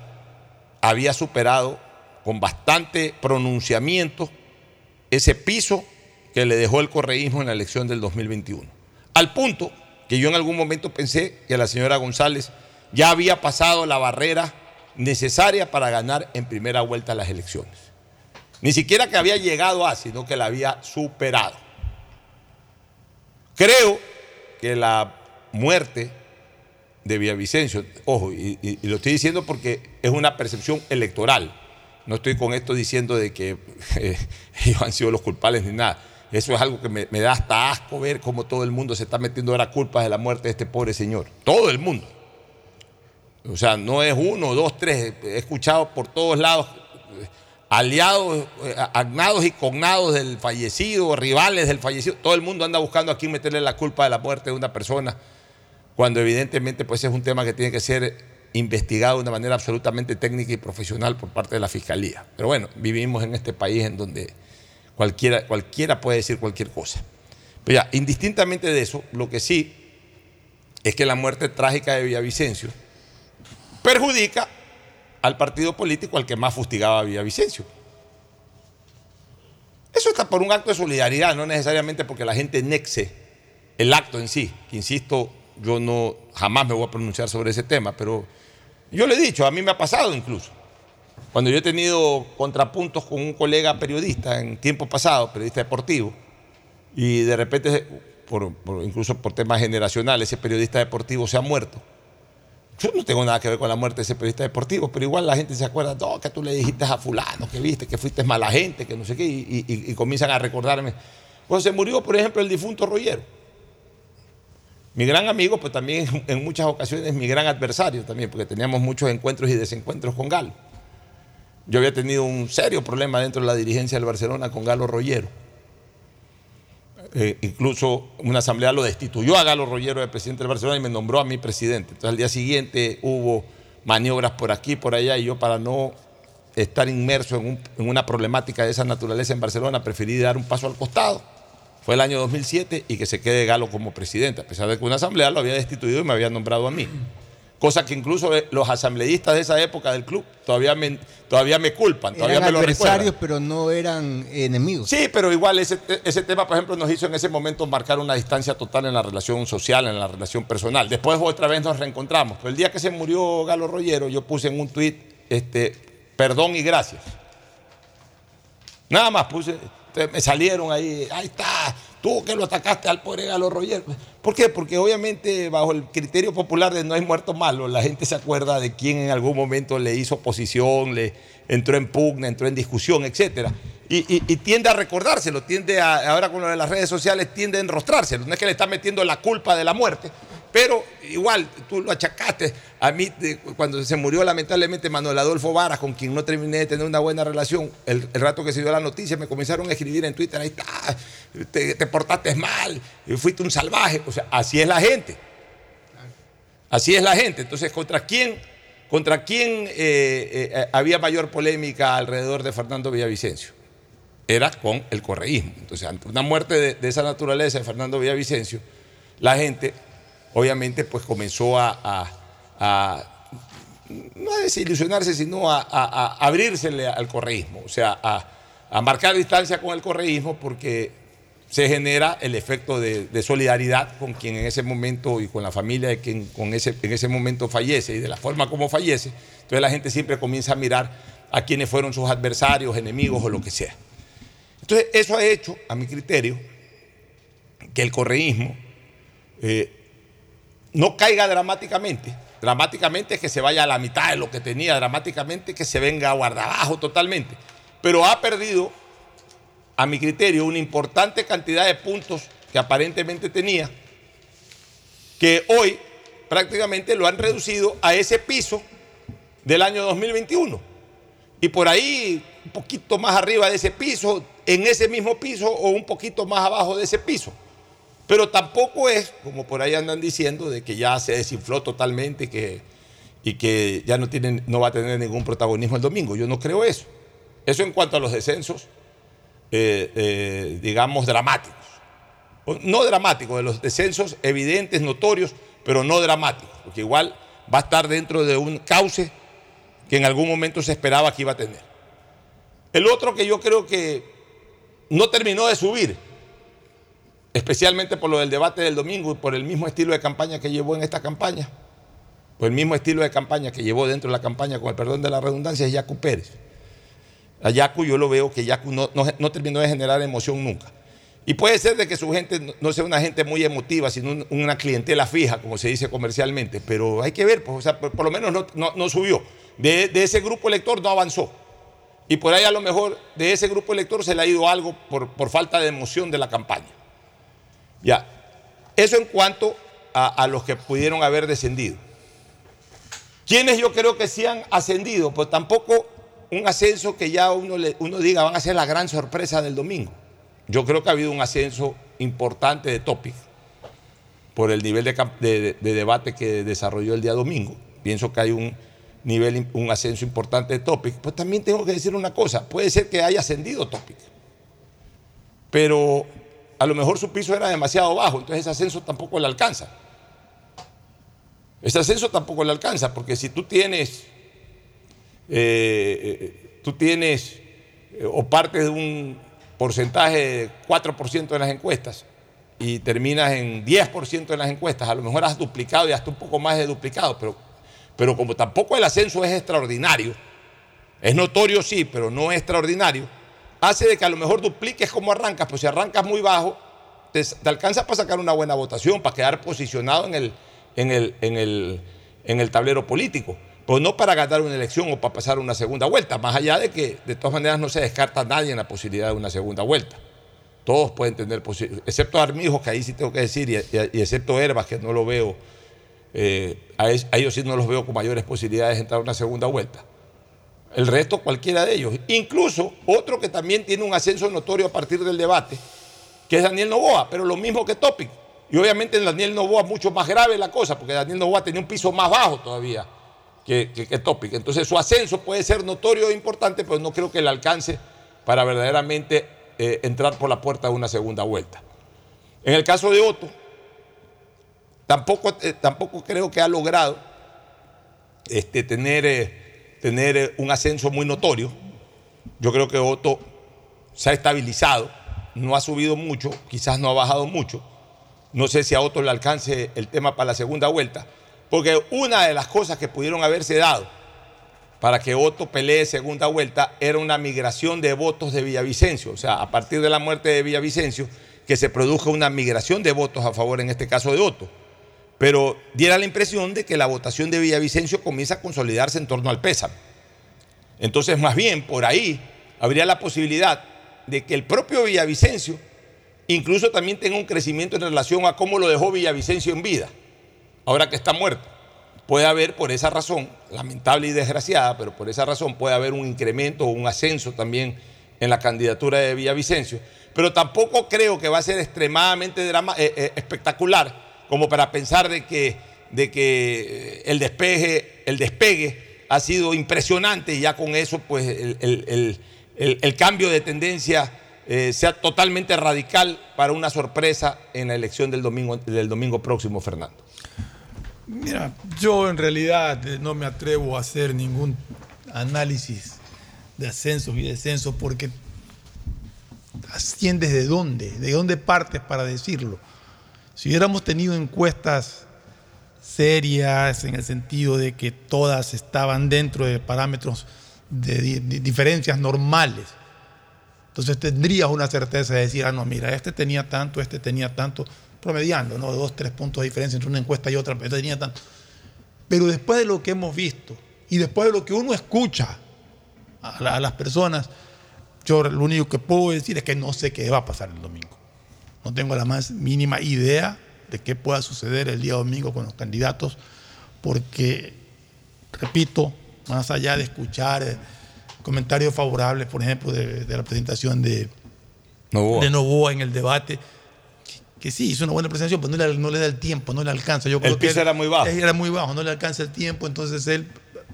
[SPEAKER 2] había superado con bastante pronunciamiento ese piso que le dejó el correísmo en la elección del 2021. Al punto que yo en algún momento pensé que la señora González ya había pasado la barrera necesaria para ganar en primera vuelta las elecciones. Ni siquiera que había llegado a, sino que la había superado. Creo que la muerte de Villavicencio, ojo, y, lo estoy diciendo porque es una percepción electoral. No estoy con esto diciendo de que [LAUGHS] eh, ellos han sido los culpables ni nada. Eso es algo que me, me da hasta asco ver cómo todo el mundo se está metiendo ahora culpas de la muerte de este pobre señor. Todo el mundo. O sea, no es uno, dos, tres. He escuchado por todos lados aliados, eh, agnados y cognados del fallecido, rivales del fallecido. Todo el mundo anda buscando a quién meterle la culpa de la muerte de una persona, cuando evidentemente pues es un tema que tiene que ser investigado de una manera absolutamente técnica y profesional por parte de la Fiscalía. Pero bueno, vivimos en este país en donde cualquiera, cualquiera puede decir cualquier cosa. Pero ya, indistintamente de eso, lo que sí es que la muerte trágica de Villavicencio perjudica al partido político al que más fustigaba a Villavicencio. Eso está por un acto de solidaridad, no necesariamente porque la gente nexe el acto en sí, que insisto, yo no jamás me voy a pronunciar sobre ese tema, pero yo le he dicho, a mí me ha pasado incluso. Cuando yo he tenido contrapuntos con un colega periodista en tiempo pasado, periodista deportivo, y de repente, por- incluso por temas generacionales, ese periodista deportivo se ha muerto. Yo no tengo nada que ver con la muerte de ese periodista deportivo, pero igual la gente se acuerda, no, que tú le dijiste a fulano, que viste, que fuiste mala gente, que no sé qué, y, comienzan a recordarme. Cuando se murió, por ejemplo, el difunto Rollero. Mi gran amigo, pues también en muchas ocasiones mi gran adversario también, porque teníamos muchos encuentros y desencuentros con Galo. Yo había tenido un serio problema dentro de la dirigencia del Barcelona con Galo Rollero. Eh, incluso una asamblea lo destituyó a Galo Rollero de presidente del Barcelona y me nombró a mí presidente. Entonces al día siguiente hubo maniobras por aquí, por allá, y yo para no estar inmerso en una problemática de esa naturaleza en Barcelona, preferí dar un paso al costado. Fue el año 2007 y que se quede Galo como presidente, a pesar de que una asamblea lo había destituido y me había nombrado a mí. Cosa que incluso eh, los asambleístas de esa época del club todavía me, todavía me culpan, todavía
[SPEAKER 39] Eran
[SPEAKER 2] me lo recuerdan.
[SPEAKER 39] adversarios, pero no eran enemigos.
[SPEAKER 2] Sí, pero igual ese, ese tema, por ejemplo, nos hizo en ese momento marcar una distancia total en la relación social, en la relación personal. Después otra vez nos reencontramos. Pero el día que se murió Galo Rollero, yo puse en un tuit este, perdón y gracias. Nada más puse. Me salieron ahí, ahí está, tú que lo atacaste al pobre Galo Roger. ¿Por qué? Porque obviamente bajo el criterio popular de no hay muerto malo, la gente se acuerda de quién en algún momento le hizo oposición, le entró en pugna, entró en discusión, etcétera. Y, y- y tiende a recordárselo, tiende a, ahora con lo de las redes sociales, tiende a enrostrárselo. No es que le está metiendo la culpa de la muerte, pero igual tú lo achacaste. A mí, cuando se murió lamentablemente Manuel Adolfo Varas, con quien no terminé de tener una buena relación, el, rato que se dio la noticia me comenzaron a escribir en Twitter, ahí está, te, te portaste mal, fuiste un salvaje. O sea, así es la gente. Así es la gente. Entonces, ¿contra quién, contra quién eh, eh, había mayor polémica alrededor de Fernando Villavicencio? Era con el correísmo. Entonces, ante una muerte de esa naturaleza de Fernando Villavicencio, la gente, obviamente, pues comenzó a, no a desilusionarse, sino a, a- al correísmo, o sea, a, marcar distancia con el correísmo porque se genera el efecto de, de solidaridad con quien en ese momento y con la familia de quien con ese, en ese momento fallece y de la forma como fallece. Entonces la gente siempre comienza a mirar a quienes fueron sus adversarios, enemigos o lo que sea. Entonces eso ha hecho, a mi criterio, que el correísmo eh, no caiga dramáticamente. Dramáticamente que se vaya a la mitad de lo que tenía, dramáticamente que se venga a guardabajo totalmente. Pero ha perdido, a mi criterio, una importante cantidad de puntos que aparentemente tenía, que hoy prácticamente lo han reducido a ese piso del año 2021. Y por ahí, un poquito más arriba de ese piso, en ese mismo piso o un poquito más abajo de ese piso. Pero tampoco es, como por ahí andan diciendo, de que ya se desinfló totalmente y que ya no, va a tener ningún protagonismo el domingo. Yo no creo eso. Eso en cuanto a los descensos, eh, eh, digamos, dramáticos. No dramáticos, de los descensos evidentes, notorios, pero no dramáticos, porque igual va a estar dentro de un cauce que en algún momento se esperaba que iba a tener. El otro que yo creo que no terminó de subir, especialmente por lo del debate del domingo y por el mismo estilo de campaña que llevó en esta campaña, por el mismo estilo de campaña que llevó dentro de la campaña, con el perdón de la redundancia, es Yacu Pérez. A Yacu yo lo veo que Yacu no, terminó de generar emoción nunca. Y puede ser de que su gente no- sea una gente muy emotiva, sino un- una clientela fija, como se dice comercialmente, pero hay que ver, pues, o sea, por, lo menos no, subió. De, ese grupo elector no avanzó. Y por ahí a lo mejor de ese grupo elector se le ha ido algo por falta de emoción de la campaña. Ya, eso en cuanto a, los que pudieron haber descendido. ¿Quiénes yo creo que sí han ascendido? Pues tampoco un ascenso que ya uno, diga van a ser la gran sorpresa del domingo. Yo creo que ha habido un ascenso importante de Topic por el nivel de, de- de debate que desarrolló el día domingo. Pienso que hay un nivel, un ascenso importante de Topic. Pues también tengo que decir una cosa, puede ser que haya ascendido Topic, pero a lo mejor su piso era demasiado bajo, entonces ese ascenso tampoco le alcanza. Ese ascenso tampoco le alcanza, porque si tú tienes, eh, eh, tú tienes eh, o partes de un porcentaje de 4% en las encuestas y terminas en 10% en las encuestas, a lo mejor has duplicado y hasta un poco más de duplicado, pero, pero como tampoco el ascenso es extraordinario, es notorio sí, pero no es extraordinario, hace de que a lo mejor dupliques como arrancas, pues si arrancas muy bajo, te, te alcanza para sacar una buena votación, para quedar posicionado en el, en el, en el, en el tablero político. Pues no para ganar una elección o para pasar una segunda vuelta, más allá de que de todas maneras no se descarta nadie en la posibilidad de una segunda vuelta. Todos pueden tener posibilidades, excepto Armijos, que ahí sí tengo que decir, y, y- excepto Herbas, que no lo veo, eh, a, a ellos sí no los veo con mayores posibilidades de entrar a una segunda vuelta. El resto, cualquiera de ellos. Incluso otro que también tiene un ascenso notorio a partir del debate, que es Daniel Novoa, pero lo mismo que Topic. Y obviamente en Daniel Novoa mucho más grave la cosa, porque Daniel Novoa tenía un piso más bajo todavía que, que, Topic. Entonces su ascenso puede ser notorio e importante, pero no creo que le alcance para verdaderamente eh, entrar por la puerta de una segunda vuelta. En el caso de Otto, tampoco, eh, tampoco creo que ha logrado este, tener, eh, tener eh, un ascenso muy notorio. Yo creo que Otto se ha estabilizado, no ha subido mucho, quizás no ha bajado mucho. No sé si a Otto le alcance el tema para la segunda vuelta, porque una de las cosas que pudieron haberse dado para que Otto pelee segunda vuelta era una migración de votos de Villavicencio. O sea, a partir de la muerte de Villavicencio, que se produjo una migración de votos a favor, en este caso, de Otto. Pero diera la impresión de que la votación de Villavicencio comienza a consolidarse en torno al pésame. Entonces, más bien, por ahí habría la posibilidad de que el propio Villavicencio incluso también tenga un crecimiento en relación a cómo lo dejó Villavicencio en vida, ahora que está muerto puede haber por esa razón, lamentable y desgraciada, pero por esa razón puede haber un incremento o un ascenso también en la candidatura de Villavicencio. Pero tampoco creo que va a ser extremadamente eh, eh, espectacular como para pensar de que, de que eh, el, despegue, el despegue ha sido impresionante y ya con eso pues el, el cambio de tendencia sea totalmente radical para una sorpresa en la elección del domingo, del domingo próximo, Fernando.
[SPEAKER 17] Mira, yo en realidad eh, no me atrevo a hacer ningún análisis de ascensos y descensos porque asciendes de dónde, de dónde partes para decirlo. Si hubiéramos tenido encuestas serias en el sentido de que todas estaban dentro de parámetros de, diferencias normales, entonces tendrías una certeza de decir, ah, no, mira, este tenía tanto, este tenía tanto promediando, ¿no? Dos, tres puntos de diferencia entre una encuesta y otra, pero tenía tanto. Pero después de lo que hemos visto y después de lo que uno escucha a, las personas, yo lo único que puedo decir es que no sé qué va a pasar el domingo. No tengo la más mínima idea de qué pueda suceder el día domingo con los candidatos, porque, repito, más allá de escuchar eh, comentarios favorables, por ejemplo, de, la presentación de de Novoa en el debate, que sí, hizo una buena presentación, pero no le, da el tiempo, no le alcanza. Yo
[SPEAKER 2] el piso era muy bajo.
[SPEAKER 17] Era muy bajo, no le alcanza el tiempo, entonces él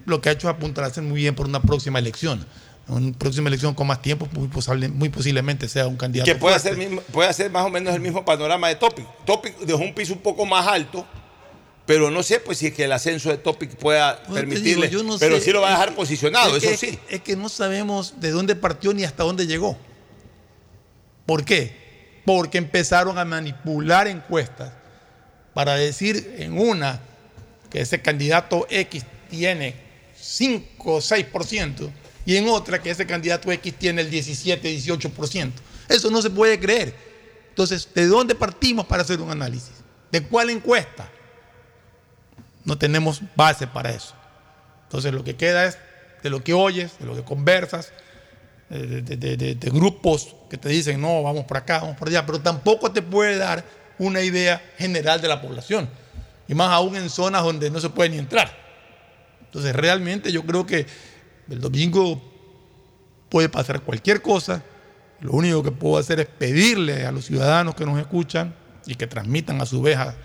[SPEAKER 17] lo que ha hecho es apuntar a hacer muy bien por una próxima elección. Una próxima elección con más tiempo, muy, muy posiblemente sea un candidato.
[SPEAKER 2] Que puede hacer más o menos el mismo panorama de Topic. Topic dejó un piso un poco más alto, pero no sé pues si es que el ascenso de Topic pueda permitirle, pero sí lo va a dejar posicionado, eso sí.
[SPEAKER 17] Es que no sabemos de dónde partió ni hasta dónde llegó. ¿Por qué? porque empezaron a manipular encuestas para decir en una que ese candidato X tiene 5 o 6% y en otra que ese candidato X tiene el 17, 18%. Eso no se puede creer. Entonces, ¿de dónde partimos para hacer un análisis? ¿De cuál encuesta? No tenemos base para eso. Entonces, lo que queda es de lo que oyes, de lo que conversas, de, grupos que te dicen, no, vamos por acá, vamos por allá, pero tampoco te puede dar una idea general de la población, y más aún en zonas donde no se puede ni entrar. Entonces, realmente yo creo que el domingo puede pasar cualquier cosa, lo único que puedo hacer es pedirle a los ciudadanos que nos escuchan y que transmitan a su vez a,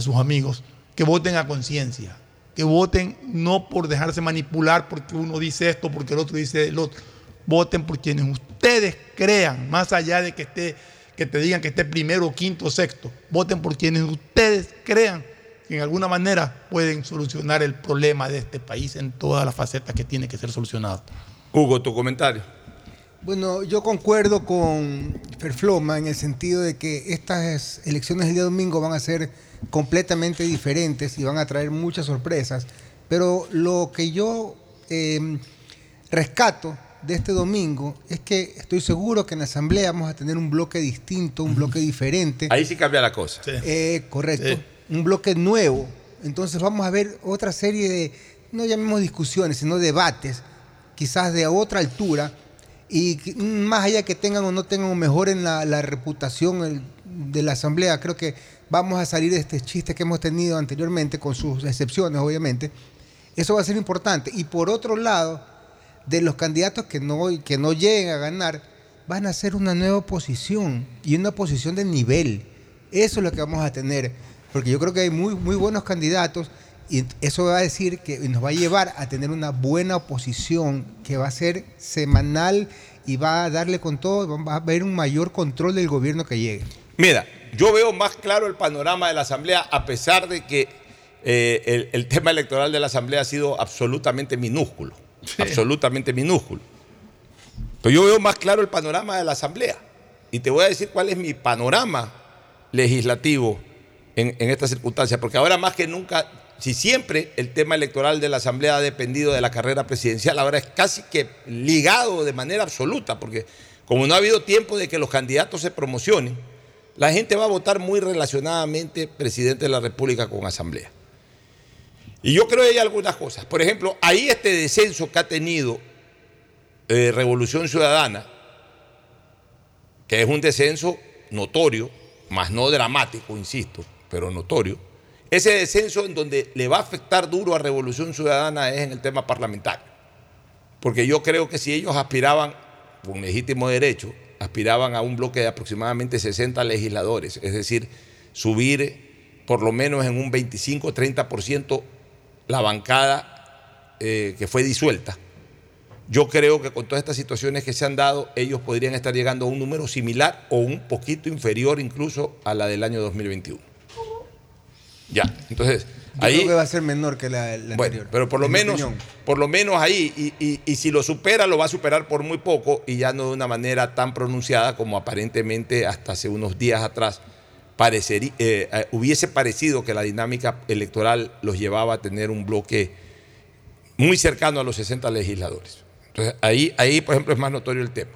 [SPEAKER 17] sus amigos que voten a conciencia, que voten no por dejarse manipular porque uno dice esto, porque el otro dice el otro voten por quienes ustedes crean, más allá de que, esté, que te digan que esté primero, quinto, sexto. Voten por quienes ustedes crean que en alguna manera pueden solucionar el problema de este país en todas las facetas que tiene que ser solucionado.
[SPEAKER 2] Hugo, tu comentario.
[SPEAKER 18] Bueno, yo concuerdo con Ferfloma en el sentido de que estas elecciones del día domingo van a ser completamente diferentes y van a traer muchas sorpresas, pero lo que yo eh, rescato de este domingo es que estoy seguro que en la Asamblea vamos a tener un bloque distinto, un bloque diferente.
[SPEAKER 2] Ahí sí cambia la cosa.
[SPEAKER 18] Eh, correcto. Un bloque nuevo. Entonces vamos a ver otra serie de, no llamemos discusiones, sino debates, quizás de otra altura, y más allá que tengan o no tengan o mejoren la, la reputación de la Asamblea, creo que vamos a salir de este chiste que hemos tenido anteriormente, con sus excepciones, obviamente. Eso va a ser importante. Y por otro lado, de los candidatos que no, que no lleguen a ganar, van a ser una nueva oposición y una oposición de nivel. Eso es lo que vamos a tener, porque yo creo que hay muy, muy buenos candidatos y eso va a decir que nos va a llevar a tener una buena oposición que va a ser semanal y va a darle con todo, va a haber un mayor control del gobierno que llegue.
[SPEAKER 2] Mira, yo veo más claro el panorama de la Asamblea a pesar de que eh, el, el tema electoral de la Asamblea ha sido absolutamente minúsculo absolutamente minúsculo. Pero yo veo más claro el panorama de la Asamblea. Y te voy a decir cuál es mi panorama legislativo en, esta circunstancia, porque ahora más que nunca si siempre el tema electoral de la Asamblea ha dependido de la carrera presidencial, ahora es casi que ligado de manera absoluta, porque como no ha habido tiempo de que los candidatos se promocionen, la gente va a votar muy relacionadamente presidente de la República con Asamblea. Y yo creo que hay algunas cosas. Por ejemplo, ahí este descenso que ha tenido eh, Revolución Ciudadana, que es un descenso notorio, más no dramático, insisto, pero notorio, ese descenso en donde le va a afectar duro a Revolución Ciudadana es en el tema parlamentario. Porque yo creo que si ellos aspiraban, con legítimo derecho, aspiraban a un bloque de aproximadamente 60 legisladores, es decir, subir por lo menos en un 25-30% la bancada eh, que fue disuelta. Yo creo que con todas estas situaciones que se han dado, ellos podrían estar llegando a un número similar o un poquito inferior incluso a la del año 2021. Ya, entonces
[SPEAKER 39] Yo
[SPEAKER 2] ahí
[SPEAKER 39] creo que va a ser menor que la, la
[SPEAKER 2] bueno,
[SPEAKER 39] anterior.
[SPEAKER 2] pero por lo menos, por lo menos ahí, y, y- y si lo supera, lo va a superar por muy poco y ya no de una manera tan pronunciada como aparentemente hasta hace unos días atrás eh, eh, hubiese parecido que la dinámica electoral los llevaba a tener un bloque muy cercano a los 60 legisladores. Entonces ahí, ahí por ejemplo, es más notorio el tema.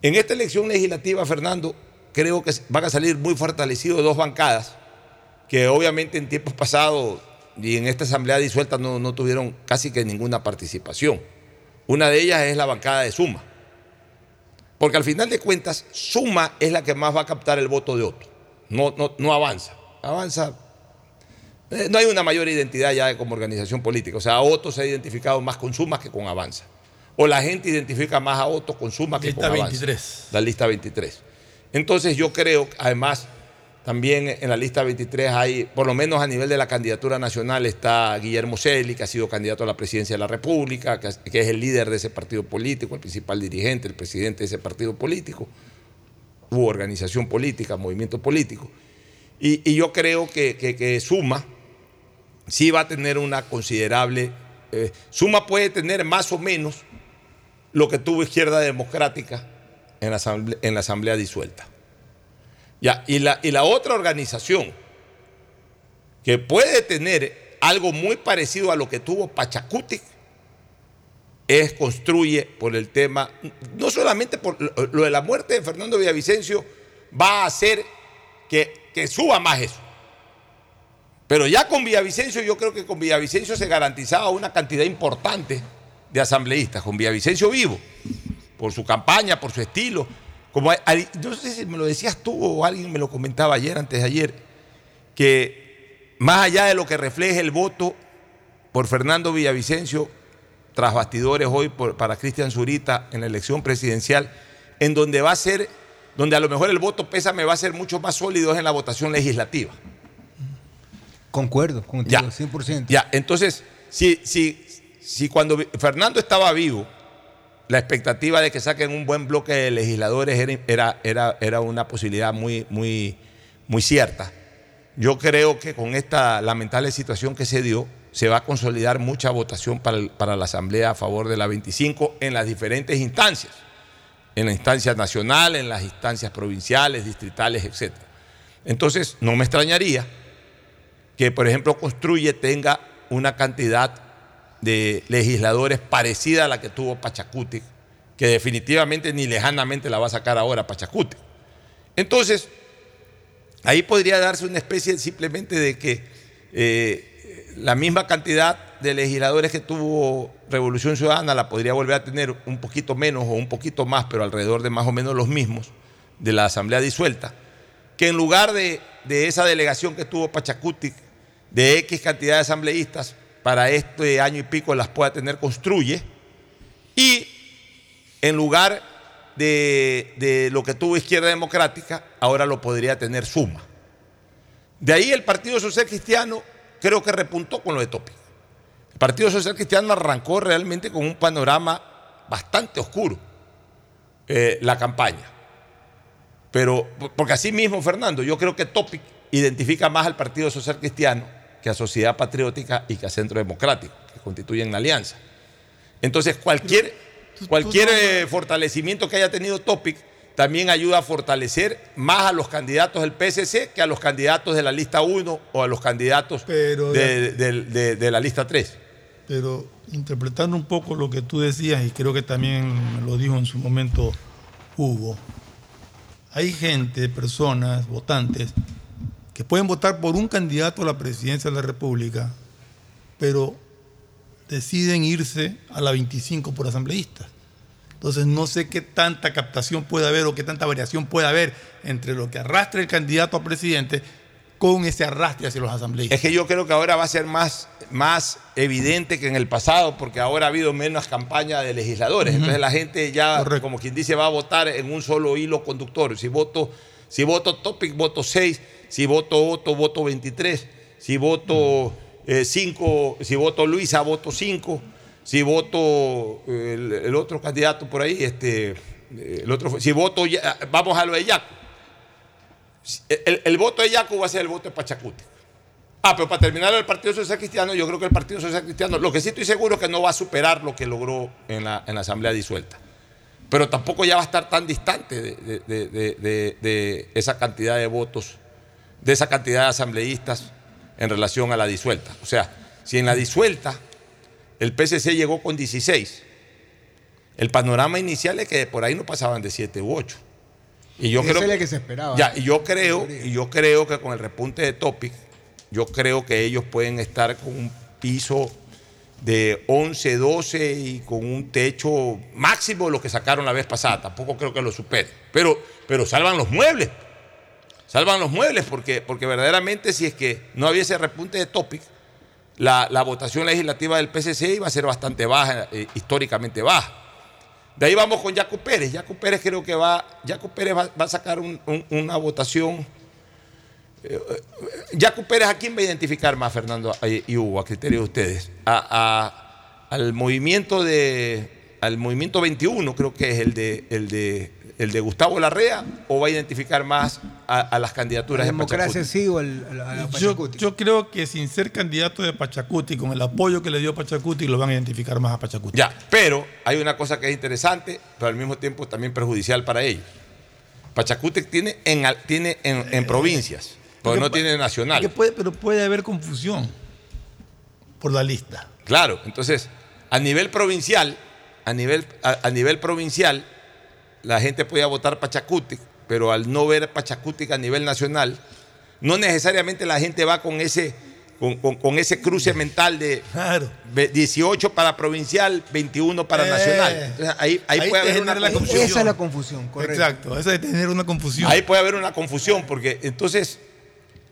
[SPEAKER 2] En esta elección legislativa, Fernando, creo que van a salir muy fortalecidos dos bancadas que obviamente en tiempos pasados y en esta asamblea disuelta no, no tuvieron casi que ninguna participación. Una de ellas es la bancada de Suma. Porque al final de cuentas, Suma es la que más va a captar el voto de Otto. No, no, no avanza. Avanza. eh, No hay una mayor identidad ya como organización política. O sea, Otto se ha identificado más con Suma que con Avanza. O la gente identifica más a Otto con Suma que
[SPEAKER 17] Lista
[SPEAKER 2] con Avanza.
[SPEAKER 17] 23.
[SPEAKER 2] La lista 23. Entonces yo creo, además, también en la lista 23 hay, por lo menos a nivel de la candidatura nacional, está Guillermo Celi, que ha sido candidato a la presidencia de la República, que es, el líder de ese partido político, el principal dirigente, el presidente de ese partido político, u organización política, movimiento político. Y, yo creo que, Suma sí va a tener una considerable... eh, Suma puede tener más o menos lo que tuvo Izquierda Democrática en la asamblea disuelta. Y, la, otra organización que puede tener algo muy parecido a lo que tuvo Pachacutic es Construye por el tema, no solamente por lo, lo de la muerte de Fernando Villavicencio, va a hacer que, que suba más eso. Pero ya con Villavicencio, yo creo que con Villavicencio se garantizaba una cantidad importante de asambleístas, con Villavicencio vivo, por su campaña, por su estilo. Como hay- no sé si me lo decías tú o alguien me lo comentaba ayer, antes de ayer, que más allá de lo que refleje el voto por Fernando Villavicencio, tras bastidores hoy por- para Cristian Zurita en la elección presidencial, en donde va a ser, donde a lo mejor el voto pésame va a ser mucho más sólido es en la votación legislativa.
[SPEAKER 39] Concuerdo contigo,
[SPEAKER 2] Ya.
[SPEAKER 39] 100%.
[SPEAKER 2] Ya, entonces, si, si, si cuando Fernando estaba vivo, la expectativa de que saquen un buen bloque de legisladores era, era, era, una posibilidad muy, muy, muy cierta. Yo creo que con esta lamentable situación que se dio, se va a consolidar mucha votación para, para la Asamblea a favor de la 25 en las diferentes instancias, en la instancia nacional, en las instancias provinciales, distritales, etc. Entonces, no me extrañaría que, por ejemplo, Construye tenga una cantidad de legisladores parecida a la que tuvo Pachacuti, que definitivamente ni lejanamente la va a sacar ahora Pachacuti. Entonces, ahí podría darse una especie simplemente de que eh, la misma cantidad de legisladores que tuvo Revolución Ciudadana la podría volver a tener un poquito menos o un poquito más, pero alrededor de más o menos los mismos de la Asamblea disuelta, que en lugar de, de esa delegación que tuvo Pachacuti, de X cantidad de asambleístas, para este año y pico las pueda tener Construye, y en lugar de, de lo que tuvo Izquierda Democrática, ahora lo podría tener Suma. De ahí el Partido Social Cristiano creo que repuntó con lo de Topic. El Partido Social Cristiano arrancó realmente con un panorama bastante oscuro eh, la campaña. Pero, porque así mismo, Fernando, yo creo que Topic identifica más al Partido Social Cristiano que a Sociedad Patriótica y que a Centro Democrático, que constituyen la alianza. Entonces, cualquier, cualquier eh, fortalecimiento que haya tenido Topic también ayuda a fortalecer más a los candidatos del PSC que a los candidatos de la lista 1 o a los candidatos
[SPEAKER 17] Pero-
[SPEAKER 2] de, de- de- de la lista 3.
[SPEAKER 17] Pero interpretando un poco lo que tú decías, y creo que también lo dijo en su momento Hugo, hay gente, personas, votantes, que pueden votar por un candidato a la presidencia de la República, pero deciden irse a la 25 por asambleístas. Entonces no sé qué tanta captación puede haber o qué tanta variación puede haber entre lo que arrastra el candidato a presidente con ese arrastre hacia los asambleístas.
[SPEAKER 2] Es que yo creo que ahora va a ser más, más evidente que en el pasado, porque ahora ha habido menos campaña de legisladores. Entonces la gente ya, como quien dice, va a votar en un solo hilo conductor. Si voto, si voto topic, voto 6. Si voto Otto, voto 23. Si voto 5, si voto Luisa, voto 5. Si voto eh, el, otro candidato por ahí, este, eh, el otro, si voto, vamos a lo de Yaco. El, voto de Yaco va a ser el voto de Pachacuti. Ah, pero para terminar el Partido Social Cristiano, yo creo que el Partido Social Cristiano, lo que sí estoy seguro es que no va a superar lo que logró en la, en la Asamblea disuelta. Pero tampoco ya va a estar tan distante de- de- de- de esa cantidad de votos, de esa cantidad de asambleístas en relación a la disuelta. O sea, si en la disuelta el PSC llegó con 16, el panorama inicial es que por ahí no pasaban de 7 u 8. Y yo creo
[SPEAKER 39] es que se esperaba.
[SPEAKER 2] Ya, y yo creo, y yo creo que con el repunte de Topic, yo creo que ellos pueden estar con un piso de 11, 12 y con un techo máximo de lo que sacaron la vez pasada. Tampoco creo que lo supere. Pero, pero salvan los muebles. Salvan los muebles porque, porque verdaderamente si es que no había ese repunte de Topic, la, la votación legislativa del PCC iba a ser bastante baja, eh, históricamente baja. De ahí vamos con Jaco Pérez. Jaco Pérez creo que va, Jaco Pérez va, va a sacar un- un- una votación. Eh, eh, Jaco Pérez, ¿a quién va a identificar más, Fernando eh, y Hugo, a criterio de ustedes? A- al movimiento de al movimiento 21, creo que es el de el de el de Gustavo Larrea, o va a identificar más a, a las candidaturas
[SPEAKER 39] La
[SPEAKER 2] de
[SPEAKER 39] democracia
[SPEAKER 2] Pachacuti?
[SPEAKER 39] sí o el, a la-
[SPEAKER 17] Yo,
[SPEAKER 39] Pachacuti.
[SPEAKER 17] yo creo que sin ser candidato de Pachacuti, con el apoyo que le dio Pachacuti, lo van a identificar más a Pachacuti.
[SPEAKER 2] Ya, pero hay una cosa que es interesante, pero al mismo tiempo también perjudicial para ellos. Pachacútec tiene en, tiene en, en provincias, pero
[SPEAKER 17] Porque
[SPEAKER 2] no tiene nacional.
[SPEAKER 17] Que puede, pero puede haber confusión por la lista.
[SPEAKER 2] Claro, entonces, a nivel provincial, a nivel, a, a nivel provincial, la gente podía votar Pachacútec, pero al no ver Pachacútec a nivel nacional, no necesariamente la gente va con ese, con, con- con ese cruce [LAUGHS] mental de ve- 18 para provincial, 21 para
[SPEAKER 17] Eh,
[SPEAKER 2] nacional. Entonces, ahí, ahí
[SPEAKER 17] ahí
[SPEAKER 2] puede haber una
[SPEAKER 17] la
[SPEAKER 2] confusión.
[SPEAKER 39] Esa es la confusión, correcto.
[SPEAKER 17] Exacto, esa de tener una confusión.
[SPEAKER 2] Ahí puede haber una confusión, porque entonces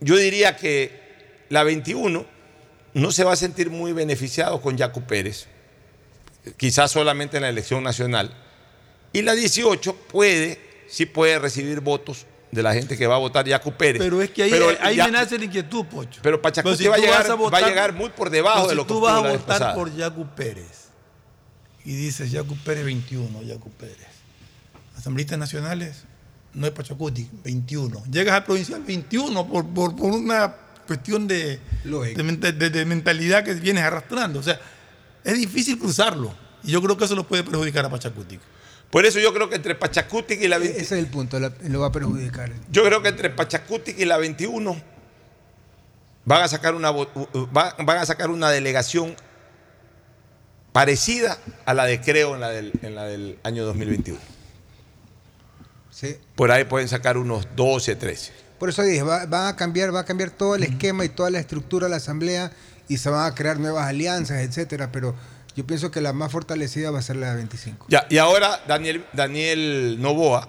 [SPEAKER 2] yo diría que la 21 no se va a sentir muy beneficiado con Yacu Pérez, quizás solamente en la elección nacional. Y la 18 puede, sí puede recibir votos de la gente que va a votar Yacu Pérez.
[SPEAKER 17] Pero es que ahí,
[SPEAKER 2] Pero
[SPEAKER 17] ahí
[SPEAKER 2] ya-
[SPEAKER 17] me nace la inquietud, Pocho.
[SPEAKER 2] Pero Pachacuti
[SPEAKER 17] Pero si
[SPEAKER 2] va, a llegar, va a muy por debajo de
[SPEAKER 17] si
[SPEAKER 2] lo que
[SPEAKER 17] tú vas a votar
[SPEAKER 2] pasada.
[SPEAKER 17] por Yacu Pérez y dices Yacu Pérez 21, Yacu Pérez. Asambleístas nacionales, no es Pachacuti, 21. Llegas al provincial 21 por, por, por una cuestión de, de, de- de mentalidad que vienes arrastrando. O sea, es difícil cruzarlo. Y yo creo que eso lo puede perjudicar a Pachacuti.
[SPEAKER 2] Por eso yo creo que entre Pachacuti y la 20
[SPEAKER 39] Ese es el punto, la- lo va a perjudicar.
[SPEAKER 2] Yo creo que entre Pachacutic y la 21 van a sacar una, va- van a sacar una delegación parecida a la de Creo en la del, en la del año 2021.
[SPEAKER 39] Sí.
[SPEAKER 2] Por ahí pueden sacar unos 12, 13.
[SPEAKER 39] Por eso dije, va, van a cambiar, va a cambiar todo el esquema y toda la estructura de la asamblea y se van a crear nuevas alianzas, etcétera. Pero yo pienso que la más fortalecida va a ser la de 25.
[SPEAKER 2] Ya, y ahora Daniel, Daniel Novoa,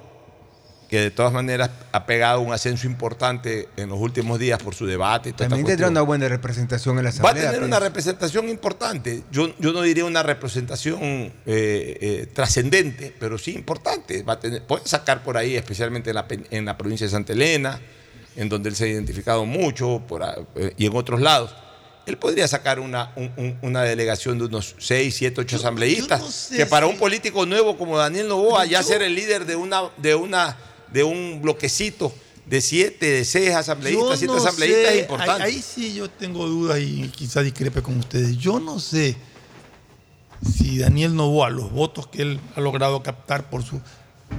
[SPEAKER 2] que de todas maneras ha pegado un ascenso importante en los últimos días por su debate. Y toda
[SPEAKER 39] También tendrá una buena representación en la
[SPEAKER 2] Va a
[SPEAKER 39] asamblea.
[SPEAKER 2] tener
[SPEAKER 39] pues.
[SPEAKER 2] una representación importante. Yo, yo no diría una representación eh, eh, trascendente, pero sí importante. Va a tener, puede sacar por ahí, especialmente en la, en la provincia de Santa Elena, en donde él se ha identificado mucho, por, eh, y en otros lados. Él podría sacar una, un- un- una delegación de unos 6, 7, 8 asambleístas,
[SPEAKER 17] sé
[SPEAKER 2] que para
[SPEAKER 17] si-
[SPEAKER 2] un político nuevo como Daniel Novoa, ya
[SPEAKER 17] yo-
[SPEAKER 2] ser el líder de una, de una, de un bloquecito de 7, de 6 asambleístas,
[SPEAKER 17] Yo
[SPEAKER 2] 7
[SPEAKER 17] no
[SPEAKER 2] asambleístas
[SPEAKER 17] sé,
[SPEAKER 2] es importante.
[SPEAKER 17] Ahí, ahí sí yo tengo dudas y quizá discrepe con ustedes. Yo no sé si Daniel Novoa, los votos que él ha logrado captar por su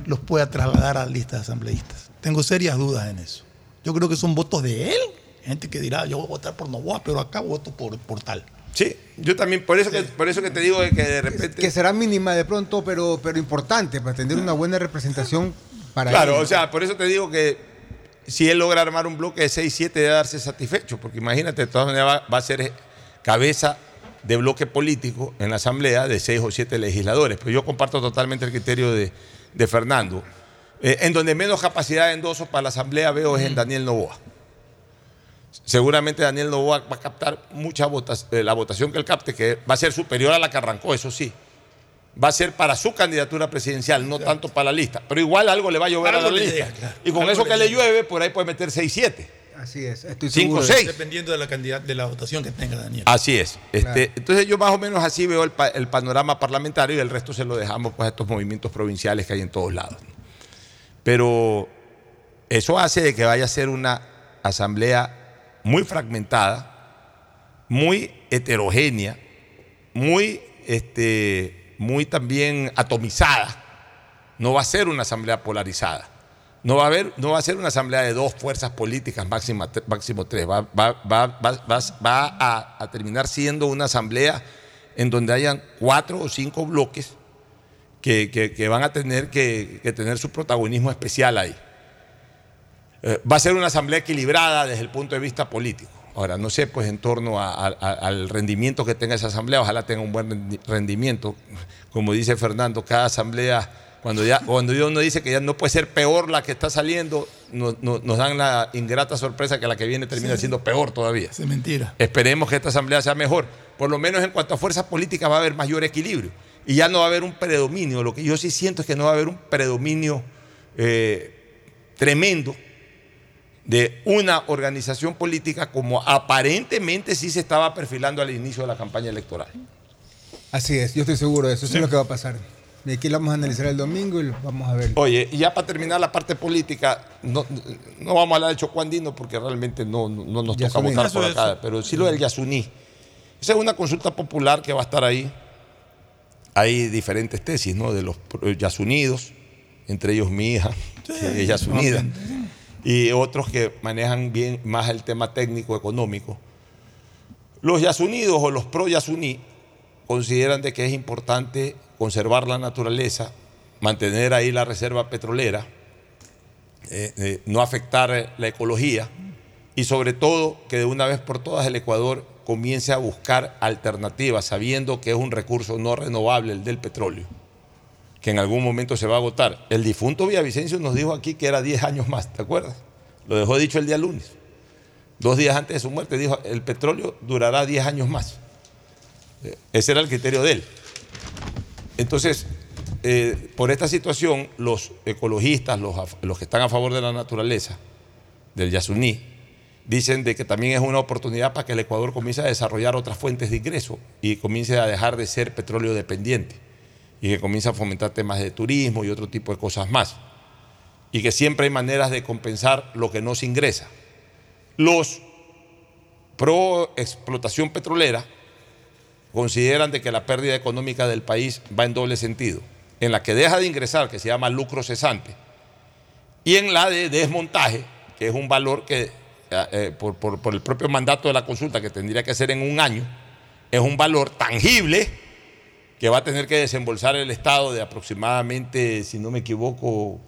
[SPEAKER 17] los pueda trasladar a la lista de asambleístas. Tengo serias dudas en eso. Yo creo que son votos de él. Gente que dirá, yo voy a votar por Novoa, pero acá voto por, por tal.
[SPEAKER 2] Sí, yo también, por eso, que, por eso que te digo que de repente...
[SPEAKER 39] Que será mínima de pronto, pero, pero importante para tener una buena representación para
[SPEAKER 2] Claro,
[SPEAKER 39] él.
[SPEAKER 2] o sea, por eso te digo que si él logra armar un bloque de 6-7 debe darse satisfecho, porque imagínate, de todas maneras va, va a ser cabeza de bloque político en la asamblea de 6 o 7 legisladores. Pero yo comparto totalmente el criterio de, de Fernando. Eh, en donde menos capacidad de endoso para la asamblea veo es en Daniel Novoa. Seguramente Daniel Novoa va a captar mucha votación, la votación que él capte, que va a ser superior a la que arrancó, eso sí. Va a ser para su candidatura presidencial, no tanto para la lista. Pero igual algo le va a llover
[SPEAKER 17] Algo
[SPEAKER 2] a la lista.
[SPEAKER 17] llega, claro.
[SPEAKER 2] Y con
[SPEAKER 17] Algo
[SPEAKER 2] eso que le llueve, por ahí puede meter 6-7.
[SPEAKER 39] Así es, estoy
[SPEAKER 2] Cinco,
[SPEAKER 39] seguro de
[SPEAKER 2] seis.
[SPEAKER 17] Dependiendo de la cantidad de la votación que tenga Daniel.
[SPEAKER 2] Así es. Este,
[SPEAKER 17] Claro.
[SPEAKER 2] Entonces yo más o menos así veo el, pa- el panorama parlamentario y el resto se lo dejamos pues, a estos movimientos provinciales que hay en todos lados. Pero eso hace de que vaya a ser una asamblea muy fragmentada, muy heterogénea, muy, este, muy también atomizada. No va a ser una asamblea polarizada. No va a, haber, no va a ser una asamblea de dos fuerzas políticas, máxima, máximo tres. Va, va- va- a, a terminar siendo una asamblea en donde hayan cuatro o cinco bloques que, que- que van a tener que, que tener su protagonismo especial ahí. Eh, va a ser una asamblea equilibrada desde el punto de vista político. Ahora, no sé, pues en torno a- a- a- al rendimiento que tenga esa asamblea, ojalá tenga un buen rendi- rendimiento. Como dice Fernando, cada asamblea, cuando, ya, cuando uno dice que ya no puede ser peor la que está saliendo, no- no- nos dan la ingrata sorpresa que la que viene termina
[SPEAKER 17] Sí.
[SPEAKER 2] siendo peor todavía.
[SPEAKER 17] Es mentira.
[SPEAKER 2] Esperemos que esta asamblea sea mejor. Por lo menos en cuanto a fuerzas políticas va a haber mayor equilibrio. Y ya no va a haber un predominio. Lo que yo sí siento es que no va a haber un predominio eh, tremendo de una organización política como aparentemente sí se estaba perfilando al inicio de la campaña electoral.
[SPEAKER 39] Así es, yo estoy seguro de eso. Eso es lo que va a pasar. De aquí lo vamos a analizar el domingo y lo vamos a ver.
[SPEAKER 2] Oye, y ya para terminar la parte política, no, no vamos a hablar de Chocuandino porque realmente no, no, no nos toca
[SPEAKER 39] Yasuní.
[SPEAKER 2] votar por acá, pero sí lo del Yasuní. Esa es una consulta popular que va a estar ahí. Hay diferentes tesis, ¿no? De los Yasunidos, entre ellos mi hija, que es Yasunida, y otros que manejan bien más el tema técnico económico. Los Yasunidos o los pro Yasuní consideran de que es importante conservar la naturaleza, mantener ahí la reserva petrolera, eh, eh, no afectar la ecología y sobre todo que de una vez por todas el Ecuador comience a buscar alternativas, sabiendo que es un recurso no renovable el del petróleo, que en algún momento se va a agotar. El difunto Villavicencio nos dijo aquí que era 10 años más, ¿te acuerdas? Lo dejó dicho el día lunes. Dos días antes de su muerte dijo, el petróleo durará 10 años más. Eh, Ese era el criterio de él. Entonces, eh, por esta situación, los ecologistas, los, los que están a favor de la naturaleza, del Yasuní, dicen de que también es una oportunidad para que el Ecuador comience a desarrollar otras fuentes de ingreso y comience a dejar de ser petróleo dependiente y que comience a fomentar temas de turismo y otro tipo de cosas más. Y que siempre hay maneras de compensar lo que no se ingresa. Los pro explotación petrolera consideran de que la pérdida económica del país va en doble sentido. En la que deja de ingresar, que se llama lucro cesante, y en la de desmontaje, que es un valor que, eh, eh, por, por- por el propio mandato de la consulta, que tendría que ser en un año, es un valor tangible que va a tener que desembolsar el Estado de aproximadamente, si no me equivoco,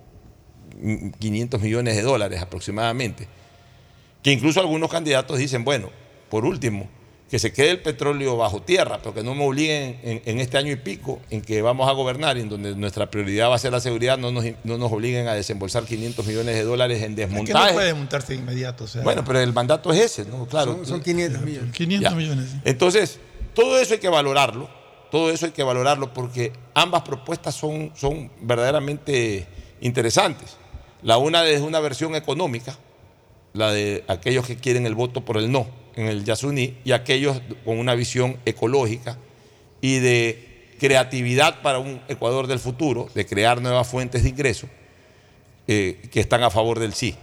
[SPEAKER 2] mm, 500 millones de dólares aproximadamente. Que incluso algunos candidatos dicen, bueno, por último, que se quede el petróleo bajo tierra, pero que no me obliguen en, en este año y pico en que vamos a gobernar y en donde nuestra prioridad va a ser la seguridad, no nos, no nos obliguen a desembolsar 500 millones de dólares en
[SPEAKER 17] Es que no
[SPEAKER 2] desmontaje.
[SPEAKER 17] puede montarse de inmediato. o sea,
[SPEAKER 2] Bueno, pero el mandato es ese, ¿no? Claro.
[SPEAKER 39] Son, son 500 millones.
[SPEAKER 17] 500
[SPEAKER 2] Ya.
[SPEAKER 17] millones.
[SPEAKER 2] Entonces, todo eso hay que valorarlo, todo eso hay que valorarlo porque ambas propuestas son, son verdaderamente interesantes. La una es una versión económica, la de aquellos que quieren el voto por el no en el Yasuní y aquellos con una visión ecológica y de creatividad para un Ecuador del futuro, de crear nuevas fuentes de ingreso eh, que están a favor del sí.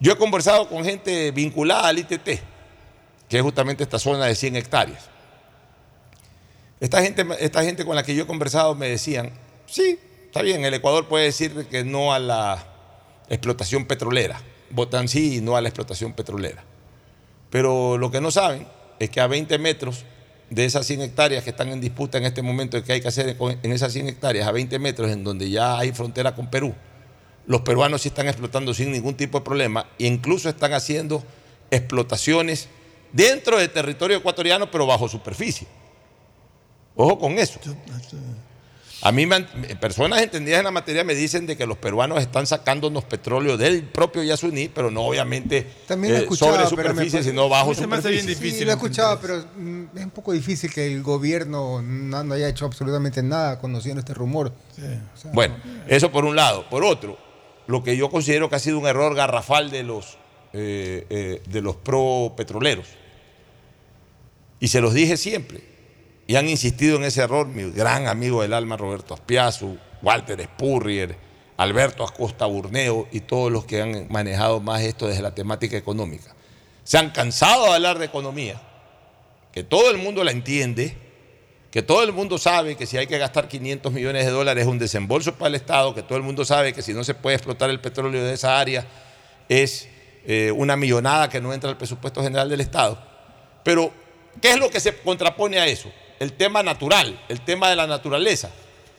[SPEAKER 2] Yo he conversado con gente vinculada al ITT, que es justamente esta zona de 100 hectáreas. Esta gente, esta gente con la que yo he conversado me decían, sí, está bien, el Ecuador puede decir que no a la explotación petrolera. Votan sí y no a la explotación petrolera. Pero lo que no saben es que a 20 metros de esas 100 hectáreas que están en disputa en este momento, que hay que hacer en esas 100 hectáreas, a 20 metros en donde ya hay frontera con Perú, los peruanos sí están explotando sin ningún tipo de problema e incluso están haciendo explotaciones dentro del territorio ecuatoriano, pero bajo superficie. Ojo con eso. A mí, me han- personas entendidas en la materia me dicen de que los peruanos están sacándonos petróleo del propio Yasuní, pero no obviamente
[SPEAKER 39] También
[SPEAKER 2] eh, sobre
[SPEAKER 39] pero me
[SPEAKER 2] superficie, sino bajo
[SPEAKER 39] Sí, se me hace bien
[SPEAKER 2] superficie.
[SPEAKER 39] Sí, lo he escuchado, pero mm, es un poco difícil que el gobierno no, no haya hecho absolutamente nada conociendo este rumor. O sea,
[SPEAKER 2] Bueno, eso por un lado. Por otro, lo que yo considero que ha sido un error garrafal de los, eh, eh, de los pro petroleros. Y se los dije siempre. Y han insistido en ese error mi gran amigo del alma Roberto Aspiazu, Walter Spurrier, Alberto Acosta Burneo y todos los que han manejado más esto desde la temática económica. Se han cansado de hablar de economía, que todo el mundo la entiende, que todo el mundo sabe que si hay que gastar 500 millones de dólares es un desembolso para el Estado, que todo el mundo sabe que si no se puede explotar el petróleo de esa área es eh, una millonada que no entra al presupuesto general del Estado. Pero, ¿qué es lo que se contrapone a eso? El tema natural, el tema de la naturaleza.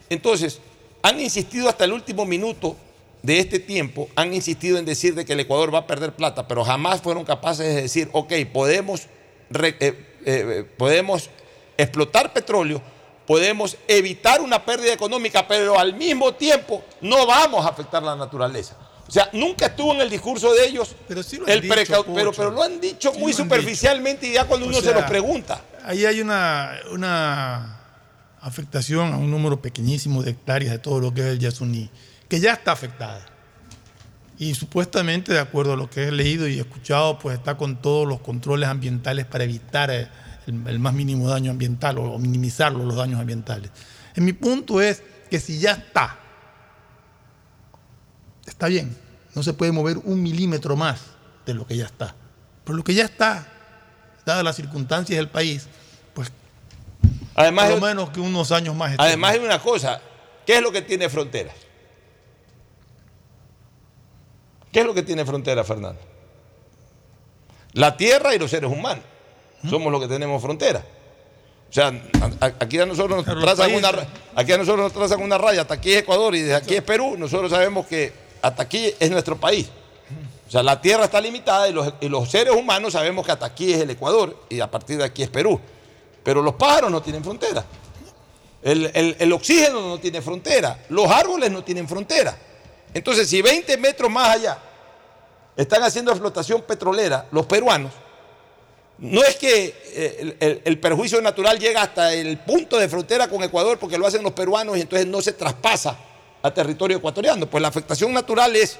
[SPEAKER 2] Entonces, han insistido hasta el último minuto de este tiempo, han insistido en decir de que el Ecuador va a perder plata, pero jamás fueron capaces de decir, ok, podemos, eh, eh, podemos explotar petróleo, podemos evitar una pérdida económica, pero al mismo tiempo no vamos a afectar la naturaleza. O sea, nunca estuvo en el discurso de ellos
[SPEAKER 17] Pero sí lo han
[SPEAKER 2] el
[SPEAKER 17] dicho,
[SPEAKER 2] pero, pero lo han dicho
[SPEAKER 17] Sí
[SPEAKER 2] muy superficialmente y ya cuando
[SPEAKER 17] O
[SPEAKER 2] uno se
[SPEAKER 17] sea,
[SPEAKER 2] lo pregunta.
[SPEAKER 17] Ahí hay una, una afectación a un número pequeñísimo de hectáreas de todo lo que es el Yasuní, que ya está afectada. Y supuestamente, de acuerdo a lo que he leído y escuchado, pues está con todos los controles ambientales para evitar el, más mínimo daño ambiental o, minimizar los daños ambientales. En mi punto es que si ya está, está bien, no se puede mover un milímetro más de lo que ya está. Pero lo que ya está, dadas las circunstancias del país,
[SPEAKER 2] Además,
[SPEAKER 17] por lo menos que unos años más.
[SPEAKER 2] Además hay una cosa, ¿qué es lo que tiene fronteras? ¿Qué es lo que tiene frontera, Fernando? La tierra y los seres humanos. Somos los que tenemos frontera. O sea, aquí a nosotros nos trazan una, aquí a nosotros nos trazan una raya, hasta aquí es Ecuador y desde aquí es Perú. Nosotros sabemos que hasta aquí es nuestro país. O sea, la tierra está limitada y los, y los seres humanos sabemos que hasta aquí es el Ecuador y a partir de aquí es Perú. Pero los pájaros no tienen frontera. El, el- oxígeno no tiene frontera. Los árboles no tienen frontera. Entonces, si 20 metros más allá están haciendo explotación petrolera los peruanos, no es que eh, el, el- el perjuicio natural llega hasta el punto de frontera con Ecuador porque lo hacen los peruanos y entonces no se traspasa a territorio ecuatoriano. Pues la afectación natural es,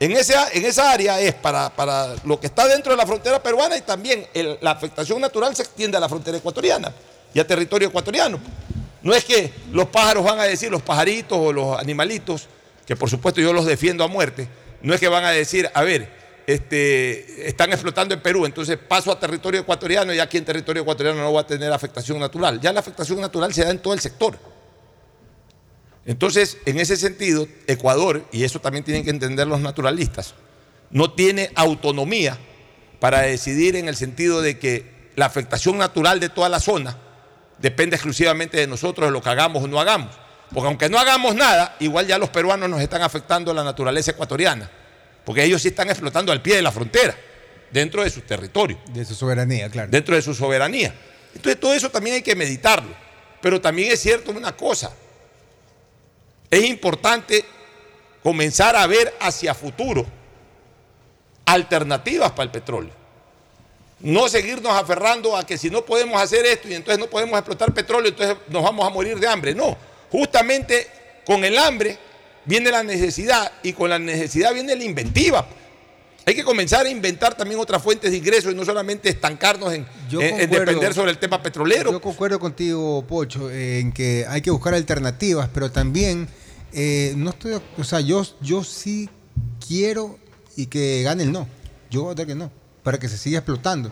[SPEAKER 2] en, en esa área es para, para lo que está dentro de la frontera peruana y también la afectación natural se extiende a la frontera ecuatoriana y a territorio ecuatoriano. No es que los pájaros van a decir, los pajaritos o los animalitos, que por supuesto yo los defiendo a muerte, no es que van a decir, a ver, este, están explotando en Perú, entonces paso a territorio ecuatoriano y aquí en territorio ecuatoriano no va a tener afectación natural. Ya la afectación natural se da en todo el sector. Entonces, en ese sentido, Ecuador, y eso también tienen que entender los naturalistas, no tiene autonomía para decidir en el sentido de que la afectación natural de toda la zona depende exclusivamente de nosotros, de lo que hagamos o no hagamos. Porque aunque no hagamos nada, igual ya los peruanos nos están afectando la naturaleza ecuatoriana. Porque ellos sí están explotando al pie de la frontera, dentro de su territorio.
[SPEAKER 39] De su soberanía, claro.
[SPEAKER 2] Dentro de su soberanía. Entonces todo eso también hay que meditarlo. Pero también es cierto una cosa. Es importante comenzar a ver hacia futuro alternativas para el petróleo. No seguirnos aferrando a que si no podemos hacer esto y entonces no podemos explotar petróleo, entonces nos vamos a morir de hambre. No, justamente con el hambre viene la necesidad y con la necesidad viene la inventiva. Hay que comenzar a inventar también otras fuentes de ingresos y no solamente estancarnos en, depender sobre el tema petrolero.
[SPEAKER 39] Yo concuerdo contigo, Pocho, en que hay que buscar alternativas, pero también eh, no estoy, o sea, yo, yo sí quiero y que gane el no. Yo voy a votar que no, para que se siga explotando.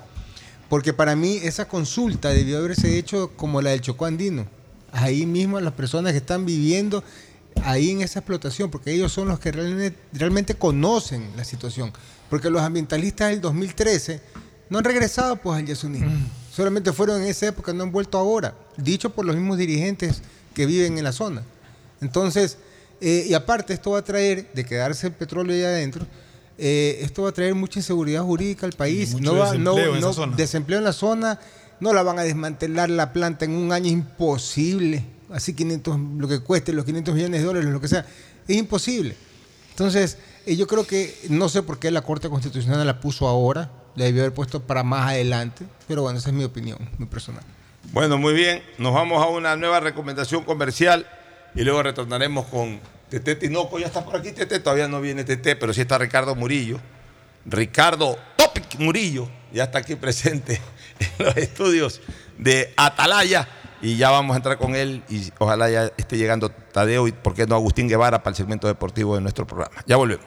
[SPEAKER 39] Porque para mí esa consulta debió haberse hecho como la del Chocó Andino. Ahí mismo las personas que están viviendo
[SPEAKER 18] ahí en esa explotación, porque ellos son los que realmente, realmente conocen la situación. Porque los ambientalistas del 2013 no han regresado pues al Yasuní. Solamente fueron en esa época, no han vuelto ahora. Dicho por los mismos dirigentes que viven en la zona. Entonces, eh, y aparte esto va a traer, de quedarse el petróleo ahí adentro, eh, esto va a traer mucha inseguridad jurídica al país. no va, no,
[SPEAKER 17] desempleo
[SPEAKER 18] no-
[SPEAKER 17] zona.
[SPEAKER 18] desempleo en la zona, no la van a desmantelar la planta en un año, imposible. Así 500, lo que cueste, los 500 millones de dólares, lo que sea, es imposible. Entonces, eh, yo creo que, no sé por qué la Corte Constitucional la puso ahora, la debió haber puesto para más adelante, pero bueno, esa es mi opinión, muy personal.
[SPEAKER 40] Bueno, muy bien. Nos vamos a una nueva recomendación comercial y luego retornaremos con Tete Tinoco. Ya está por aquí Tete, todavía no viene Tete, pero sí está Ricardo Murillo. Ricardo Topic Murillo ya está aquí presente [LAUGHS] en los estudios de Atalaya y ya vamos a entrar con él y ojalá ya esté llegando Tadeo y por qué no Agustín Guevara para el segmento deportivo de nuestro programa. Ya volvemos.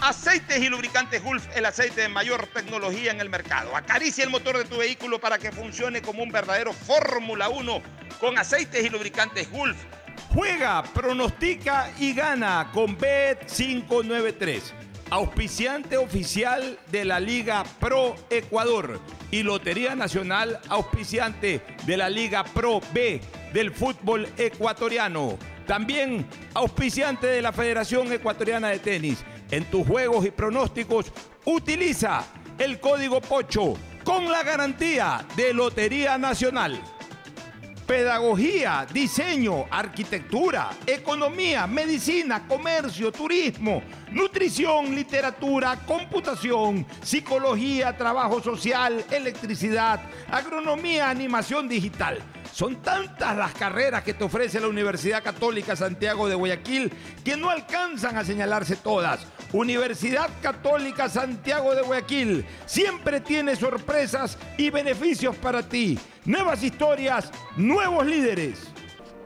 [SPEAKER 2] Aceites y lubricantes Gulf, el aceite de mayor tecnología en el mercado. Acaricia el motor de tu vehículo para que funcione como un verdadero Fórmula 1 con aceites y lubricantes Gulf. Juega, pronostica y gana con Bet593, auspiciante oficial de la Liga Pro Ecuador y Lotería Nacional, auspiciante de la Liga Pro B del fútbol ecuatoriano. También auspiciante de la Federación Ecuatoriana de Tenis. En tus juegos y pronósticos, utiliza el código POCHO con la garantía de Lotería Nacional. Pedagogía, diseño, arquitectura, economía, medicina, comercio, turismo, nutrición, literatura, computación, psicología, trabajo social, electricidad, agronomía, animación digital. Son tantas las carreras que te ofrece la Universidad Católica Santiago de Guayaquil que no alcanzan a señalarse todas. Universidad Católica Santiago de Guayaquil siempre tiene sorpresas y beneficios para ti. Nuevas historias, nuevos líderes.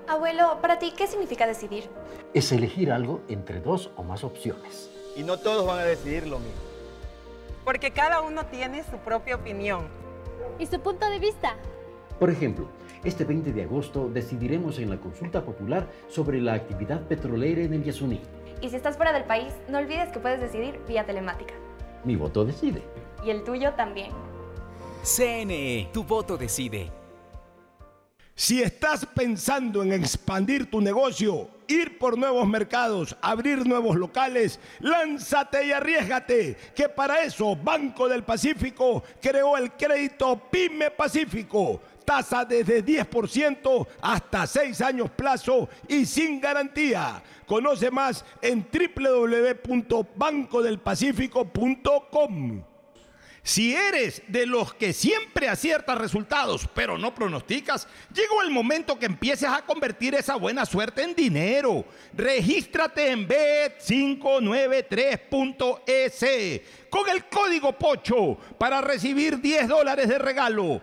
[SPEAKER 41] Abuelo, para ti, ¿qué significa decidir?
[SPEAKER 42] es elegir algo entre dos o más opciones.
[SPEAKER 43] Y no todos van a decidir lo mismo.
[SPEAKER 44] Porque cada uno tiene su propia opinión.
[SPEAKER 41] ¿Y su punto de vista?
[SPEAKER 42] Por ejemplo, este 20 de agosto decidiremos en la consulta popular sobre la actividad petrolera en el Yasuní.
[SPEAKER 41] Y si estás fuera del país, no olvides que puedes decidir vía telemática.
[SPEAKER 42] Mi voto decide.
[SPEAKER 41] Y el tuyo también.
[SPEAKER 12] CNE, tu voto decide.
[SPEAKER 2] Si estás pensando en expandir tu negocio, ir por nuevos mercados, abrir nuevos locales, lánzate y arriesgate, que para eso Banco del Pacífico creó el crédito Pyme Pacífico. Tasa desde 10% hasta 6 años plazo y sin garantía. Conoce más en www.bancodelpacifico.com. Si eres de los que siempre aciertas resultados, pero no pronosticas, llegó el momento que empieces a convertir esa buena suerte en dinero. Regístrate en bet593.es con el código POCHO para recibir 10 dólares de regalo.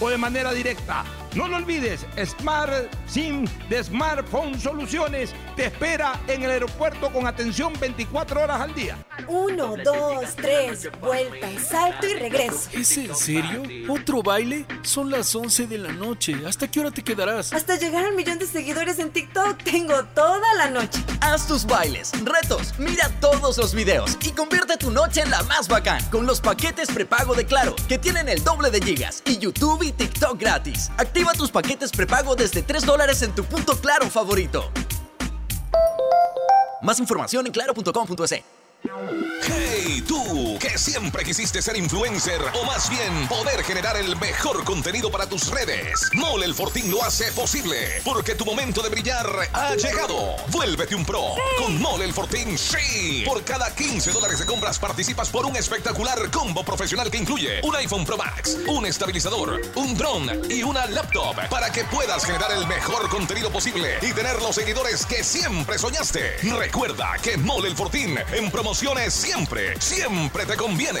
[SPEAKER 2] o de manera directa. No lo olvides, Smart SIM de Smartphone Soluciones te espera en el aeropuerto con atención 24 horas al día.
[SPEAKER 45] Uno, dos, tres, vuelta, salto y regreso.
[SPEAKER 46] ¿Es en serio? ¿Otro baile? Son las 11 de la noche. ¿Hasta qué hora te quedarás?
[SPEAKER 45] Hasta llegar al millón de seguidores en TikTok tengo toda la noche.
[SPEAKER 47] Haz tus bailes, retos, mira todos los videos y convierte tu noche en la más bacán con los paquetes prepago de Claro, que tienen el doble de gigas y YouTube y TikTok gratis. Activa tus paquetes prepago desde 3 dólares en tu punto Claro favorito. Más información en claro.com.es.
[SPEAKER 23] Hey, tú, que siempre quisiste ser influencer o más bien poder generar el mejor contenido para tus redes. Mole el Fortín lo hace posible porque tu momento de brillar ha llegado. Vuélvete un pro con Mole el Fortín, sí. Por cada 15 dólares de compras participas por un espectacular combo profesional que incluye un iPhone Pro Max, un estabilizador, un drone y una laptop para que puedas generar el mejor contenido posible y tener los seguidores que siempre soñaste. Recuerda que Mole el Fortín en promociones siempre, siempre te conviene.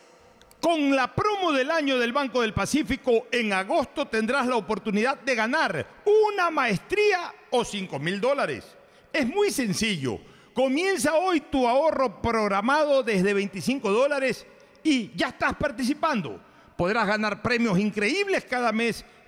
[SPEAKER 2] Con la promo del año del Banco del Pacífico, en agosto tendrás la oportunidad de ganar una maestría o 5 mil dólares. Es muy sencillo. Comienza hoy tu ahorro programado desde 25 dólares y ya estás participando. Podrás ganar premios increíbles cada mes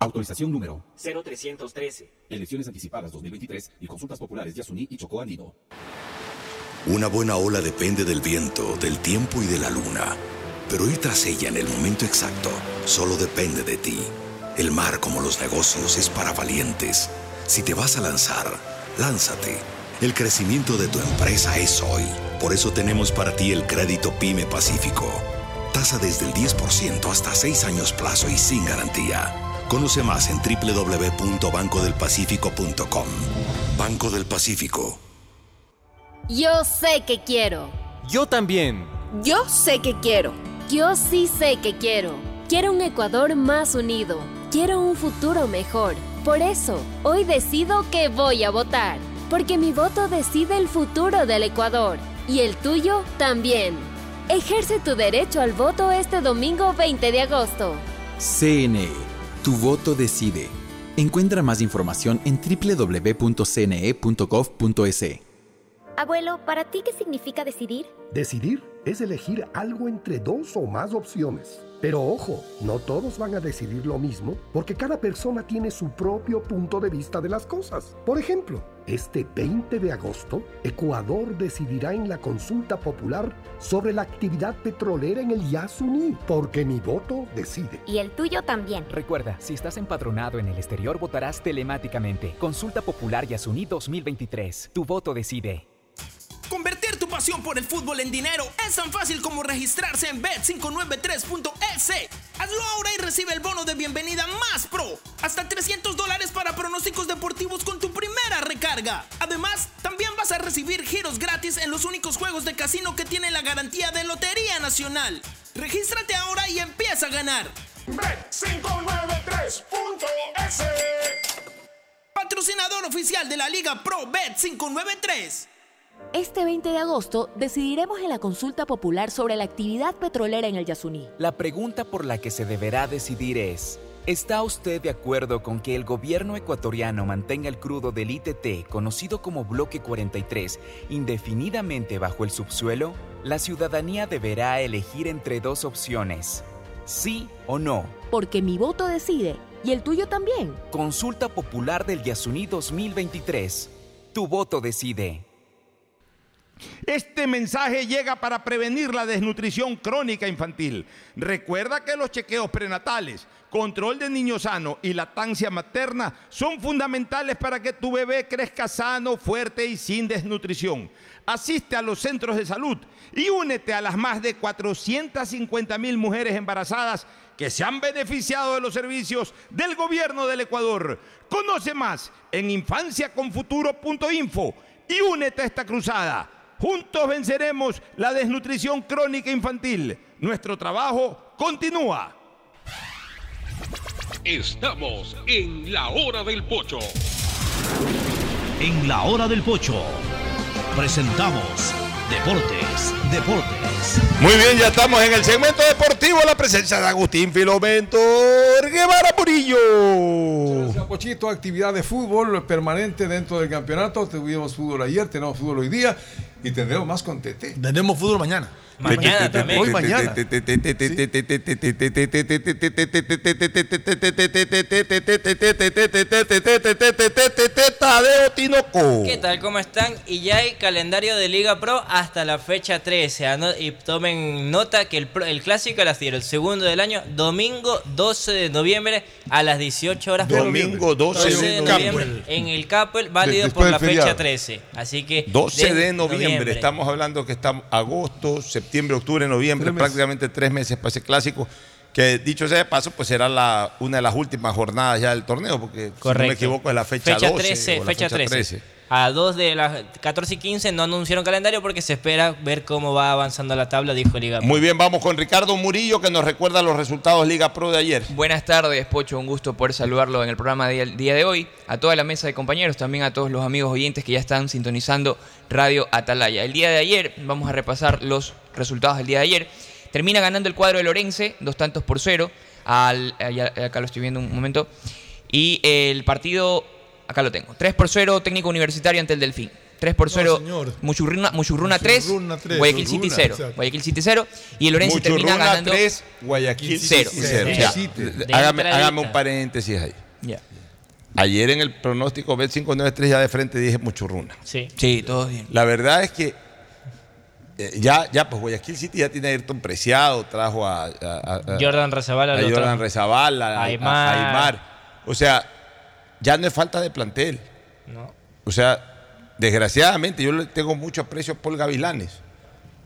[SPEAKER 7] Autorización número
[SPEAKER 8] 0313.
[SPEAKER 7] Elecciones anticipadas 2023 y consultas populares de Asuní y Chocó Andido.
[SPEAKER 21] Una buena ola depende del viento, del tiempo y de la luna. Pero ir tras ella en el momento exacto solo depende de ti. El mar, como los negocios, es para valientes. Si te vas a lanzar, lánzate. El crecimiento de tu empresa es hoy. Por eso tenemos para ti el crédito PYME Pacífico. Tasa desde el 10% hasta 6 años plazo y sin garantía. Conoce más en www.bancodelpacifico.com. Banco del Pacífico.
[SPEAKER 41] Yo sé que quiero.
[SPEAKER 48] Yo también.
[SPEAKER 41] Yo sé que quiero. Yo sí sé que quiero. Quiero un Ecuador más unido. Quiero un futuro mejor. Por eso, hoy decido que voy a votar. Porque mi voto decide el futuro del Ecuador. Y el tuyo también. Ejerce tu derecho al voto este domingo 20 de agosto.
[SPEAKER 10] CNE. Tu voto decide. Encuentra más información en www.cne.gov.es.
[SPEAKER 49] Abuelo, ¿para ti qué significa decidir?
[SPEAKER 14] Decidir es elegir algo entre dos o más opciones. Pero ojo, no todos van a decidir lo mismo porque cada persona tiene su propio punto de vista de las cosas. Por ejemplo, este 20 de agosto, Ecuador decidirá en la consulta popular sobre la actividad petrolera en el Yasuní, porque mi voto decide.
[SPEAKER 49] Y el tuyo también.
[SPEAKER 12] Recuerda, si estás empadronado en el exterior, votarás telemáticamente. Consulta Popular Yasuní 2023. Tu voto decide.
[SPEAKER 22] Pasión por el fútbol en dinero es tan fácil como registrarse en bet593.es. Hazlo ahora y recibe el bono de bienvenida más pro. Hasta 300 dólares para pronósticos deportivos con tu primera recarga. Además, también vas a recibir giros gratis en los únicos juegos de casino que tienen la garantía de Lotería Nacional. Regístrate ahora y empieza a ganar.
[SPEAKER 50] Bet593.es
[SPEAKER 22] jugador oficial de la Liga Pro Bet 593.
[SPEAKER 11] Este 20 de agosto decidiremos en la consulta popular sobre la actividad petrolera en el Yasuní.
[SPEAKER 12] La pregunta por la que se deberá decidir es, ¿está usted de acuerdo con que el gobierno ecuatoriano mantenga el crudo del ITT, conocido como Bloque 43, indefinidamente bajo el subsuelo? La ciudadanía deberá elegir entre dos opciones, sí o no.
[SPEAKER 11] Porque mi voto decide y el tuyo también.
[SPEAKER 12] Consulta Popular del Yasuní 2023. Tu voto decide.
[SPEAKER 2] Este mensaje llega para prevenir la desnutrición crónica infantil. Recuerda que los chequeos prenatales, control de niño sano y lactancia materna son fundamentales para que tu bebé crezca sano, fuerte y sin desnutrición. Asiste a los centros de salud y únete a las más de 450 mil mujeres embarazadas que se han beneficiado de los servicios del gobierno del Ecuador. Conoce más en infanciaconfuturo.info y únete a esta cruzada. Juntos venceremos la desnutrición crónica infantil. Nuestro trabajo continúa.
[SPEAKER 51] Estamos en la hora del pocho.
[SPEAKER 20] En la hora del pocho presentamos Deportes, Deportes.
[SPEAKER 2] Muy bien, ya estamos en el segmento deportivo, la presencia de Agustín Filomento Guevara Murillo.
[SPEAKER 28] Gracias, Pochito, actividad de fútbol permanente dentro del campeonato. Tuvimos fútbol ayer, tenemos fútbol hoy día y tendremos más con Tete.
[SPEAKER 17] Tenemos fútbol mañana.
[SPEAKER 28] Mañana también. Hoy mañana.
[SPEAKER 2] Tadeo Tinoco.
[SPEAKER 52] ¿Qué tal? ¿Cómo están? Y ya hay calendario de Liga Pro hasta la fecha 13. ano- Y tomen nota que el, clásico las el segundo del año, domingo 12 de noviembre a las 18 horas.
[SPEAKER 2] Domingo 12
[SPEAKER 52] de
[SPEAKER 2] en
[SPEAKER 52] noviembre
[SPEAKER 2] Capel.
[SPEAKER 52] en el Capel, válido por la fecha
[SPEAKER 2] feriado.
[SPEAKER 52] 13. Así que
[SPEAKER 2] 12 de noviembre. Estamos hablando que estamos agosto, septiembre, octubre, noviembre,
[SPEAKER 28] Tres
[SPEAKER 2] prácticamente tres meses para ese clásico, que dicho sea de paso, pues será la, una de las últimas jornadas ya del torneo, porque si no me equivoco es la fecha, 12
[SPEAKER 52] 13,
[SPEAKER 2] o la
[SPEAKER 52] fecha 13. A 2 de las 14 y 15 no anunciaron calendario porque se espera ver cómo va avanzando la tabla, dijo Liga Pro.
[SPEAKER 2] Muy bien, vamos con Ricardo Murillo que nos recuerda los resultados Liga Pro de ayer.
[SPEAKER 53] Buenas tardes, Pocho. Un gusto poder saludarlo en el programa del día de hoy. A toda la mesa de compañeros, también a todos los amigos oyentes que ya están sintonizando Radio Atalaya. El día de ayer, vamos a repasar los resultados del día de ayer. Termina ganando el cuadro de Lorense, dos tantos por cero. Al, acá lo estoy viendo un momento. Y el partido, acá lo tengo. 3 por 0, técnico universitario ante el Delfín. 3 por 0,
[SPEAKER 17] señor.
[SPEAKER 53] Muchurruna, Muchurruna 3,
[SPEAKER 17] Muchurruna tres,
[SPEAKER 53] Guayaquil City
[SPEAKER 17] Muchurruna,
[SPEAKER 53] 0.
[SPEAKER 17] exacto.
[SPEAKER 53] Guayaquil City 0. Y el termina
[SPEAKER 2] Muchurruna
[SPEAKER 53] ganando
[SPEAKER 2] 3, Guayaquil
[SPEAKER 53] Cero.
[SPEAKER 2] 0.
[SPEAKER 53] Cero. De
[SPEAKER 2] Hágame, hágame un paréntesis ahí.
[SPEAKER 53] Ya.
[SPEAKER 2] Ayer en el pronóstico Bet593 ya de frente dije Muchurruna.
[SPEAKER 52] Sí.
[SPEAKER 53] Sí, todos bien.
[SPEAKER 2] La verdad es que eh, ya, ya, pues Guayaquil City ya tiene a Ayrton Preciado, trajo a, a- a- a-
[SPEAKER 52] Jordan Rezabala
[SPEAKER 2] a
[SPEAKER 52] lo
[SPEAKER 2] Jordan
[SPEAKER 52] trajo.
[SPEAKER 2] Rezabala, a, a-
[SPEAKER 52] Aymar.
[SPEAKER 2] a Aymar. O sea, ya no es falta de plantel.
[SPEAKER 52] No.
[SPEAKER 2] O sea, desgraciadamente yo le tengo mucho aprecio a Paul Gavilanes.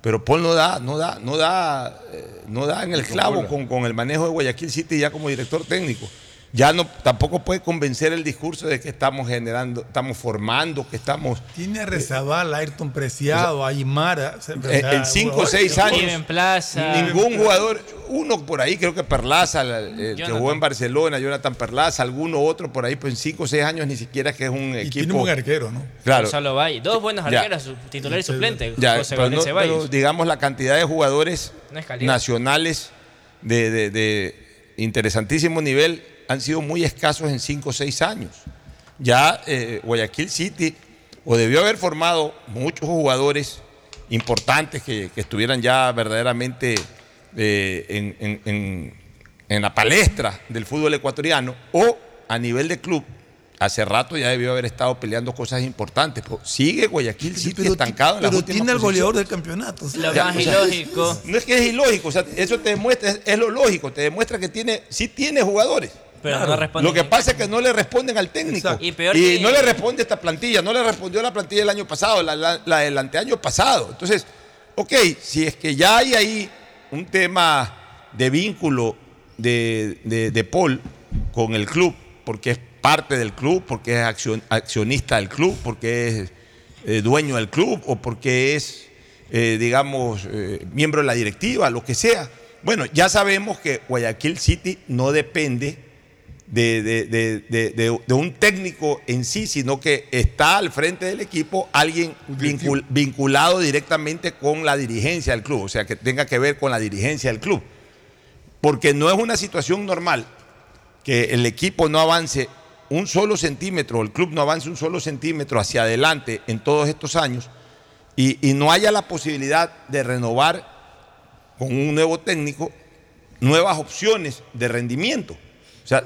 [SPEAKER 2] Pero Paul no da, no da, no da, eh, no da en el clavo con, con el manejo de Guayaquil City ya como director técnico. Ya no, tampoco puede convencer el discurso de que estamos generando, estamos formando, que estamos
[SPEAKER 17] Tiene a Rezabal, a Ayrton Preciado, a Aymara. o sea,
[SPEAKER 2] Eh, en 5 o 6
[SPEAKER 52] Steven
[SPEAKER 2] años,
[SPEAKER 52] Plaza.
[SPEAKER 2] ningún jugador, uno por ahí, creo que Perlaza, la- eh, que jugó en Barcelona, Jonathan Perlaza, alguno otro por ahí, pues en 5 o 6 años ni siquiera que es un
[SPEAKER 17] Y
[SPEAKER 2] equipo.
[SPEAKER 17] tiene un buen arquero, ¿no?
[SPEAKER 2] Claro.
[SPEAKER 52] Gonzalo Valle. Dos buenos
[SPEAKER 2] Ya.
[SPEAKER 52] arqueros, titular y suplente.
[SPEAKER 2] Ya,
[SPEAKER 52] José
[SPEAKER 2] pero, no- digamos la cantidad de jugadores
[SPEAKER 52] No
[SPEAKER 2] nacionales de, de- de interesantísimo nivel han sido muy escasos en 5 o 6 años. Ya eh, Guayaquil City o debió haber formado muchos jugadores importantes que, que estuvieran ya verdaderamente eh, en, en- en- en la palestra del fútbol ecuatoriano o a nivel de club. Hace rato ya debió haber estado peleando cosas importantes. pero sigue Guayaquil City estancado en las
[SPEAKER 17] Pero tiene al goleador del campeonato. sea,
[SPEAKER 52] Lo
[SPEAKER 2] Ya,
[SPEAKER 52] más
[SPEAKER 2] o sea,
[SPEAKER 52] ilógico.
[SPEAKER 2] No es que es ilógico, o sea, eso te demuestra, es, es lo lógico, te demuestra que tiene, sí tiene jugadores.
[SPEAKER 52] Pero no responden.
[SPEAKER 2] Lo que pasa es que no le responden al técnico.
[SPEAKER 52] Exacto. Y peor que-
[SPEAKER 2] no le responde esta plantilla, no le respondió la plantilla del año pasado, la, la- la del anteaño pasado. Entonces, ok, si es que ya hay ahí un tema de vínculo de, de- de Paul con el club, porque es parte del club, porque es accion- accionista del club, porque es eh, dueño del club o porque es, eh, digamos, eh, miembro de la directiva, lo que sea. Bueno, ya sabemos que Guayaquil City no depende de, de- de- de- de- de un técnico en sí, sino que está al frente del equipo alguien vincul- vinculado directamente con la dirigencia del club, o sea, que tenga que ver con la dirigencia del club. Porque no es una situación normal que el equipo no avance un solo centímetro, el club no avance un solo centímetro hacia adelante en todos estos años y, y no haya la posibilidad de renovar con un nuevo técnico nuevas opciones de rendimiento. O sea,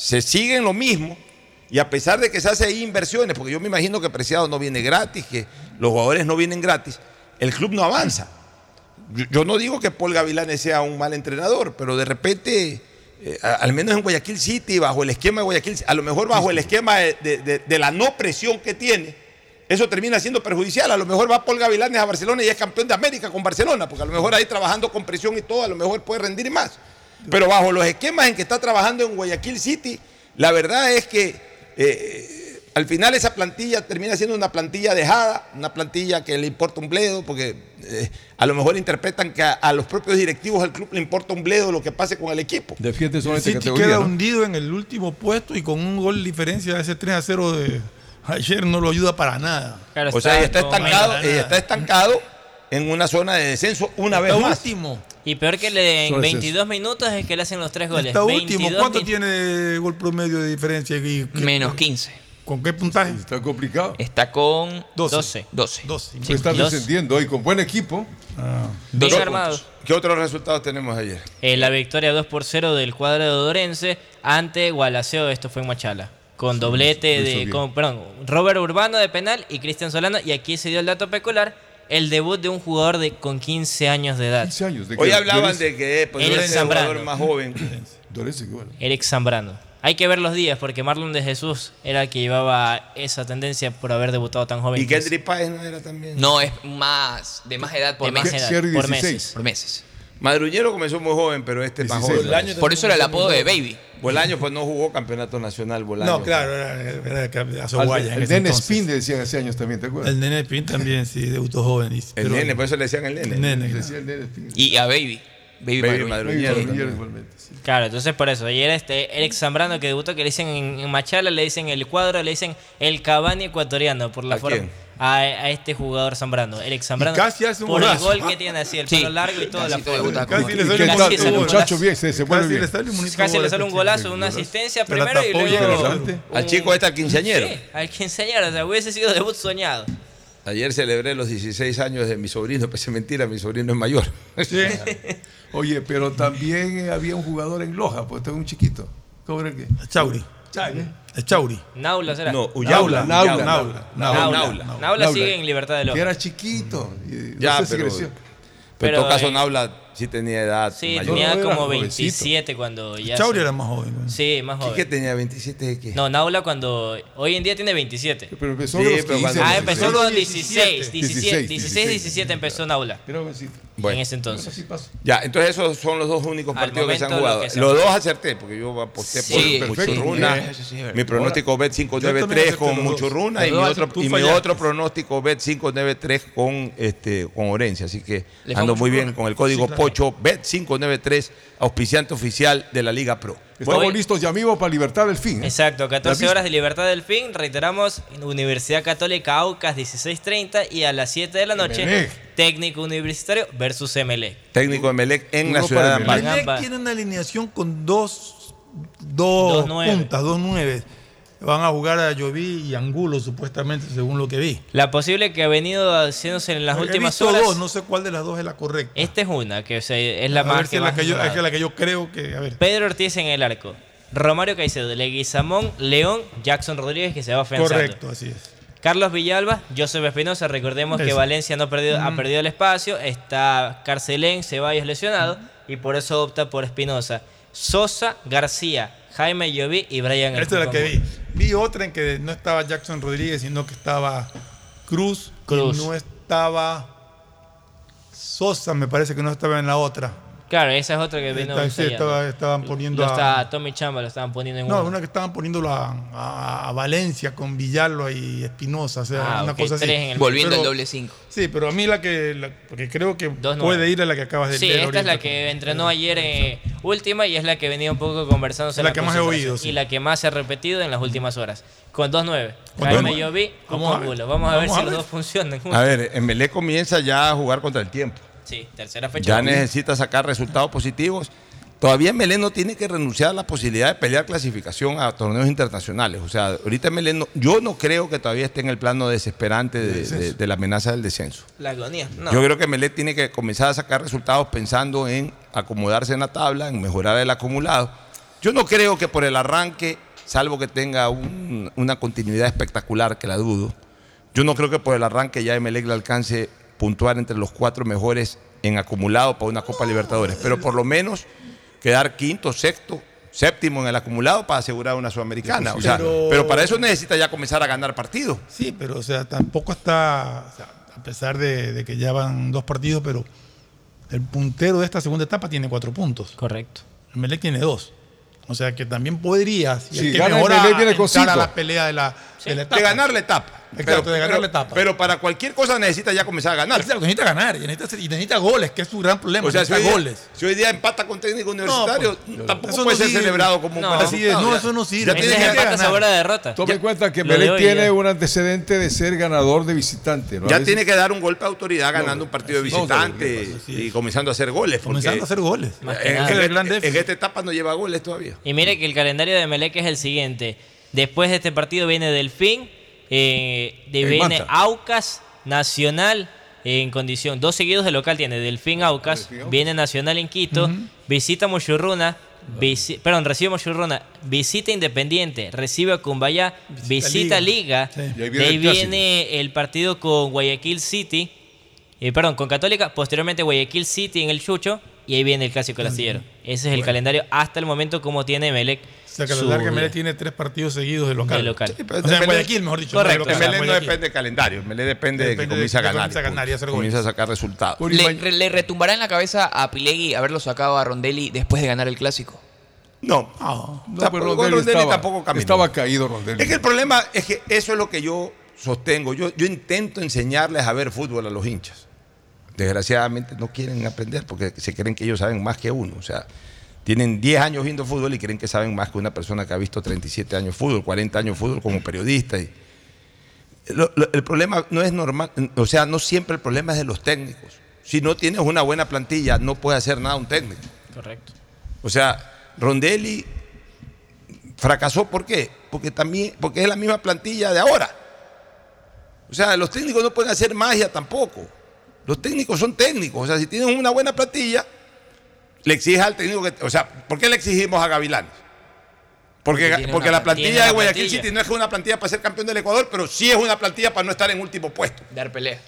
[SPEAKER 2] se sigue en lo mismo y a pesar de que se hacen ahí inversiones, porque yo me imagino que Preciado no viene gratis, que los jugadores no vienen gratis, el club no avanza. Yo, no digo que Paul Gavilanes sea un mal entrenador, pero de repente, eh, al menos en Guayaquil City, bajo el esquema de Guayaquil, a lo mejor bajo el esquema de, de- de- de la no presión que tiene, eso termina siendo perjudicial. A lo mejor va Paul Gavilanes a Barcelona y es campeón de América con Barcelona, porque a lo mejor ahí trabajando con presión y todo, a lo mejor puede rendir más. Pero bajo los esquemas en que está trabajando en Guayaquil City, la verdad es que eh, al final esa plantilla termina siendo una plantilla dejada, una plantilla que le importa un bledo, porque eh, a lo mejor interpretan que a, a los propios directivos del club le importa un bledo lo que pase con el equipo.
[SPEAKER 28] Defiende
[SPEAKER 17] El
[SPEAKER 28] solamente
[SPEAKER 17] City
[SPEAKER 28] categoría.
[SPEAKER 17] queda
[SPEAKER 28] ¿no?
[SPEAKER 17] hundido en el último puesto y con un gol de diferencia ese 3 a 0 de ayer no lo ayuda para nada.
[SPEAKER 2] o sea, está estancado, está estancado en una zona de descenso una vez
[SPEAKER 17] Está
[SPEAKER 2] más.
[SPEAKER 17] último.
[SPEAKER 52] Y peor que le, en
[SPEAKER 17] Solo es
[SPEAKER 52] 22 minutos es que le hacen los tres goles.
[SPEAKER 17] Está último.
[SPEAKER 52] 22
[SPEAKER 17] ¿Cuánto tiene gol promedio de diferencia? Y-
[SPEAKER 53] Menos 15.
[SPEAKER 17] ¿Con qué puntaje?
[SPEAKER 28] Está complicado.
[SPEAKER 53] Está con
[SPEAKER 17] 12.
[SPEAKER 53] 12.
[SPEAKER 17] 12.
[SPEAKER 28] Pues está descendiendo hoy con buen equipo.
[SPEAKER 52] Bien
[SPEAKER 2] Dos
[SPEAKER 52] armado.
[SPEAKER 2] puntos. ¿Qué otros resultados tenemos ayer?
[SPEAKER 52] Eh, la victoria 2 por 0 del cuadro de Orense ante Gualaceo, esto fue en Machala. Con doblete de.
[SPEAKER 28] bien.
[SPEAKER 52] Con, perdón, Robert Urbano de penal y Cristian Solano. Y aquí se dio el dato peculiar: el debut de un jugador de con 15 años de edad.
[SPEAKER 28] 15 años. ¿de
[SPEAKER 2] Hoy hablaban de que pues,
[SPEAKER 52] Eric
[SPEAKER 2] es el jugador más joven. [COUGHS]
[SPEAKER 52] Eric Zambrano. Hay que ver los días porque Marlon de Jesús era el que llevaba esa tendencia por haber debutado tan joven.
[SPEAKER 2] Y Kendrick Páez no era también.
[SPEAKER 53] No, es más, de más edad por
[SPEAKER 52] De más
[SPEAKER 53] meses.
[SPEAKER 52] edad, por
[SPEAKER 28] 16.
[SPEAKER 52] meses.
[SPEAKER 53] Por meses.
[SPEAKER 2] Madruñero comenzó muy joven, pero este es más
[SPEAKER 28] 16.
[SPEAKER 2] joven.
[SPEAKER 53] Por eso era el apodo de Baby.
[SPEAKER 2] Bolaño pues no jugó campeonato nacional, Bolaño.
[SPEAKER 17] No, claro, era, era
[SPEAKER 28] Al-
[SPEAKER 17] Azoguaya.
[SPEAKER 28] el Nene
[SPEAKER 17] entonces.
[SPEAKER 28] Spin le decían hace años también, ¿te acuerdas?
[SPEAKER 17] El Nene Spin también, sí, debutó joven. y-
[SPEAKER 2] El
[SPEAKER 17] pero-
[SPEAKER 2] nene, por eso le decían el nene.
[SPEAKER 17] El nene,
[SPEAKER 28] Le
[SPEAKER 17] claro.
[SPEAKER 28] decía el Nene Spin.
[SPEAKER 53] Y a Baby. Baby,
[SPEAKER 2] Baby
[SPEAKER 53] Madruñero.
[SPEAKER 28] Igualmente, sí.
[SPEAKER 52] Claro, entonces por eso. Ayer este Eric Zambrano que debutó, que le dicen en, Machala, le dicen el cuadro, le dicen el Cavani ecuatoriano por la
[SPEAKER 2] ¿A
[SPEAKER 52] forma.
[SPEAKER 2] quién?
[SPEAKER 52] A, a este jugador Zambrano, Eric Zambrano.
[SPEAKER 17] casi hace un
[SPEAKER 52] por el gol que tiene así, el
[SPEAKER 53] Sí.
[SPEAKER 52] pelo largo y toda la
[SPEAKER 53] como-
[SPEAKER 17] Casi le
[SPEAKER 28] ¿Y
[SPEAKER 17] sale un
[SPEAKER 28] El muchacho
[SPEAKER 52] golazo.
[SPEAKER 28] bien, se, se mueve
[SPEAKER 17] Casi
[SPEAKER 28] bien.
[SPEAKER 17] le sale un bonito
[SPEAKER 52] Casi
[SPEAKER 17] gol
[SPEAKER 52] le
[SPEAKER 17] a
[SPEAKER 52] sale un
[SPEAKER 17] este
[SPEAKER 52] golazo, una asistencia primero y luego.
[SPEAKER 2] Al chico este al quinceañero.
[SPEAKER 52] Sí, al quinceañero, o sea, hubiese sido debut soñado.
[SPEAKER 2] Ayer celebré los 16 años de mi sobrino, [LAUGHS] pues es mentira, mi sobrino es mayor.
[SPEAKER 28] Sí. Oye, pero también eh, había un jugador en Loja, pues este es un chiquito. ¿Cómo era que?
[SPEAKER 17] Es Chauri. Es Chauri.
[SPEAKER 52] Naula será.
[SPEAKER 2] No, Uyaula.
[SPEAKER 28] Naula. Naula,
[SPEAKER 52] Naula.
[SPEAKER 2] Naula.
[SPEAKER 52] Naula,
[SPEAKER 28] Naula.
[SPEAKER 52] sigue en libertad de
[SPEAKER 28] Que
[SPEAKER 52] Loja.
[SPEAKER 28] era chiquito. y no
[SPEAKER 2] Ya,
[SPEAKER 28] sé si
[SPEAKER 2] pero-
[SPEAKER 28] creció.
[SPEAKER 2] Pero en todo caso,
[SPEAKER 52] eh,
[SPEAKER 2] Naula sí tenía edad
[SPEAKER 52] Sí,
[SPEAKER 2] mayor.
[SPEAKER 52] tenía como
[SPEAKER 28] jovencito.
[SPEAKER 52] 27 cuando ya.
[SPEAKER 17] Chauri
[SPEAKER 52] se-
[SPEAKER 17] era más joven. ¿no?
[SPEAKER 52] Sí, más
[SPEAKER 2] ¿Qué,
[SPEAKER 52] joven.
[SPEAKER 2] qué tenía? ¿27 de qué?
[SPEAKER 52] No, Naula cuando. Hoy en día tiene 27.
[SPEAKER 28] Pero empezó
[SPEAKER 2] Sí,
[SPEAKER 28] a los
[SPEAKER 2] pero
[SPEAKER 28] 15.
[SPEAKER 2] cuando-
[SPEAKER 52] Ah, empezó
[SPEAKER 28] 16.
[SPEAKER 52] con 16, 16,
[SPEAKER 28] 16,
[SPEAKER 52] 16, 17 empezó Naula.
[SPEAKER 28] Jovencito.
[SPEAKER 2] Bueno.
[SPEAKER 52] En ese entonces.
[SPEAKER 28] así pasa.
[SPEAKER 2] Ya, entonces esos son los dos únicos
[SPEAKER 52] Al
[SPEAKER 2] partidos que se han
[SPEAKER 52] lo
[SPEAKER 2] jugado.
[SPEAKER 52] que se
[SPEAKER 2] Los dos acerté, porque yo aposté
[SPEAKER 53] Sí,
[SPEAKER 2] por
[SPEAKER 28] perfecto.
[SPEAKER 2] Muchurruna.
[SPEAKER 53] Sí.
[SPEAKER 2] Mi pronóstico bet
[SPEAKER 17] Yo
[SPEAKER 2] 593
[SPEAKER 17] también acerté
[SPEAKER 2] con
[SPEAKER 17] los dos.
[SPEAKER 2] Muchurruna y, mi otro, y mi otro pronóstico bet 593 con, este, con Orense. Así que ando
[SPEAKER 53] mucho
[SPEAKER 2] muy bien con el código
[SPEAKER 17] Sí, claro.
[SPEAKER 2] Pocho bet 593, auspiciante oficial de la Liga Pro.
[SPEAKER 28] Estamos
[SPEAKER 52] Hoy-
[SPEAKER 28] listos ya mismo para Libertad del Fin. ¿eh?
[SPEAKER 52] Exacto,
[SPEAKER 28] ¿La
[SPEAKER 52] 14
[SPEAKER 28] viste?
[SPEAKER 52] horas de libertad del fin. Reiteramos, Universidad Católica Aucas 16.30 y a las 7 de la noche,
[SPEAKER 28] Emelec.
[SPEAKER 52] Técnico Universitario versus Emelec.
[SPEAKER 2] Técnico de Melec en
[SPEAKER 28] Uno
[SPEAKER 2] la ciudad de
[SPEAKER 28] Emelec.
[SPEAKER 2] Ambato.
[SPEAKER 52] Emelec.
[SPEAKER 17] Emelec tiene una alineación con dos, dos,
[SPEAKER 52] Dos nueve.
[SPEAKER 17] puntas, dos nueve. Van a jugar a Joví y Angulo, supuestamente, según lo que vi.
[SPEAKER 52] La posible que ha venido haciéndose en las
[SPEAKER 17] He
[SPEAKER 52] últimas
[SPEAKER 17] visto
[SPEAKER 52] horas.
[SPEAKER 17] dos, no sé cuál de las dos es la correcta.
[SPEAKER 52] Esta es una, que o sea, es la
[SPEAKER 17] a
[SPEAKER 52] más
[SPEAKER 17] ver si
[SPEAKER 52] que
[SPEAKER 17] es la que, yo, es la que yo creo que. A ver.
[SPEAKER 52] Pedro Ortiz en el arco. Romario Caicedo, Leguizamón, León, Jackson Rodríguez que se va afianzando.
[SPEAKER 17] Correcto, así es.
[SPEAKER 52] Carlos Villalba, Joseph Espinosa, recordemos que. Valencia no ha perdido, ha perdido el espacio, está Carcelén, Ceballos lesionado y por eso opta por Espinosa. Sosa, García, Jaime Lloví y Brian
[SPEAKER 17] Esta es la que vi. Vi otra en que no estaba Jackson Rodríguez, sino que estaba Cruz.
[SPEAKER 52] Cruz.
[SPEAKER 17] Y no estaba Sosa, me parece que no estaba en la otra.
[SPEAKER 52] Claro, esa es otra que vino. Ensayando.
[SPEAKER 17] estaba- estaban poniendo
[SPEAKER 52] Lo
[SPEAKER 17] a-
[SPEAKER 52] está- Tommy Chamba lo estaban poniendo en
[SPEAKER 17] No,
[SPEAKER 52] uno.
[SPEAKER 17] una que estaban poniéndolo a, a- a Valencia con Villalba y Espinosa, o sea,
[SPEAKER 52] Ah,
[SPEAKER 17] una cosa así.
[SPEAKER 52] tres en el-
[SPEAKER 53] Volviendo
[SPEAKER 17] Pero-
[SPEAKER 53] al doble 5.
[SPEAKER 17] Sí, pero a mí la que, la- porque creo que puede ir a la que acabas de
[SPEAKER 52] Sí,
[SPEAKER 17] leer
[SPEAKER 52] esta es la que entrenó ayer eh, última y es la que venía un poco conversando.
[SPEAKER 17] La que más he oído, sí.
[SPEAKER 52] Y la que más se ha repetido en las últimas horas. Con 2-9.
[SPEAKER 2] Con
[SPEAKER 52] Jaime
[SPEAKER 2] dos-
[SPEAKER 52] Llovi,
[SPEAKER 2] Vamos a ver.
[SPEAKER 52] Angulo. Vamos a ver
[SPEAKER 2] Vamos
[SPEAKER 52] si los dos funcionan.
[SPEAKER 2] A ver, Emelé comienza ya a jugar contra el tiempo.
[SPEAKER 52] Sí, tercera fecha.
[SPEAKER 2] Ya necesita sacar resultados positivos. Todavía Melé no tiene que renunciar a la posibilidad de pelear clasificación a torneos internacionales. O sea, ahorita Melé no- yo no creo que todavía esté en el plano desesperante de, de- de la amenaza del descenso.
[SPEAKER 52] La agonía. No.
[SPEAKER 2] Yo creo que Melé tiene que comenzar a sacar resultados pensando en acomodarse en la tabla, en mejorar el acumulado. Yo no creo que por el arranque, salvo que tenga un- una continuidad espectacular, que la dudo, yo no creo que por el arranque ya Emelec le alcance puntuar entre los cuatro mejores en acumulado para una Copa Libertadores. Pero por lo menos quedar quinto, sexto, séptimo en el acumulado para asegurar una Sudamericana. O sea,
[SPEAKER 17] Pero-
[SPEAKER 2] pero para eso necesita ya comenzar a ganar partidos.
[SPEAKER 17] Sí, pero o sea, tampoco está, o sea, a pesar de, de que ya van dos partidos, pero el puntero de esta segunda etapa tiene cuatro puntos.
[SPEAKER 52] Correcto.
[SPEAKER 17] El Melec tiene dos. O sea que también podría, si que
[SPEAKER 28] gana el
[SPEAKER 17] mejora,
[SPEAKER 28] Melec, cosito.
[SPEAKER 17] a la pelea de la, de la etapa.
[SPEAKER 2] De ganar la etapa.
[SPEAKER 17] Exacto, de ganar la etapa.
[SPEAKER 2] Pero para cualquier cosa necesita ya comenzar a ganar.
[SPEAKER 17] Exacto, necesita ganar y necesita, y necesita goles, que es su gran problema.
[SPEAKER 2] O sea, si hoy, día,
[SPEAKER 17] goles.
[SPEAKER 2] si hoy día empata con técnico universitario, tampoco
[SPEAKER 17] eso
[SPEAKER 2] puede
[SPEAKER 17] no
[SPEAKER 2] ser
[SPEAKER 17] sirve.
[SPEAKER 2] celebrado como un
[SPEAKER 17] No, así es, no, eso no sirve.
[SPEAKER 2] ya tiene que ganar.
[SPEAKER 52] sabor a derrota.
[SPEAKER 28] Tome en cuenta que
[SPEAKER 52] hoy
[SPEAKER 28] tiene
[SPEAKER 52] ya.
[SPEAKER 28] un antecedente de ser ganador de visitante.
[SPEAKER 2] Ya
[SPEAKER 28] veces-
[SPEAKER 2] tiene que dar un golpe de autoridad ganando un partido de visitante y comenzando a hacer goles.
[SPEAKER 17] Comenzando a hacer goles.
[SPEAKER 2] En esta etapa no lleva goles todavía.
[SPEAKER 52] Y mire que el calendario de Melec es el siguiente. Después de este partido viene Delfín, eh, de-
[SPEAKER 28] En
[SPEAKER 52] viene. Aucas, Nacional en condición. Dos seguidos de local tiene Delfín Aucas, viene Nacional en Quito, visita Mochurruna, visi- perdón, recibe Mochurruna, visita Independiente, recibe a Cumbayá, visita,
[SPEAKER 17] Liga.
[SPEAKER 52] Liga,
[SPEAKER 17] Sí.
[SPEAKER 28] Y ahí
[SPEAKER 52] de
[SPEAKER 28] viene
[SPEAKER 52] ahí
[SPEAKER 28] el
[SPEAKER 52] viene el partido con Guayaquil City, eh, perdón, con Católica, posteriormente Guayaquil City en el Chucho y ahí viene el Clásico Lastillero. Ese es el calendario hasta el momento como tiene Melec.
[SPEAKER 17] Sea, que
[SPEAKER 52] su
[SPEAKER 17] la larga tiene tres partidos seguidos de local.
[SPEAKER 52] De local.
[SPEAKER 2] Sí,
[SPEAKER 17] O sea, en Guayaquil, mejor dicho.
[SPEAKER 52] Correcto.
[SPEAKER 17] de local,
[SPEAKER 2] Melec no depende del calendario, el Melec depende, de que
[SPEAKER 17] Depende de
[SPEAKER 2] comience a
[SPEAKER 17] que
[SPEAKER 2] ganar.
[SPEAKER 17] comience a ganar y hacer
[SPEAKER 2] comience a
[SPEAKER 17] goles.
[SPEAKER 2] sacar resultados.
[SPEAKER 53] Le,
[SPEAKER 28] ima-
[SPEAKER 53] re- le retumbará en la cabeza a Pilegui haberlo sacado a Rondelli después de ganar el clásico.
[SPEAKER 2] No,
[SPEAKER 17] No.
[SPEAKER 28] No,
[SPEAKER 2] Tampoco-
[SPEAKER 28] pero
[SPEAKER 2] con
[SPEAKER 28] Rondelli
[SPEAKER 2] Rondelli
[SPEAKER 28] estaba,
[SPEAKER 2] tampoco caminó.
[SPEAKER 28] estaba caído Rondelli.
[SPEAKER 2] Es que el problema es que eso es lo que yo sostengo. Yo, yo intento enseñarles a ver fútbol a los hinchas. Desgraciadamente no quieren aprender porque se creen que ellos saben más que uno. O sea, tienen 10 años viendo fútbol y creen que saben más que una persona que ha visto 37 años fútbol, 40 años fútbol como periodista. Y- Lo- lo- el problema no es normal, o sea, no siempre el problema es de los técnicos. Si no tienes una buena plantilla, no puede hacer nada un técnico.
[SPEAKER 52] Correcto.
[SPEAKER 2] O sea, Rondelli fracasó ¿por qué? Porque también porque es la misma plantilla de ahora. O sea, los técnicos no pueden hacer magia tampoco. Los técnicos son técnicos, o sea, si tienen una buena plantilla, le exiges al técnico que, o sea, ¿por qué le exigimos a Gavilanes? Porque,
[SPEAKER 53] Porque
[SPEAKER 2] la
[SPEAKER 53] plantilla.
[SPEAKER 2] plantilla de Guayaquil
[SPEAKER 52] plantilla.
[SPEAKER 2] City no es una plantilla para ser campeón del Ecuador, pero sí es una plantilla para no estar en último puesto.
[SPEAKER 53] Dar pelea.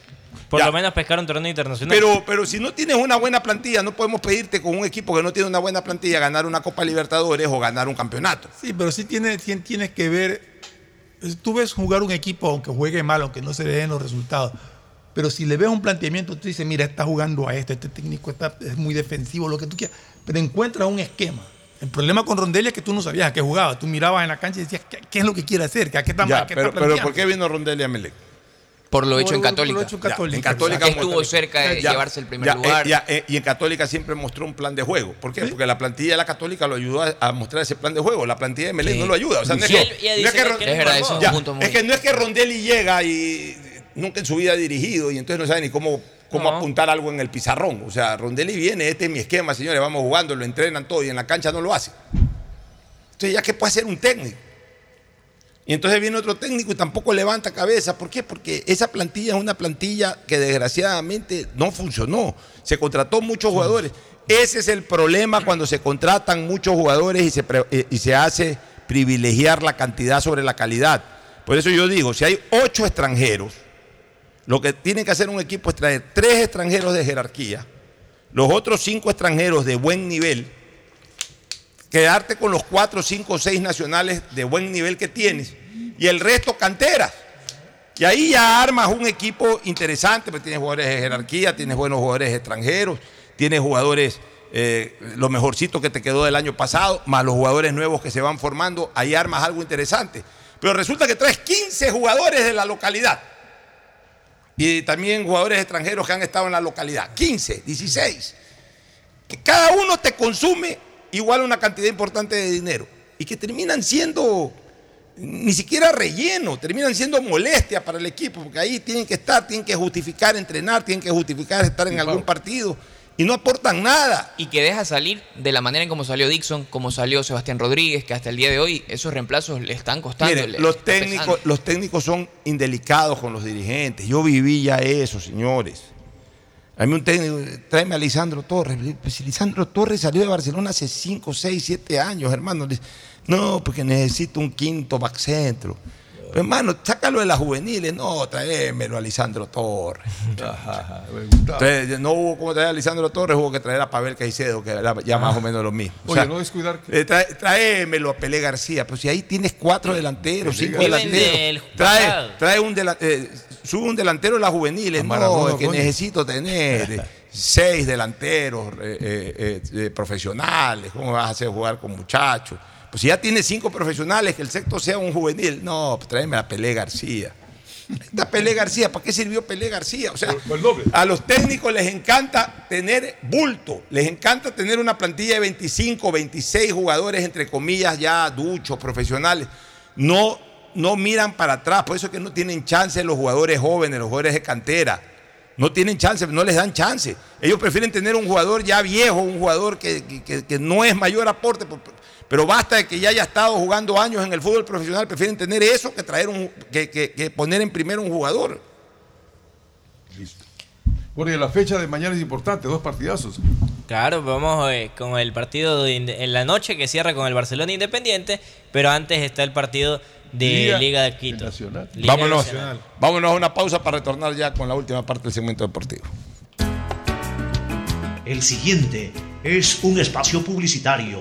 [SPEAKER 52] Por
[SPEAKER 2] Ya.
[SPEAKER 52] lo menos pescar un torneo internacional.
[SPEAKER 2] Pero, pero si no tienes una buena plantilla, no podemos pedirte con un equipo que no tiene una buena plantilla ganar una Copa Libertadores o ganar un campeonato.
[SPEAKER 17] Sí, pero sí tienes, sí tienes que ver. Tú ves jugar un equipo, aunque juegue mal, aunque no se le den los resultados. Pero si le ves un planteamiento, tú dices, mira, está jugando a este, este técnico está, es muy defensivo, lo que tú quieras. Pero encuentras un esquema. El problema con Rondelli es que tú no sabías a qué jugaba. Tú mirabas en la cancha y decías, ¿qué, qué es lo que quiere hacer? ¿A qué está,
[SPEAKER 2] Ya,
[SPEAKER 17] a qué está
[SPEAKER 2] pero, pero
[SPEAKER 17] planteando?"
[SPEAKER 2] ¿por qué vino Rondelli a Melec?
[SPEAKER 53] Por lo hecho
[SPEAKER 17] Por-
[SPEAKER 53] en
[SPEAKER 17] por
[SPEAKER 53] Católica.
[SPEAKER 17] lo hecho en
[SPEAKER 2] Ya,
[SPEAKER 17] Católica.
[SPEAKER 2] en Católica
[SPEAKER 53] Estuvo cerca de
[SPEAKER 2] Ya,
[SPEAKER 53] llevarse el primer
[SPEAKER 2] ya,
[SPEAKER 53] lugar.
[SPEAKER 2] eh, ya, eh, y en Católica siempre mostró un plan de juego. ¿Por qué? Porque la plantilla de la Católica lo ayudó a, a mostrar ese plan de juego. La plantilla de Melec
[SPEAKER 53] Sí.
[SPEAKER 2] no lo ayuda. O sea, no ya, es que no es que Rondelli llega y nunca en su vida ha dirigido y entonces no sabe ni cómo, cómo
[SPEAKER 52] No.
[SPEAKER 2] apuntar algo en el pizarrón. O sea, Rondelli viene, este es mi esquema, señores, vamos jugando, lo entrenan todo y en la cancha no lo hace. Entonces, ¿ya qué puede hacer un técnico? Y entonces viene otro técnico y tampoco levanta cabeza. ¿Por qué? Porque esa plantilla es una plantilla que desgraciadamente no funcionó. Se contrató muchos jugadores. Ese es el problema cuando se contratan muchos jugadores y se, eh, y se hace privilegiar la cantidad sobre la calidad. Por eso yo digo, si hay ocho extranjeros, lo que tiene que hacer un equipo es traer tres extranjeros de jerarquía, los otros cinco extranjeros de buen nivel, quedarte con los cuatro, cinco, seis nacionales de buen nivel que tienes y el resto canteras. Y ahí ya armas un equipo interesante, porque tienes jugadores de jerarquía, tienes buenos jugadores extranjeros, tienes jugadores eh, lo mejorcito que te quedó del año pasado, más los jugadores nuevos que se van formando, ahí armas algo interesante. Pero resulta que traes 15 jugadores de la localidad. Y también jugadores extranjeros que han estado en la localidad. 15, 16. Que cada uno te consume igual una cantidad importante de dinero. Y que terminan siendo ni siquiera relleno, terminan siendo molestia para el equipo, porque ahí tienen que estar, tienen que justificar entrenar, tienen que justificar estar en algún partido y no aportan nada.
[SPEAKER 53] Y que deja salir de la manera en como salió Dixon, como salió Sebastián Rodríguez, que hasta el día de hoy esos reemplazos le están costando. Le-
[SPEAKER 2] los,
[SPEAKER 53] le
[SPEAKER 2] técnicos, los técnicos son indelicados con los dirigentes. Yo viví ya eso, señores. A mí un técnico, tráeme a Lisandro Torres. Pues Lisandro Torres salió de Barcelona hace 5, 6, 7 años, hermano. No, porque necesito un quinto back centro. Pero, hermano, sácalo de las juveniles. No, tráemelo a Lisandro Torres. [LAUGHS] Entonces, no hubo como traer a Lisandro Torres, hubo que traer a Pavel Caicedo, que era ya más o menos lo mismo. O
[SPEAKER 28] Oye, no descuidar que-
[SPEAKER 2] eh, trae- tráemelo a Pelé García. Pues si ahí tienes cuatro delanteros, cinco delanteros.
[SPEAKER 52] del
[SPEAKER 2] Trae, trae un dela- eh, sube un delantero de las juveniles. No, es que
[SPEAKER 28] coño.
[SPEAKER 2] necesito tener eh, seis delanteros eh, eh, eh, profesionales. ¿Cómo vas a hacer jugar con muchachos? Pues si ya tienes cinco profesionales, que el sexto sea un juvenil. No, pues tráeme a Pelé García. Esta Pelé García, ¿para qué sirvió Pelé García? O sea, a los técnicos les encanta tener bulto, les encanta tener una plantilla de 25, 26 jugadores, entre comillas, ya duchos, profesionales. No, no miran para atrás, por eso es que no tienen chance los jugadores jóvenes, los jugadores de cantera. No tienen chance, no les dan chance. Ellos prefieren tener un jugador ya viejo, un jugador que, que- que- que no es mayor aporte, por- pero basta de que ya haya estado jugando años en el fútbol profesional, prefieren tener eso que traer un, que, que- que poner en primero un jugador.
[SPEAKER 28] Porque la fecha de mañana es importante, dos partidazos.
[SPEAKER 52] Claro, vamos eh, con el partido de en la noche que cierra con el Barcelona Independiente, pero antes está el partido de
[SPEAKER 2] Liga
[SPEAKER 52] Liga, de Quito. Liga
[SPEAKER 2] Vámonos,
[SPEAKER 52] Nacional.
[SPEAKER 2] vámonos a una pausa para retornar ya con la última parte del segmento deportivo.
[SPEAKER 20] El siguiente es un espacio publicitario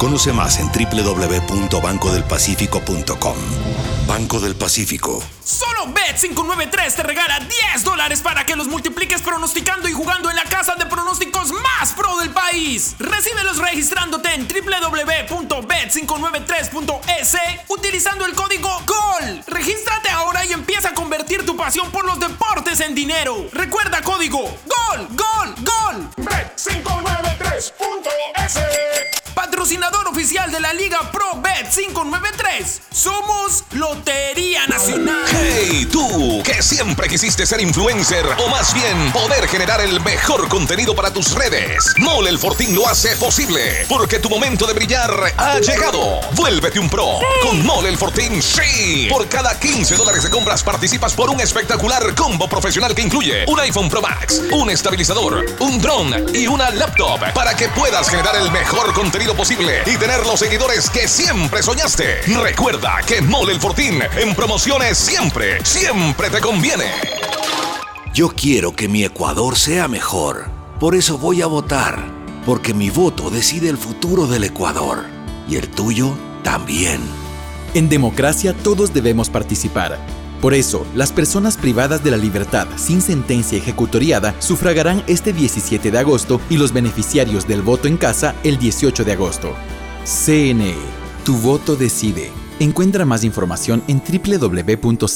[SPEAKER 21] Conoce más en www.bancodelpacifico.com. Banco del Pacífico.
[SPEAKER 22] Solo Bet593 te regala 10 dólares para que los multipliques pronosticando y jugando en la casa de pronósticos más pro del país. Recíbelos registrándote en www.bet593.es utilizando el código GOL. Regístrate ahora y empieza a convertir tu pasión por los deportes en dinero. Recuerda código GOL, GOL, GOL. Bet593.es Patrocinador oficial de la Liga Pro Bet 593. Somos Lotería Nacional.
[SPEAKER 23] Hey, tú, que siempre quisiste ser influencer o más bien poder generar el mejor contenido para tus redes. Mole el Fortín lo hace posible porque tu momento de brillar ha llegado. Vuélvete un pro con Mole el Fortín. Sí, por cada 15 dólares de compras participas por un espectacular combo profesional que incluye un iPhone Pro Max, un estabilizador, un dron y una laptop para que puedas generar el mejor contenido posible y tener los seguidores que siempre soñaste. Recuerda que Mole el Fortín en promociones siempre, siempre te conviene.
[SPEAKER 21] Yo quiero que mi Ecuador sea mejor. Por eso voy a votar. Porque mi voto decide el futuro del Ecuador. Y el tuyo también.
[SPEAKER 10] En democracia todos debemos participar. Por eso, las personas privadas de la libertad sin sentencia ejecutoriada sufragarán este 17 de agosto y los beneficiarios del voto en casa el 18 de agosto. CNE, tu voto decide. Encuentra más información en www.cne.gov.es.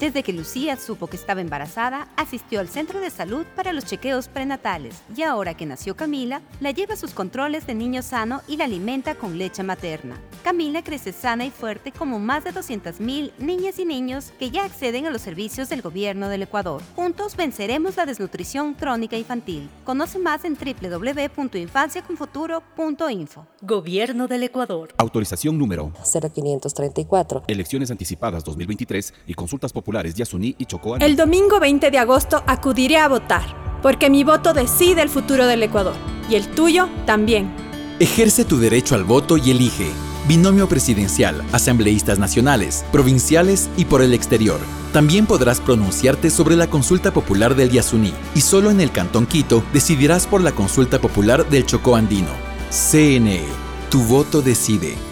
[SPEAKER 24] Desde que Lucía supo que estaba embarazada, asistió al centro de salud para los chequeos prenatales y ahora que nació Camila, la lleva a sus controles de niño sano y la alimenta con leche materna. Camila crece sana y fuerte como más de 200.000 niñas y niños que ya acceden a los servicios del gobierno del Ecuador. Juntos venceremos la desnutrición crónica infantil. Conoce más en www.infanciaconfuturo.info.
[SPEAKER 10] Gobierno del Ecuador.
[SPEAKER 7] Autorización número
[SPEAKER 54] 0534.
[SPEAKER 7] Elecciones anticipadas 2023 y consultas populares Yasuní y Chocó.
[SPEAKER 27] El domingo 20 de agosto acudiré a votar, porque mi voto decide el futuro del Ecuador y el tuyo también.
[SPEAKER 10] Ejerce tu derecho al voto y elige. Binomio presidencial, asambleístas nacionales, provinciales y por el exterior. También podrás pronunciarte sobre la consulta popular del Yasuní y solo en el Cantón Quito decidirás por la consulta popular del Chocó Andino. CNE, tu voto decide.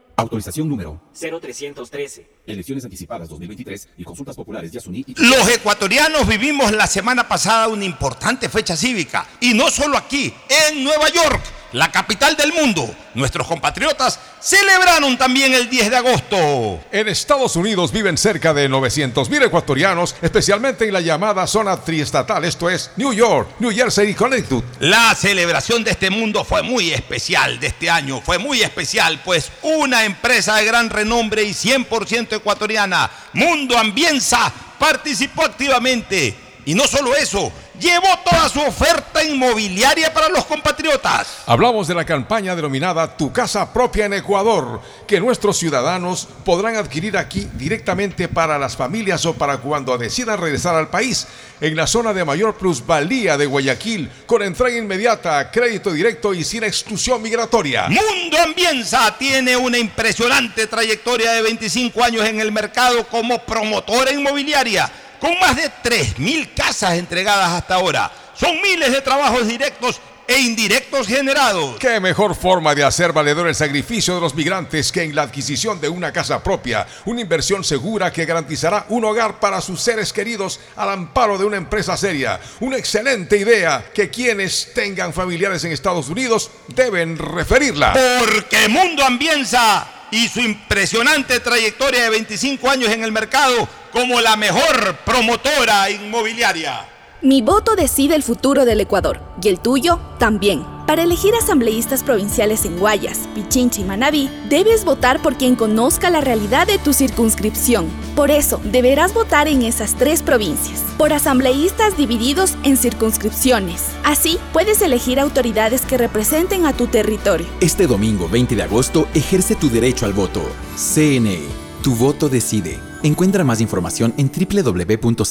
[SPEAKER 7] Autorización número
[SPEAKER 8] 0313.
[SPEAKER 7] Elecciones anticipadas 2023 y consultas populares Yasuní y...
[SPEAKER 2] Los ecuatorianos vivimos la semana pasada una importante fecha cívica. Y no solo aquí, en Nueva York, la capital del mundo. Nuestros compatriotas celebraron también el 10 de agosto.
[SPEAKER 28] En Estados Unidos viven cerca de 900 mil ecuatorianos, especialmente en la llamada zona triestatal, esto es New York, New Jersey y Connecticut.
[SPEAKER 2] La celebración de este mundo fue muy especial de este año, fue muy especial, pues una empresa de gran renombre y 100% ecuatoriana, Mundo Ambienza, participó activamente. Y no solo eso, llevó toda su oferta inmobiliaria para los compatriotas.
[SPEAKER 28] Hablamos de la campaña denominada Tu casa propia en Ecuador, que nuestros ciudadanos podrán adquirir aquí directamente para las familias o para cuando decidan regresar al país, en la zona de mayor plusvalía de Guayaquil, con entrega inmediata, crédito directo y sin exclusión migratoria.
[SPEAKER 2] Mundo Ambienza tiene una impresionante trayectoria de 25 años en el mercado como promotora inmobiliaria con más de 3.000 casas entregadas hasta ahora. Son miles de trabajos directos e indirectos generados.
[SPEAKER 28] ¿Qué mejor forma de hacer valedor el sacrificio de los migrantes que en la adquisición de una casa propia? Una inversión segura que garantizará un hogar para sus seres queridos al amparo de una empresa seria. Una excelente idea que quienes tengan familiares en Estados Unidos deben referirla.
[SPEAKER 2] Porque Mundo Ambienza y su impresionante trayectoria de 25 años en el mercado como la mejor promotora inmobiliaria.
[SPEAKER 27] Mi voto decide el futuro del Ecuador y el tuyo también. Para elegir asambleístas provinciales en Guayas, Pichincha y Manabí, debes votar por quien conozca la realidad de tu circunscripción. Por eso, deberás votar en esas tres provincias, por asambleístas divididos en circunscripciones. Así, puedes elegir autoridades que representen a tu territorio.
[SPEAKER 10] Este domingo 20 de agosto ejerce tu derecho al voto. CNE, tu voto decide. Encuentra más información en www.cne.gov.es.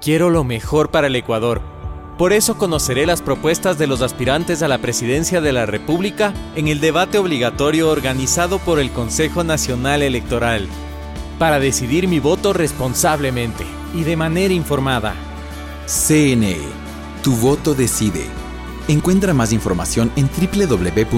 [SPEAKER 9] Quiero lo mejor para el Ecuador. Por eso conoceré las propuestas de los aspirantes a la presidencia de la República en el debate obligatorio organizado por el Consejo Nacional Electoral, para decidir mi voto responsablemente y de manera informada.
[SPEAKER 10] CNE, tu voto decide. Encuentra más información en www.cne.gov.es.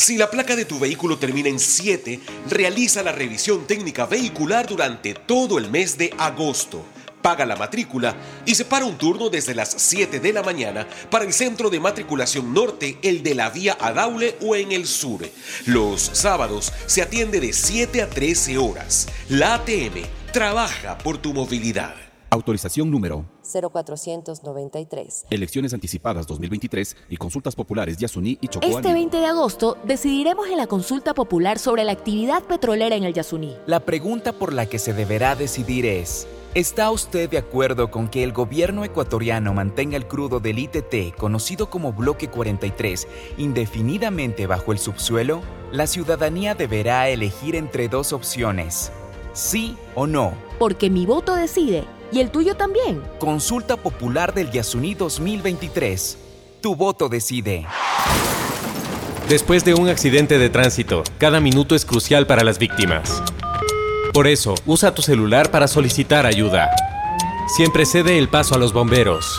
[SPEAKER 31] Si la placa de tu vehículo termina en 7, realiza la revisión técnica vehicular durante todo el mes de agosto. Paga la matrícula y separa un turno desde las 7 de la mañana para el centro de matriculación norte, el de la vía Adaule o en el sur. Los sábados se atiende de 7 a 13 horas. La ATM trabaja por tu movilidad.
[SPEAKER 7] Autorización número
[SPEAKER 54] 0493.
[SPEAKER 7] Elecciones anticipadas 2023 y consultas populares Yasuní y Chocó
[SPEAKER 11] Este
[SPEAKER 7] Andino.
[SPEAKER 11] 20 de agosto decidiremos en la consulta popular sobre la actividad petrolera en el Yasuní.
[SPEAKER 12] La pregunta por la que se deberá decidir es, ¿está usted de acuerdo con que el gobierno ecuatoriano mantenga el crudo del ITT, conocido como Bloque 43, indefinidamente bajo el subsuelo? La ciudadanía deberá elegir entre dos opciones, sí o no.
[SPEAKER 11] Porque mi voto decide y el tuyo también.
[SPEAKER 12] Consulta Popular del Yasuní 2023. Tu voto decide.
[SPEAKER 9] Después de un accidente de tránsito, cada minuto es crucial para las víctimas. Por eso, usa tu celular para solicitar ayuda. Siempre cede el paso a los bomberos.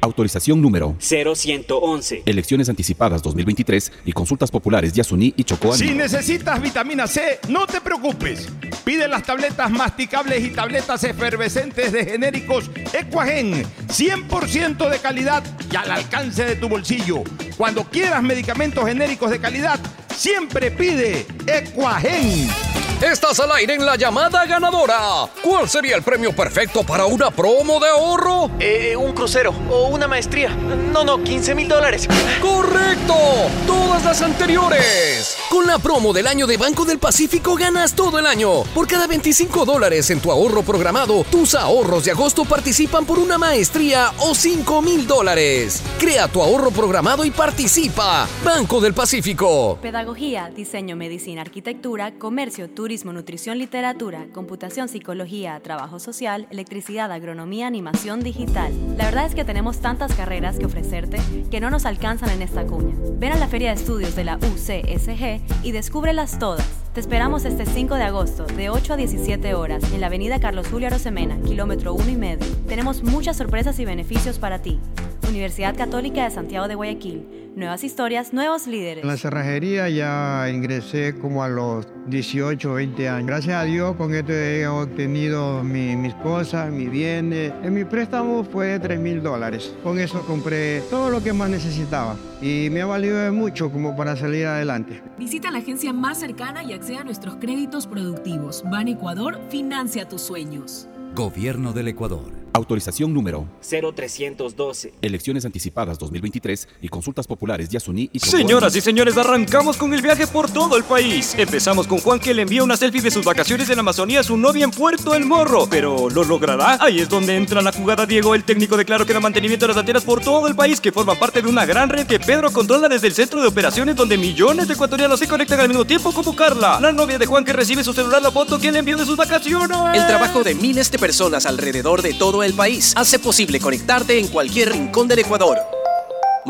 [SPEAKER 7] Autorización número
[SPEAKER 8] 0111.
[SPEAKER 7] Elecciones anticipadas 2023 y consultas populares Yasuní y Chocó
[SPEAKER 2] Si necesitas vitamina C, no te preocupes. Pide las tabletas masticables y tabletas efervescentes de genéricos Equagen, 100% de calidad y al alcance de tu bolsillo. Cuando quieras medicamentos genéricos de calidad, siempre pide Equagen.
[SPEAKER 33] Estás al aire en la llamada ganadora. ¿Cuál sería el premio perfecto para una promo de ahorro?
[SPEAKER 55] Eh, un crucero o una maestría. No, no, 15 mil dólares.
[SPEAKER 33] ¡Correcto! Todas las anteriores. Con la promo del año de Banco del Pacífico ganas todo el año. Por cada 25 dólares en tu ahorro programado, tus ahorros de agosto participan por una maestría o 5 mil dólares. Crea tu ahorro programado y participa. Banco del Pacífico.
[SPEAKER 56] Pedagogía, diseño, medicina, arquitectura, comercio, turismo turismo, nutrición, literatura, computación, psicología, trabajo social, electricidad, agronomía, animación digital. La verdad es que tenemos tantas carreras que ofrecerte que no nos alcanzan en esta cuña. Ven a la Feria de Estudios de la UCSG y descúbrelas todas. Te esperamos este 5 de agosto, de 8 a 17 horas, en la avenida Carlos Julio Arosemena, kilómetro 1 y medio. Tenemos muchas sorpresas y beneficios para ti. Universidad Católica de Santiago de Guayaquil. Nuevas historias, nuevos líderes.
[SPEAKER 4] En la cerrajería ya ingresé como a los 18, 20 años. Gracias a Dios con esto he obtenido mis cosas, mis bienes. En mi préstamo fue de 3 mil dólares. Con eso compré todo lo que más necesitaba y me ha valido mucho como para salir adelante.
[SPEAKER 5] Visita la agencia más cercana y acceda a nuestros créditos productivos. Ban Ecuador financia tus sueños.
[SPEAKER 7] Gobierno del Ecuador. Autorización número
[SPEAKER 8] 0312.
[SPEAKER 7] Elecciones anticipadas 2023 y consultas populares Yasuní y
[SPEAKER 35] Señoras y señores, arrancamos con el viaje por todo el país. Empezamos con Juan que le envía una selfie de sus vacaciones en Amazonía a su novia en Puerto El Morro. Pero ¿lo logrará? Ahí es donde entra la jugada Diego, el técnico declaró que era mantenimiento de las antenas por todo el país que forman parte de una gran red que Pedro controla desde el centro de operaciones donde millones de ecuatorianos se conectan al mismo tiempo como Carla, la novia de Juan que recibe su celular la foto que le envió de sus vacaciones.
[SPEAKER 57] El trabajo de miles de personas alrededor de todo el país hace posible conectarte en cualquier rincón del Ecuador.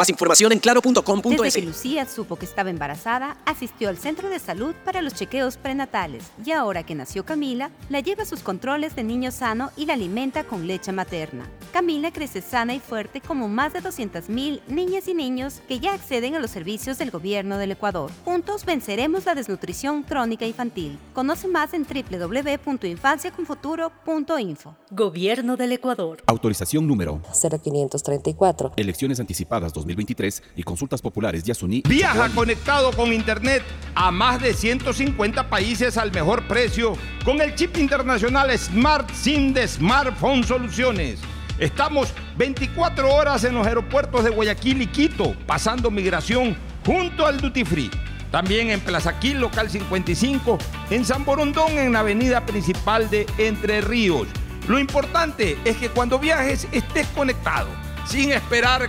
[SPEAKER 57] Más información en claro.com.es.
[SPEAKER 24] Desde que Lucía supo que estaba embarazada, asistió al centro de salud para los chequeos prenatales y ahora que nació Camila, la lleva a sus controles de niño sano y la alimenta con leche materna. Camila crece sana y fuerte como más de 200.000 niñas y niños que ya acceden a los servicios del gobierno del Ecuador. Juntos venceremos la desnutrición crónica infantil. Conoce más en www.infanciaconfuturo.info.
[SPEAKER 58] Gobierno del Ecuador.
[SPEAKER 7] Autorización número
[SPEAKER 54] 0534.
[SPEAKER 7] Elecciones anticipadas 2023 y consultas populares Yasuní.
[SPEAKER 2] Viaja conectado con Internet a más de 150 países al mejor precio con el chip internacional Smart SIM de Smartphone Soluciones. Estamos 24 horas en los aeropuertos de Guayaquil y Quito, pasando migración junto al Duty Free. También en Plaza Quil, local 55, en San Borondón, en la avenida principal de Entre Ríos. Lo importante es que cuando viajes estés conectado, sin esperar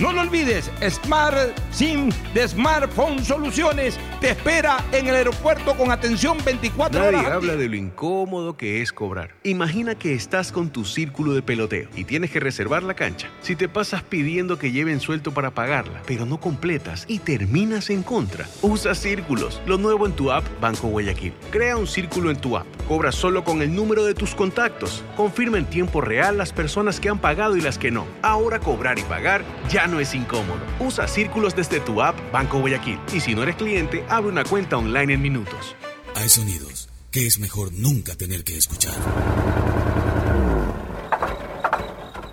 [SPEAKER 2] No lo olvides, Smart SIM de Smartphone Soluciones te espera en el aeropuerto con atención 24
[SPEAKER 59] Nadie
[SPEAKER 2] horas.
[SPEAKER 59] habla de lo incómodo que es cobrar. Imagina que estás con tu círculo de peloteo y tienes que reservar la cancha. Si te pasas pidiendo que lleven suelto para pagarla, pero no completas y terminas en contra, usa Círculos, lo nuevo en tu app Banco Guayaquil. Crea un círculo en tu app, cobra solo con el número de tus contactos, confirma en tiempo real las personas que han pagado y las que no. Ahora cobrar y pagar ya no es incómodo. Usa Círculos desde tu app Banco Guayaquil y si no eres cliente, abre una cuenta online en minutos.
[SPEAKER 38] Hay sonidos que es mejor nunca tener que escuchar.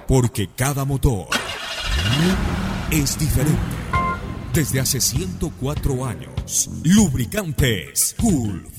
[SPEAKER 38] Porque cada motor es diferente. Desde hace 104 años, Lubricantes Gulf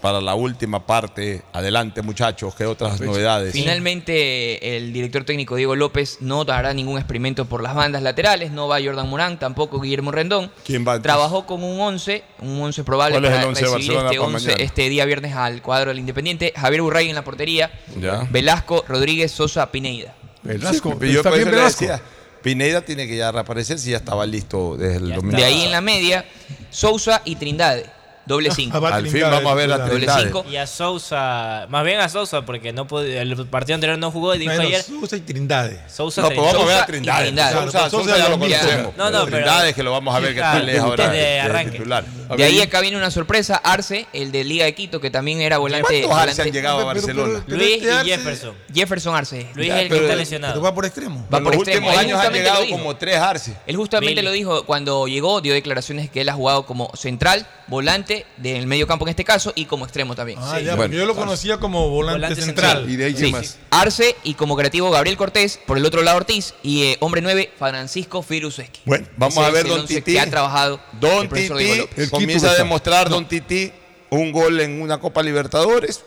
[SPEAKER 2] para la última parte. Adelante, muchachos, ¿qué otras novedades?
[SPEAKER 53] Finalmente, el director técnico Diego López no hará ningún experimento por las bandas laterales. No va Jordan Morán, tampoco Guillermo Rendón.
[SPEAKER 2] ¿Quién va?
[SPEAKER 53] Trabajó con un 11, un 11 probable
[SPEAKER 2] ¿Cuál es
[SPEAKER 53] para
[SPEAKER 2] el 11 de
[SPEAKER 53] recibir este,
[SPEAKER 2] para
[SPEAKER 53] 11
[SPEAKER 2] mañana?
[SPEAKER 53] este día viernes al cuadro del Independiente. Javier Burray en la portería.
[SPEAKER 2] Ya.
[SPEAKER 53] Velasco, Rodríguez, Sosa, Pineida.
[SPEAKER 2] Velasco, yo le decía, Pineda tiene que ya reaparecer si ya estaba listo desde el domingo.
[SPEAKER 53] De ahí en la media, Sousa y Trindade. Doble 5.
[SPEAKER 2] Al fin vamos a ver a
[SPEAKER 53] Doble
[SPEAKER 2] Trindade.
[SPEAKER 53] 5.
[SPEAKER 52] Y a Sousa, más bien a Sousa, porque no puede- el partido anterior no jugó y dijo
[SPEAKER 17] Bueno,
[SPEAKER 52] ayer.
[SPEAKER 17] Sousa y Trindade.
[SPEAKER 52] Sousa,
[SPEAKER 2] No, pero vamos a ver a Trindade.
[SPEAKER 52] Trindade.
[SPEAKER 2] Sousa, Sousa ya lo conocemos.
[SPEAKER 52] No, no, pero.
[SPEAKER 2] Trindade que lo vamos a ver qué tal es
[SPEAKER 52] Claro,
[SPEAKER 2] ahora
[SPEAKER 52] desde
[SPEAKER 2] de
[SPEAKER 52] arranque.
[SPEAKER 2] titular.
[SPEAKER 53] De ahí acá viene una sorpresa, Arce, el de Liga de Quito, que también era volante.
[SPEAKER 2] ¿Cuántos Arce
[SPEAKER 53] volante-
[SPEAKER 2] han llegado a Barcelona?
[SPEAKER 52] Luis y Jefferson.
[SPEAKER 53] Jefferson Arce.
[SPEAKER 52] Luis
[SPEAKER 2] Ya,
[SPEAKER 52] es el que está lesionado.
[SPEAKER 17] Pero va por extremo.
[SPEAKER 53] Va
[SPEAKER 2] En
[SPEAKER 53] por
[SPEAKER 2] los
[SPEAKER 53] extremo.
[SPEAKER 2] últimos
[SPEAKER 53] Él
[SPEAKER 2] años han llegado como tres Arce.
[SPEAKER 53] Él justamente lo dijo cuando llegó, dio declaraciones que él ha jugado como central, volante del medio campo en este caso y como extremo también.
[SPEAKER 17] Ah,
[SPEAKER 53] Sí.
[SPEAKER 17] ya, porque yo lo conocía como volante,
[SPEAKER 52] Volante
[SPEAKER 17] central.
[SPEAKER 52] central.
[SPEAKER 53] Sí, sí. Arce y como creativo Gabriel Cortés, por el otro lado Ortiz y eh, hombre 9 Francisco Firuseski.
[SPEAKER 2] Bueno, vamos
[SPEAKER 53] Ese
[SPEAKER 2] a ver Don Tití.
[SPEAKER 53] que ha trabajado
[SPEAKER 2] Don
[SPEAKER 53] el López.
[SPEAKER 2] comienza a demostrar Don Tití un gol en una Copa Libertadores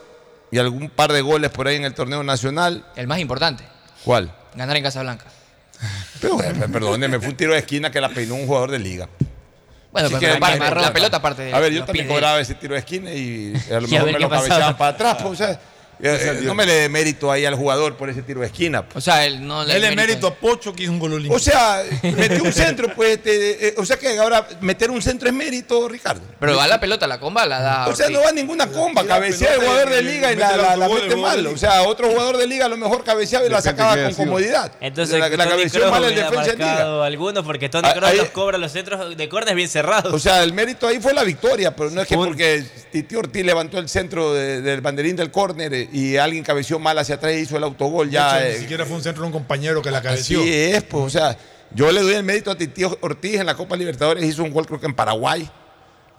[SPEAKER 2] y algún par de goles por ahí en el torneo nacional.
[SPEAKER 53] El más importante,
[SPEAKER 2] ¿Cuál?
[SPEAKER 53] ganar en Casablanca. [LAUGHS]
[SPEAKER 2] Pero, eh, perdóneme, fue un tiro de esquina que la peinó un jugador de liga.
[SPEAKER 53] Bueno, pero
[SPEAKER 2] que imagínate.
[SPEAKER 53] la pelota aparte de
[SPEAKER 2] A ver, yo también
[SPEAKER 53] pies
[SPEAKER 2] cobraba ese tiro de esquina y a lo
[SPEAKER 53] a
[SPEAKER 2] mejor
[SPEAKER 53] ver
[SPEAKER 2] me lo
[SPEAKER 53] pasaba.
[SPEAKER 2] cabezaban para atrás. pues, o sea, eh, eh, no me le dé mérito ahí al jugador por ese tiro de esquina.
[SPEAKER 53] O sea, él no le
[SPEAKER 17] Dele mérito a Pocho, que es un gol olímpico.
[SPEAKER 2] O sea, metió un centro, pues, este, eh, o sea que ahora meter un centro es mérito, Ricardo.
[SPEAKER 53] Pero va la pelota, la comba la da.
[SPEAKER 2] O sea, no va ninguna comba, cabecea el jugador de liga y la, mete mal. O sea, otro jugador de liga a lo mejor cabeceaba y la sacaba con comodidad.
[SPEAKER 52] Entonces,
[SPEAKER 2] la, la cabeceó mal el defensa de liga.
[SPEAKER 52] algunos porque Tony
[SPEAKER 2] Ah,
[SPEAKER 52] Kroos los cobra los centros de córner bien cerrados.
[SPEAKER 2] O sea, el mérito ahí fue la victoria, pero no es que porque Titi Ortiz levantó el centro de- del banderín del córner eh, y alguien cabeció mal hacia atrás y hizo el autogol. Ya,
[SPEAKER 17] hecho,
[SPEAKER 2] eh,
[SPEAKER 17] ni siquiera fue un centro de un compañero que la cabeció.
[SPEAKER 2] Así es, pues, o sea, yo le doy el mérito a Titi Ortiz en la Copa Libertadores, hizo un gol creo que en Paraguay,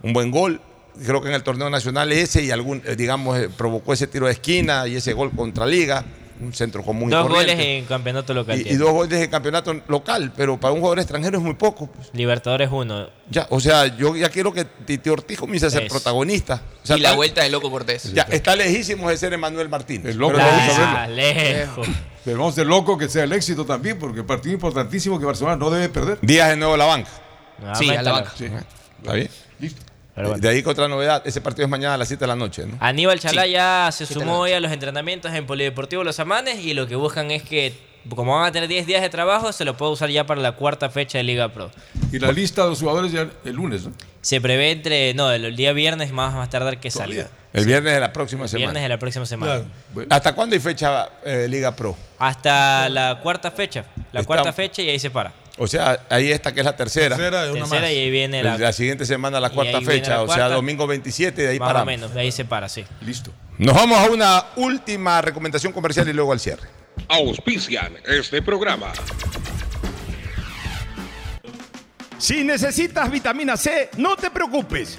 [SPEAKER 2] un buen gol, creo que en el torneo nacional ese y algún, eh, digamos, eh, provocó ese tiro de esquina y ese gol contra Liga, un centro común y
[SPEAKER 52] Dos
[SPEAKER 2] corriente.
[SPEAKER 52] goles en campeonato local.
[SPEAKER 2] y, y dos goles en campeonato local, pero para un jugador extranjero es muy poco. pues.
[SPEAKER 52] Libertadores 1.
[SPEAKER 2] Ya, o sea, yo ya quiero que Titi Ortiz comience a ser
[SPEAKER 52] Eso.
[SPEAKER 2] protagonista. O sea,
[SPEAKER 53] y la vuelta de Loco Cortés.
[SPEAKER 2] Ya, está lejísimo de ser Emanuel Martínez.
[SPEAKER 28] El loco, a.
[SPEAKER 52] Ah, lejos.
[SPEAKER 28] Pero vamos de loco que sea el éxito también, porque el partido importantísimo que Barcelona no debe perder.
[SPEAKER 2] Díaz de nuevo a la banca.
[SPEAKER 52] Ah,
[SPEAKER 53] Sí, a la banca.
[SPEAKER 2] ¿Está bien?
[SPEAKER 28] Listo.
[SPEAKER 52] Pero bueno.
[SPEAKER 2] De ahí que otra novedad, ese partido es mañana a las 7 de la noche, ¿no?
[SPEAKER 52] Aníbal Chalá
[SPEAKER 53] Sí.
[SPEAKER 52] ya se sumó hoy a los entrenamientos en Polideportivo Los Amanes y lo que buscan es que, como van a tener 10 días de trabajo, se lo puede usar ya para la cuarta fecha de Liga Pro.
[SPEAKER 28] Y la lista de los jugadores ya el lunes, ¿no?
[SPEAKER 52] Se prevé entre, no, el, el día viernes más más tardar que salga.
[SPEAKER 2] El viernes de la próxima semana.
[SPEAKER 52] Viernes de la próxima semana.
[SPEAKER 17] Claro.
[SPEAKER 2] ¿Hasta cuándo hay fecha eh, Liga Pro?
[SPEAKER 52] Hasta la cuarta fecha. La
[SPEAKER 2] Está-
[SPEAKER 52] cuarta fecha y ahí se para.
[SPEAKER 2] O sea, ahí está que es la tercera.
[SPEAKER 17] Tercera de una
[SPEAKER 52] Tercera
[SPEAKER 17] más.
[SPEAKER 52] y ahí viene
[SPEAKER 2] La,
[SPEAKER 52] la,
[SPEAKER 2] siguiente semana la cuarta fecha,
[SPEAKER 52] la
[SPEAKER 2] o sea, domingo 27, de ahí
[SPEAKER 52] más o menos, de ahí se para, sí.
[SPEAKER 28] Listo.
[SPEAKER 2] Nos vamos a una última recomendación comercial y luego al cierre.
[SPEAKER 60] Auspician este programa.
[SPEAKER 2] Si necesitas vitamina C, no te preocupes.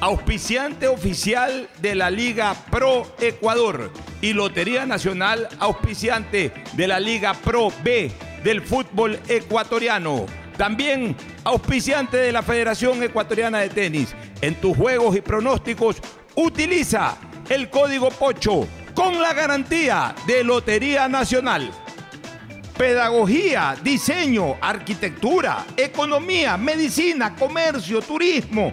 [SPEAKER 2] auspiciante oficial de la Liga Pro Ecuador y Lotería Nacional, auspiciante de la Liga Pro B del fútbol ecuatoriano. También auspiciante de la Federación Ecuatoriana de Tenis. En tus juegos y pronósticos, utiliza el código POCHO con la garantía de Lotería Nacional. Pedagogía, diseño, arquitectura, economía, medicina, comercio, turismo,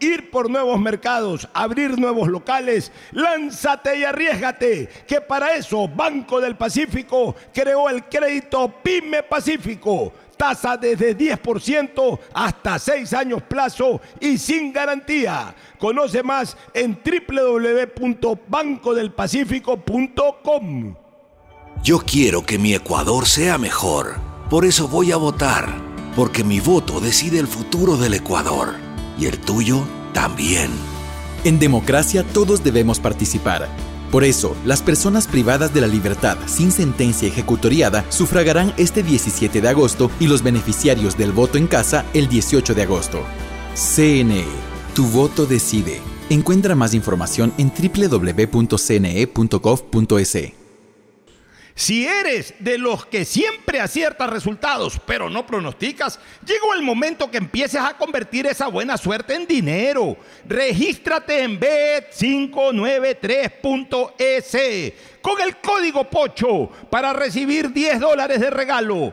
[SPEAKER 2] ir por nuevos mercados, abrir nuevos locales, lánzate y arriesgate, que para eso Banco del Pacífico creó el crédito Pyme Pacífico. Tasa desde 10% hasta 6 años plazo y sin garantía. Conoce más en www.bancodelpacifico.com.
[SPEAKER 21] Yo quiero que mi Ecuador sea mejor. Por eso voy a votar. Porque mi voto decide el futuro del Ecuador. Y el tuyo también.
[SPEAKER 10] En democracia todos debemos participar. Por eso, las personas privadas de la libertad sin sentencia ejecutoriada sufragarán este 17 de agosto y los beneficiarios del voto en casa el 18 de agosto. CNE, tu voto decide. Encuentra más información en www.cne.gov.es.
[SPEAKER 2] Si eres de los que siempre aciertas resultados, pero no pronosticas, llegó el momento que empieces a convertir esa buena suerte en dinero. Regístrate en bet593.es con el código POCHO para recibir 10 dólares de regalo.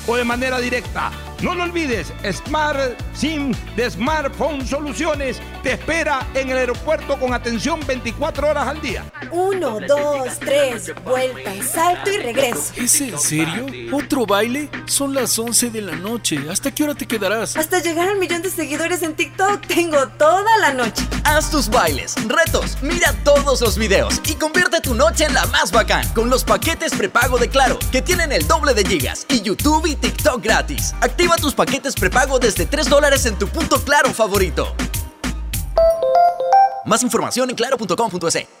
[SPEAKER 2] o de manera directa. No lo olvides, Smart SIM de Smartphone Soluciones te espera en el aeropuerto con atención 24 horas al día.
[SPEAKER 27] Uno, dos, tres, vuelta, salto y regreso.
[SPEAKER 46] ¿Es en serio? ¿Otro baile? Son las 11 de la noche. ¿Hasta qué hora te quedarás?
[SPEAKER 27] Hasta llegar al millón de seguidores en TikTok tengo toda la noche.
[SPEAKER 61] Haz tus bailes, retos, mira todos los videos y convierte tu noche en la más bacán con los paquetes prepago de Claro, que tienen el doble de gigas y YouTube y TikTok gratis. Activa tus paquetes prepago desde 3 dólares en tu punto Claro favorito. Más información en claro.com.es.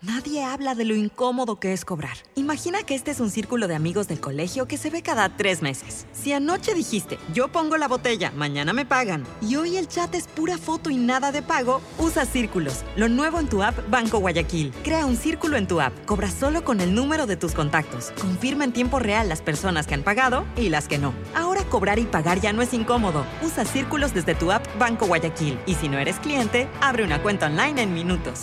[SPEAKER 62] Nadie habla de lo incómodo que es cobrar. Imagina que este es un círculo de amigos del colegio que se ve cada tres meses. Si anoche dijiste, yo pongo la botella, mañana me pagan, y hoy el chat es pura foto y nada de pago, usa Círculos, lo nuevo en tu app Banco Guayaquil. Crea un círculo en tu app, cobra solo con el número de tus contactos. Confirma en tiempo real las personas que han pagado y las que no. Ahora cobrar y pagar ya no es incómodo. Usa Círculos desde tu app Banco Guayaquil. Y si no eres cliente, abre una cuenta online en minutos.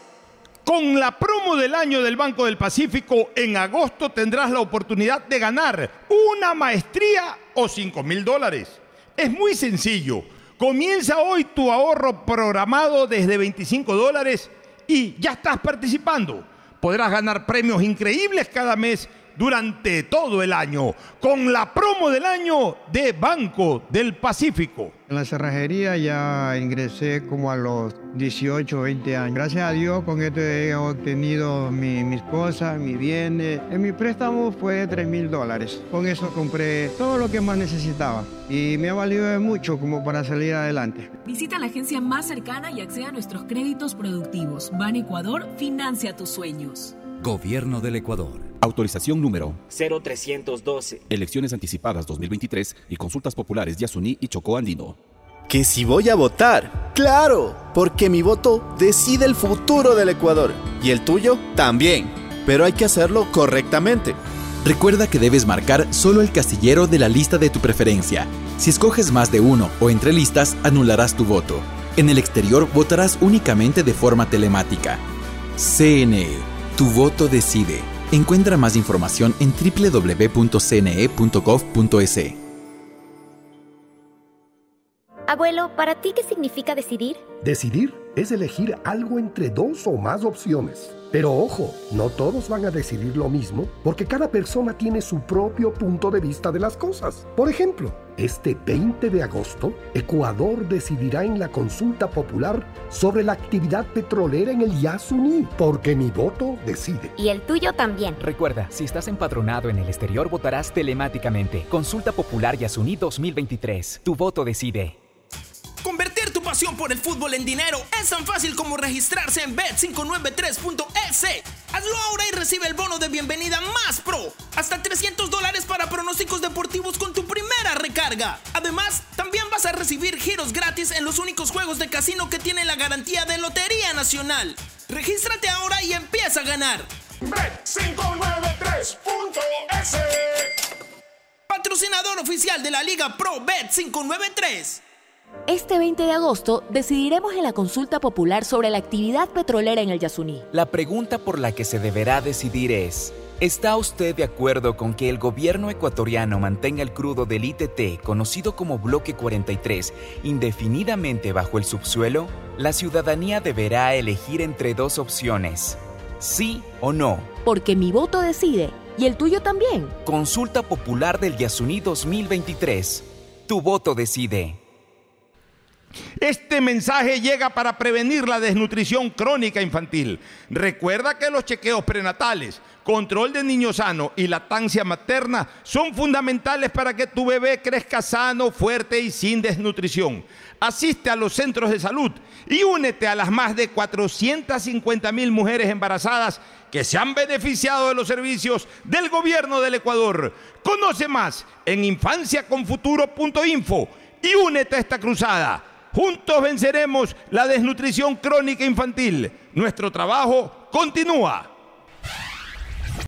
[SPEAKER 2] Con la promo del año del Banco del Pacífico, en agosto tendrás la oportunidad de ganar una maestría o 5 mil dólares. Es muy sencillo. Comienza hoy tu ahorro programado desde 25 dólares y ya estás participando. Podrás ganar premios increíbles cada mes durante todo el año con la promo del año de Banco del Pacífico.
[SPEAKER 4] En la cerrajería ya ingresé como a los 18, 20 años. Gracias a Dios con esto he obtenido mi- mis cosas, mis bienes. En mi préstamo fue de 3 mil dólares. Con eso compré todo lo que más necesitaba y me ha valido de mucho como para salir adelante.
[SPEAKER 5] Visita la agencia más cercana y accede a nuestros créditos productivos. Ban Ecuador financia tus sueños.
[SPEAKER 7] Gobierno del Ecuador. Autorización número
[SPEAKER 8] 0312.
[SPEAKER 7] Elecciones anticipadas 2023 y consultas populares Yasuní y Chocó Andino.
[SPEAKER 33] Que si voy a votar, claro, porque mi voto decide el futuro del Ecuador. Y el tuyo también. Pero hay que hacerlo correctamente.
[SPEAKER 10] Recuerda que debes marcar solo el casillero de la lista de tu preferencia. Si escoges más de uno o entre listas, anularás tu voto. En el exterior votarás únicamente de forma telemática. CNE, tu voto decide. Encuentra más información en www.cne.gov.es.
[SPEAKER 63] Abuelo, ¿para ti qué significa decidir?
[SPEAKER 14] Decidir es elegir algo entre dos o más opciones. Pero ojo, no todos van a decidir lo mismo porque cada persona tiene su propio punto de vista de las cosas. Por ejemplo, este 20 de agosto, Ecuador decidirá en la consulta popular sobre la actividad petrolera en el Yasuní, porque mi voto decide.
[SPEAKER 63] Y el tuyo también.
[SPEAKER 64] Recuerda, si estás empadronado en el exterior, votarás telemáticamente. Consulta Popular Yasuní 2023. Tu voto decide.
[SPEAKER 22] Convertir tu pasión por el fútbol en dinero es tan fácil como registrarse en bet593.es. Hazlo ahora y recibe el bono de bienvenida más pro. Hasta 300 dólares para pronósticos deportivos con tu primera recarga. Además, también vas a recibir giros gratis en los únicos juegos de casino que tienen la garantía de Lotería Nacional. Regístrate ahora y empieza a ganar. Bet593.es. Patrocinador oficial de la Liga Pro Bet593.
[SPEAKER 11] Este 20 de agosto decidiremos en la consulta popular sobre la actividad petrolera en el Yasuní.
[SPEAKER 12] La pregunta por la que se deberá decidir es, ¿está usted de acuerdo con que el gobierno ecuatoriano mantenga el crudo del ITT, conocido como Bloque 43, indefinidamente bajo el subsuelo? La ciudadanía deberá elegir entre dos opciones, sí o no.
[SPEAKER 11] Porque mi voto decide y el tuyo también.
[SPEAKER 12] Consulta Popular del Yasuní 2023. Tu voto decide.
[SPEAKER 2] Este mensaje llega para prevenir la desnutrición crónica infantil. Recuerda que los chequeos prenatales, control de niño sano y lactancia materna son fundamentales para que tu bebé crezca sano, fuerte y sin desnutrición. Asiste a los centros de salud y únete a las más de 450 mil mujeres embarazadas que se han beneficiado de los servicios del gobierno del Ecuador. Conoce más en infanciaconfuturo.info y únete a esta cruzada. Juntos venceremos la desnutrición crónica infantil. Nuestro trabajo continúa.